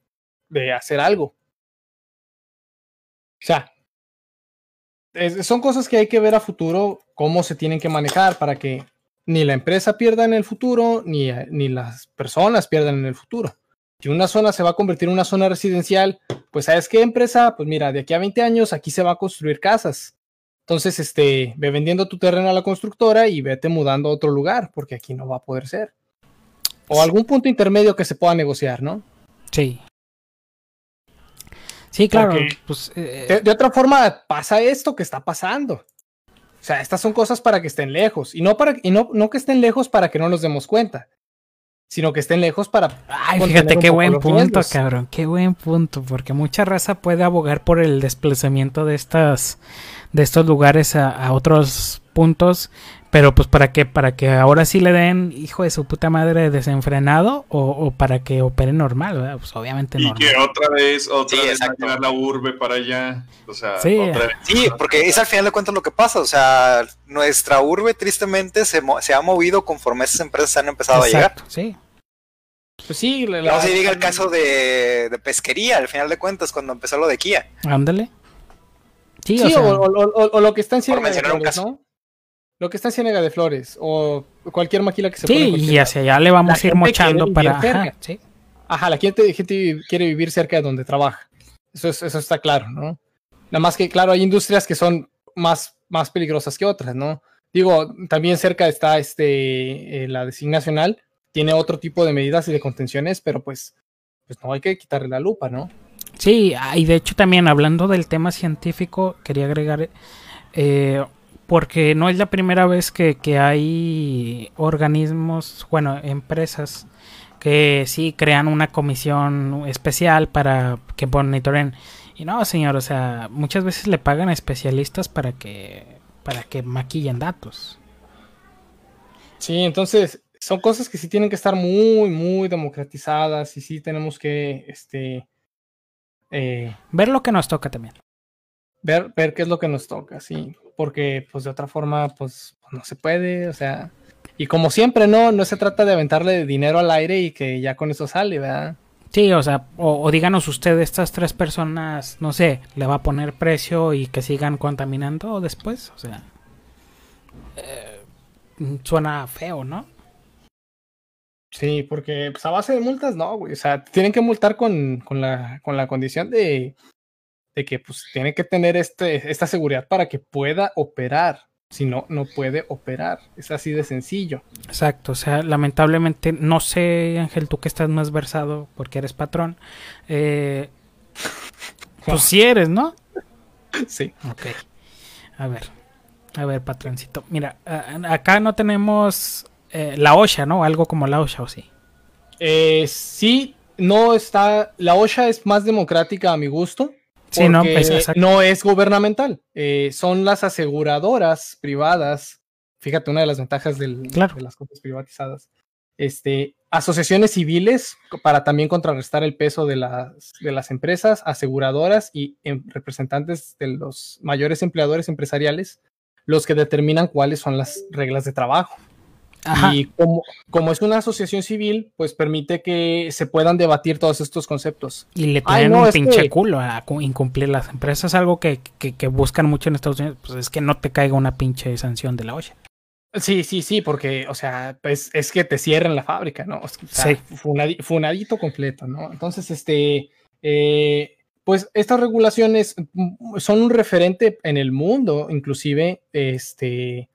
de hacer algo. O sea, son cosas que hay que ver a futuro, cómo se tienen que manejar para que ni la empresa pierda en el futuro, ni, ni las personas pierdan en el futuro. Si una zona se va a convertir en una zona residencial, pues ¿sabes qué empresa? Pues mira, de aquí a 20 años aquí se va a construir casas. Entonces, este, ve vendiendo tu terreno a la constructora y vete mudando a otro lugar, porque aquí no va a poder ser. O algún punto intermedio que se pueda negociar, ¿no? Sí. Sí, claro. Porque- Pues, eh, De, de otra forma, pasa esto que está pasando. O sea, estas son cosas para que estén lejos. Y no para y no, no que estén lejos para que no nos demos cuenta. Sino que estén lejos para. Ay, fíjate qué buen punto, cabrón. Qué buen punto. Porque mucha raza puede abogar por el desplazamiento de estas, de estos lugares a, a otros puntos. Pero pues para que, para que ahora sí le den hijo de su puta madre desenfrenado o, o para que opere normal, ¿verdad? Pues obviamente Y que otra vez, otra Sí, vez va a exacto. llegar la urbe para allá. O sea, Sí. otra vez. Sí, porque es al final de cuentas lo que pasa. O sea, nuestra urbe tristemente se, mo- se ha movido conforme esas empresas han empezado a llegar. Exacto, sí. Pues sí, la- la- No se diga el caso de, de pesquería, al final de cuentas, cuando empezó lo de Kia. Ándale. Sí, Sí, o sea, o, o- o- o lo que está en Ciénaga de mencionar un Flores, caso. ¿no? Lo que está en Ciénaga de Flores. O cualquier maquila que se sí, cualquier y hacia allá le vamos La a ir mochando para. ajá, cerca. sí. Ajá, la gente, gente quiere vivir cerca de donde trabaja. Eso, es- eso está claro, ¿no? Nada más que, claro, hay industrias que son más, más peligrosas que otras, ¿no? Digo, también cerca está este, eh, la designacional, tiene otro tipo de medidas y de contenciones, pero pues, pues no hay que quitarle la lupa, ¿no? Sí, ah, y de hecho también hablando del tema científico, quería agregar, eh, porque no es la primera vez que, que hay organismos, bueno, empresas que sí crean una comisión especial para que monitoren. Y no, señor, o sea, muchas veces le pagan a especialistas para que, para que maquillen datos. Sí, entonces son cosas que sí tienen que estar muy, muy democratizadas y sí tenemos que, este, eh, Ver lo que nos toca también. Ver, ver qué es lo que nos toca, sí, porque pues de otra forma pues no se puede, o sea, y como siempre, no, no se trata de aventarle dinero al aire y que ya con eso sale, ¿verdad? Sí, o sea, o, o díganos usted, estas tres personas, no sé, le va a poner precio y que sigan contaminando después, o sea, eh, suena feo, ¿no? Sí, porque pues, a base de multas, no, güey, o sea, tienen que multar con, con, la, con la condición de, de que pues tiene que tener este, esta seguridad para que pueda operar, si no, no puede operar, es así de sencillo. Exacto, o sea, lamentablemente, no sé, Ángel, tú que estás más versado porque eres patrón, eh, pues sí eres, ¿no? (laughs) Sí. Ok. A ver. A ver, patroncito. Mira, acá no tenemos eh, la OSHA, ¿no? Algo como la OSHA, ¿o sí? Eh, sí, no está. La OSHA es más democrática a mi gusto. Sí, no, porque pues, no es gubernamental. Eh, son las aseguradoras privadas. Fíjate, una de las ventajas del- Claro. de las cosas privatizadas. Este, asociaciones civiles para también contrarrestar el peso de las, de las empresas, aseguradoras y em, representantes de los mayores empleadores empresariales, los que determinan cuáles son las reglas de trabajo. Ajá. Y como, como es una asociación civil, pues permite que se puedan debatir todos estos conceptos. Y le no, un pinche que- culo a cu- incumplir las empresas. Algo que, que, que buscan mucho en Estados Unidos. Pues es que no te caiga una pinche sanción de la OSHA. Sí, sí, sí, porque, o sea, pues es que te cierren la fábrica, ¿no? O sea, Sí. funadi- funadito completo, ¿no? Entonces, este, eh, pues estas regulaciones mm, son un referente en el mundo, inclusive, este,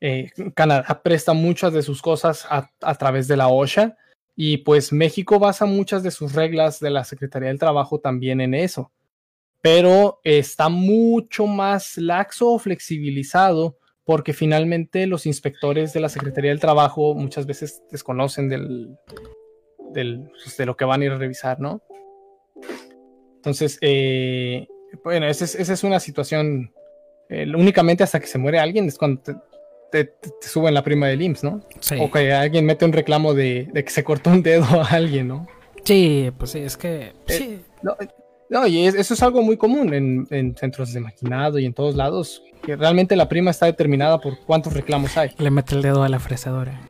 eh, Canadá presta muchas de sus cosas a, través de la OSHA y pues México basa muchas de sus reglas de la Secretaría del Trabajo también en eso, pero está mucho más laxo o flexibilizado porque finalmente los inspectores de la Secretaría del Trabajo muchas veces desconocen del, pues, de lo que van a ir a revisar, ¿no? Entonces, eh, bueno, esa es, una situación eh, únicamente hasta que se muere alguien es cuando te- te- suben la prima del IMSS, ¿no? Sí. O que alguien mete un reclamo de, de que se cortó un dedo a alguien, ¿no? Sí, pues sí, es que. Eh, Sí. No, eh, no, y es- eso es algo muy común en, en centros de maquinado y en todos lados, que realmente la prima está determinada por cuántos reclamos hay. Le mete el dedo a la fresadora.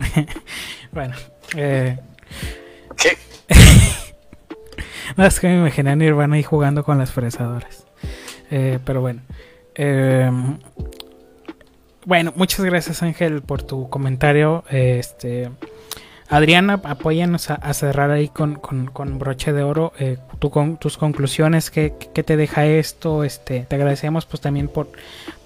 (laughs) bueno. Eh, ¿Qué? (laughs) no, es que me imaginé a Nirvana ahí jugando con las fresadoras. Eh, pero bueno. Eh, bueno, muchas gracias Ángel por tu comentario. Este, Adriana, apóyanos a, cerrar ahí con, con, broche de oro eh, con, tus conclusiones, ¿qué, ¿qué, te deja esto? Este, te agradecemos pues también por,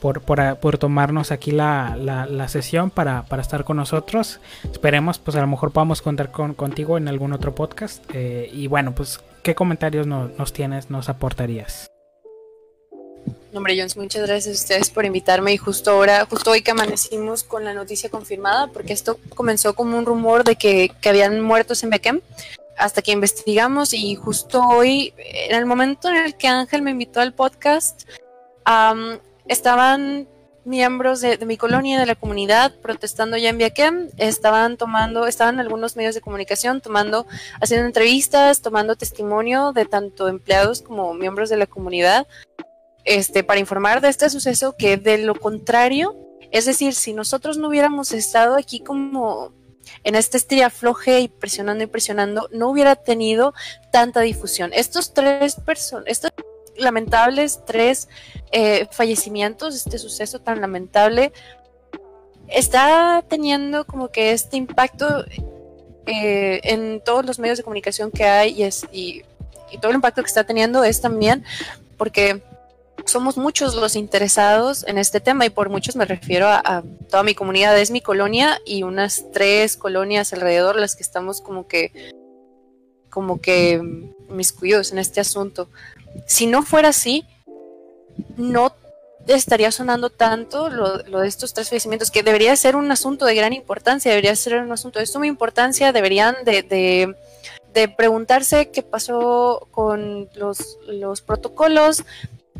por, por, por tomarnos aquí la, la, sesión para, para, estar con nosotros. Esperemos pues a lo mejor podamos contar con, contigo en algún otro podcast. Eh, y bueno, pues, ¿qué comentarios nos tienes, nos aportarías? Hombre, Jones, muchas gracias a ustedes por invitarme y justo ahora, justo hoy que amanecimos con la noticia confirmada, porque esto comenzó como un rumor de que, que habían muertos en Beckham, hasta que investigamos y justo hoy, en el momento en el que Ángel me invitó al podcast, estaban miembros de, mi colonia, de la comunidad, protestando ya en Viaquem, estaban tomando, estaban algunos medios de comunicación tomando, haciendo entrevistas, tomando testimonio de tanto empleados como miembros de la comunidad este, para informar de este suceso que de lo contrario, es decir, si nosotros no hubiéramos estado aquí como en este estirafloje y presionando y presionando, no hubiera tenido tanta difusión. Estos tres personas, estos lamentables tres eh, fallecimientos, este suceso tan lamentable, está teniendo como que este impacto eh, en todos los medios de comunicación que hay y, todo el impacto que está teniendo es también porque somos muchos los interesados en este tema y por muchos me refiero a, toda mi comunidad, es mi colonia y unas tres colonias alrededor las que estamos como que como que mis cuidados en este asunto. Si no fuera así, no estaría sonando tanto lo, de estos tres fallecimientos, que debería ser un asunto de gran importancia, debería ser un asunto de suma importancia, deberían de, de, de preguntarse qué pasó con los, los protocolos,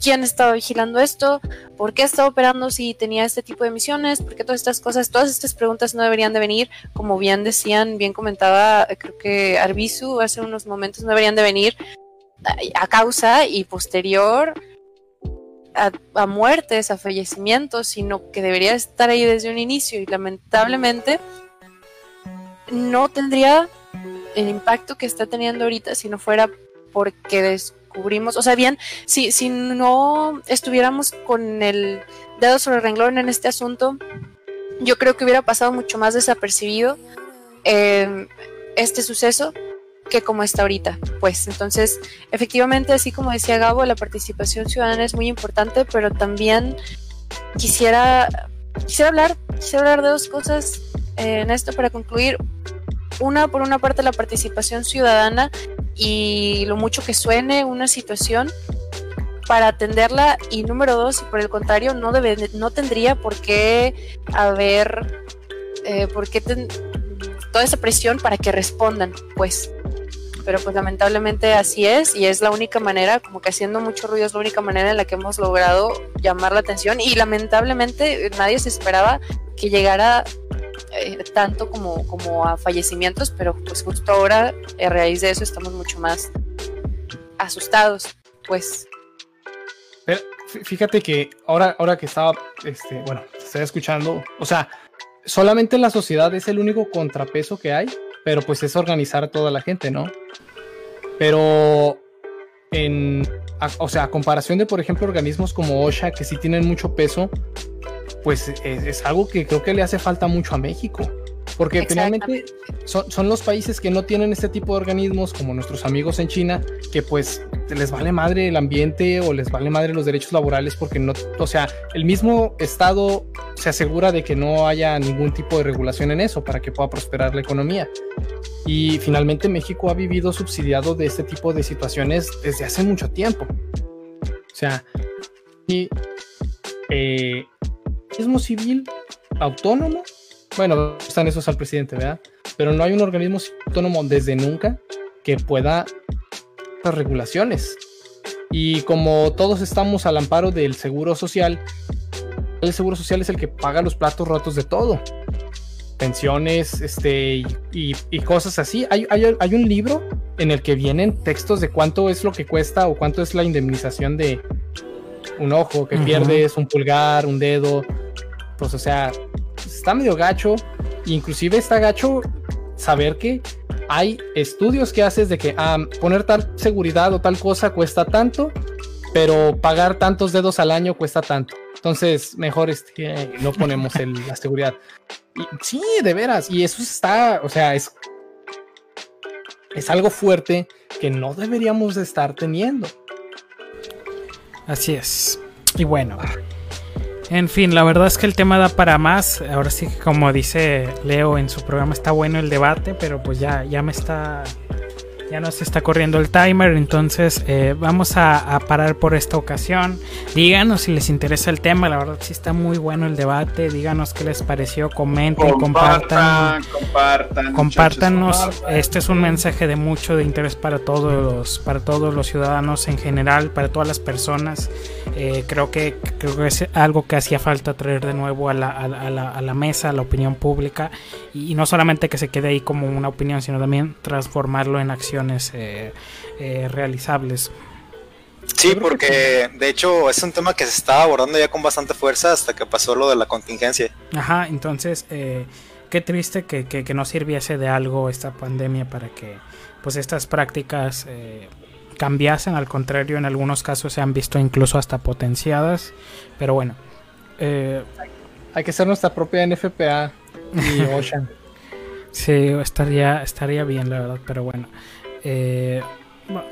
quién estaba vigilando esto, por qué estaba operando si tenía este tipo de misiones, por qué todas estas cosas, todas estas preguntas no deberían de venir, como bien decían, bien comentaba, eh, creo que Arbizu hace unos momentos, no deberían de venir a causa y posterior a, muertes, a fallecimientos, sino que debería estar ahí desde un inicio. Y lamentablemente no tendría el impacto que está teniendo ahorita si no fuera porque descubrimos, o sea, bien, si, si no estuviéramos con el dedo sobre renglón en este asunto, yo creo que hubiera pasado mucho más desapercibido eh, este suceso que como está ahorita. Pues entonces, efectivamente, así como decía Gabo, la participación ciudadana es muy importante, pero también quisiera, quisiera hablar, quisiera hablar de dos cosas eh, en esto para concluir. Una, por una parte, la participación ciudadana y lo mucho que suene una situación para atenderla y número dos, por el contrario, no, debe, no tendría por qué haber, eh, por qué toda esa presión para que respondan, pues. Pero pues lamentablemente así es y es la única manera, como que haciendo mucho ruido es la única manera en la que hemos logrado llamar la atención y lamentablemente nadie se esperaba que llegara eh, tanto como, como a fallecimientos, pero pues justo ahora a raíz de eso estamos mucho más asustados, pues. Fíjate que ahora, ahora que estaba, este, bueno, estoy escuchando, o sea, solamente la sociedad es el único contrapeso que hay pero pues es organizar a toda la gente, ¿no? Pero en, o sea, a comparación de, por ejemplo, organismos como OSHA, que sí tienen mucho peso, pues es, algo que creo que le hace falta mucho a México. Porque finalmente son, son, los países que no tienen este tipo de organismos, como nuestros amigos en China, que pues les vale madre el ambiente o les vale madre los derechos laborales, porque no, o sea, el mismo Estado se asegura de que no haya ningún tipo de regulación en eso para que pueda prosperar la economía. Y finalmente México ha vivido subsidiado de este tipo de situaciones desde hace mucho tiempo. O sea, y eh, organismo civil autónomo, bueno, están esos al presidente, ¿verdad? Pero no hay un organismo autónomo desde nunca que pueda las regulaciones. Y como todos estamos al amparo del seguro social, el seguro social es el que paga los platos rotos de todo pensiones este, y, cosas así. Hay, hay, un libro en el que vienen textos de cuánto es lo que cuesta o cuánto es la indemnización de un ojo que pierdes, un pulgar, un dedo. O sea, está medio gacho. Inclusive está gacho saber que hay estudios que haces de que ah, poner tal seguridad o tal cosa cuesta tanto, pero pagar tantos dedos al año cuesta tanto. Entonces, mejor este, no ponemos la seguridad. Sí, de veras. Y eso está, o sea, es es algo fuerte que no deberíamos de estar teniendo. Así es. Y bueno, en fin, la verdad es que el tema da para más. Ahora sí que como dice Leo en su programa está bueno el debate, pero pues ya, ya me está ya nos está corriendo el timer, entonces eh, vamos a, parar por esta ocasión. Díganos si les interesa el tema, la verdad sí está muy bueno el debate. Díganos qué les pareció, comenten, compartan. Compartan, compártanos. Este es un mensaje de mucho de interés para todos los, para todos los ciudadanos en general, para todas las personas. Eh, creo que creo que es algo que hacía falta traer de nuevo a la, a la, a la mesa, a la opinión pública y no solamente que se quede ahí como una opinión, sino también transformarlo en acción eh, eh, realizables. Sí, porque de hecho es un tema que se estaba abordando ya con bastante fuerza hasta que pasó lo de la contingencia. Ajá, entonces eh, qué triste que, que, no sirviese de algo esta pandemia para que pues estas prácticas cambiasen, al contrario en algunos casos se han visto incluso hasta potenciadas, pero bueno. Hay que ser nuestra propia NFPA y (laughs) Ocean. sí, estaría, estaría bien la verdad, pero bueno. Eh,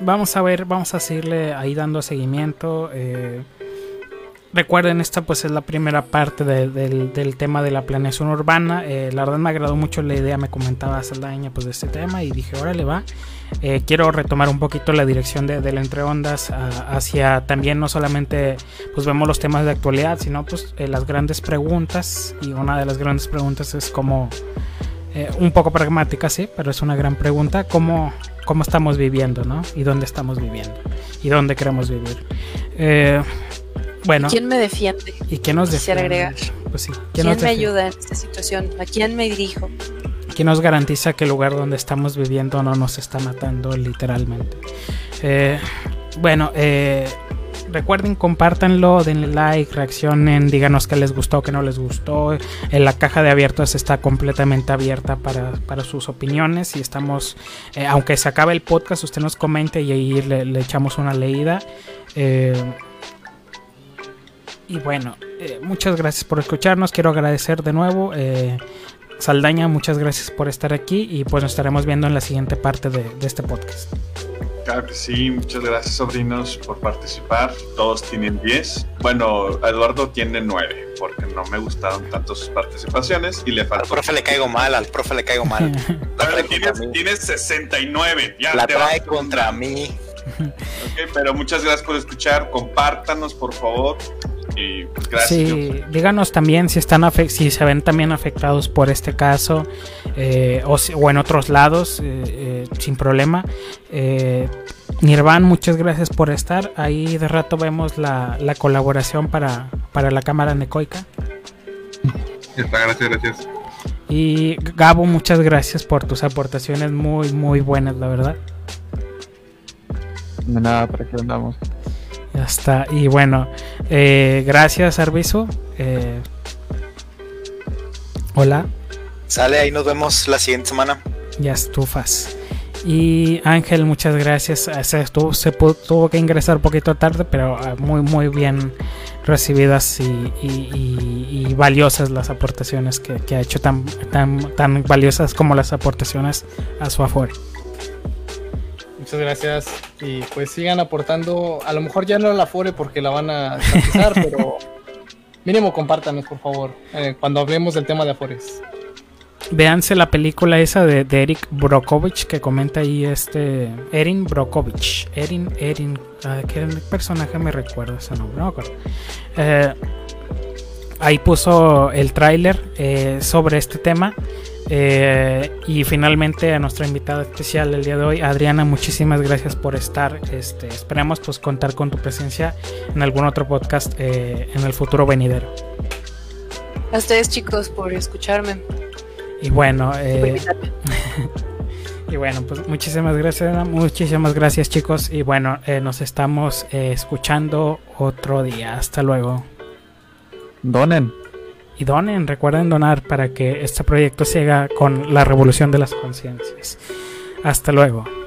vamos a ver, vamos a seguirle ahí dando seguimiento. Eh, recuerden, esta pues es la primera parte del, tema de la planeación urbana. Eh, la verdad me agradó mucho la idea, me comentaba Saldaña pues de este tema y dije, órale va. quiero retomar un poquito la dirección de, la entre ondas hacia también no solamente pues vemos los temas de actualidad, sino pues las grandes preguntas y una de las grandes preguntas es como un poco pragmática, sí, pero es una gran pregunta, ¿cómo, cómo estamos viviendo, ¿no? Y dónde estamos viviendo. Y dónde queremos vivir. Eh, bueno. ¿Quién me defiende? ¿Y quién nos defiende? agregar. Pues sí. ¿Quién, me ayuda en esta situación? ¿A quién me dirijo? ¿Quién nos garantiza que el lugar donde estamos viviendo no nos está matando literalmente? Eh, bueno, eh, recuerden, compártanlo, denle like, reaccionen, díganos qué les gustó, qué no les gustó. En la caja de abiertos está completamente abierta para, sus opiniones y estamos, eh, aunque se acabe el podcast, usted nos comente y ahí le, echamos una leída. Eh, y bueno, eh, muchas gracias por escucharnos. Quiero agradecer de nuevo. Saldaña, muchas gracias por estar aquí y pues nos estaremos viendo en la siguiente parte de este podcast. Claro que sí, muchas gracias sobrinos por participar. Todos tienen 10. Bueno, Eduardo tiene 9 porque no me gustaron tanto sus participaciones y le faltó. Al profe le caigo mal, al profe le caigo mal. (laughs) tienes, 69. Ya La trae contra mí. Ok, pero muchas gracias por escuchar. Compártanos, por favor. Y pues, gracias. Sí, díganos también si están si se ven también afectados por este caso eh, o, en otros lados, eh, eh, sin problema. Nirvan, muchas gracias por estar. Ahí de rato vemos la, colaboración para, para la cámara necoica. gracias, gracias. Y Gabo, muchas gracias por tus aportaciones muy, muy buenas, la verdad. De nada, para que andamos. Ya está. Y bueno, gracias, Arbizu. hola. Sale, ahí nos vemos la siguiente semana. Ya estufas. Y Ángel, muchas gracias. Se, estuvo, se tuvo que ingresar un poquito tarde, pero ah, muy, muy bien recibidas y, valiosas las aportaciones que, ha hecho, tan, tan, tan valiosas como las aportaciones a su Afore. Muchas gracias. Y pues sigan aportando. A lo mejor ya no la Afore porque la van a utilizar, (laughs) pero mínimo compártanos, por favor, eh, cuando hablemos del tema de Afores. Véanse la película esa de, Eric Brokovich que comenta ahí este. Erin Brokovich. Erin, Erin. ¿Qué personaje me recuerda ese nombre? No me acuerdo. Eh, ahí puso el tráiler eh, sobre este tema. Eh, y finalmente a nuestra invitada especial el día de hoy, Adriana, muchísimas gracias por estar. Este, esperemos pues contar con tu presencia en algún otro podcast en el futuro venidero. A ustedes chicos por escucharme. Y bueno, eh, (laughs) y bueno, pues muchísimas gracias, muchísimas gracias chicos. Y bueno, eh, nos estamos eh, escuchando otro día. Hasta luego. Donen. Y donen, recuerden donar para que este proyecto siga con la revolución de las conciencias. Hasta luego.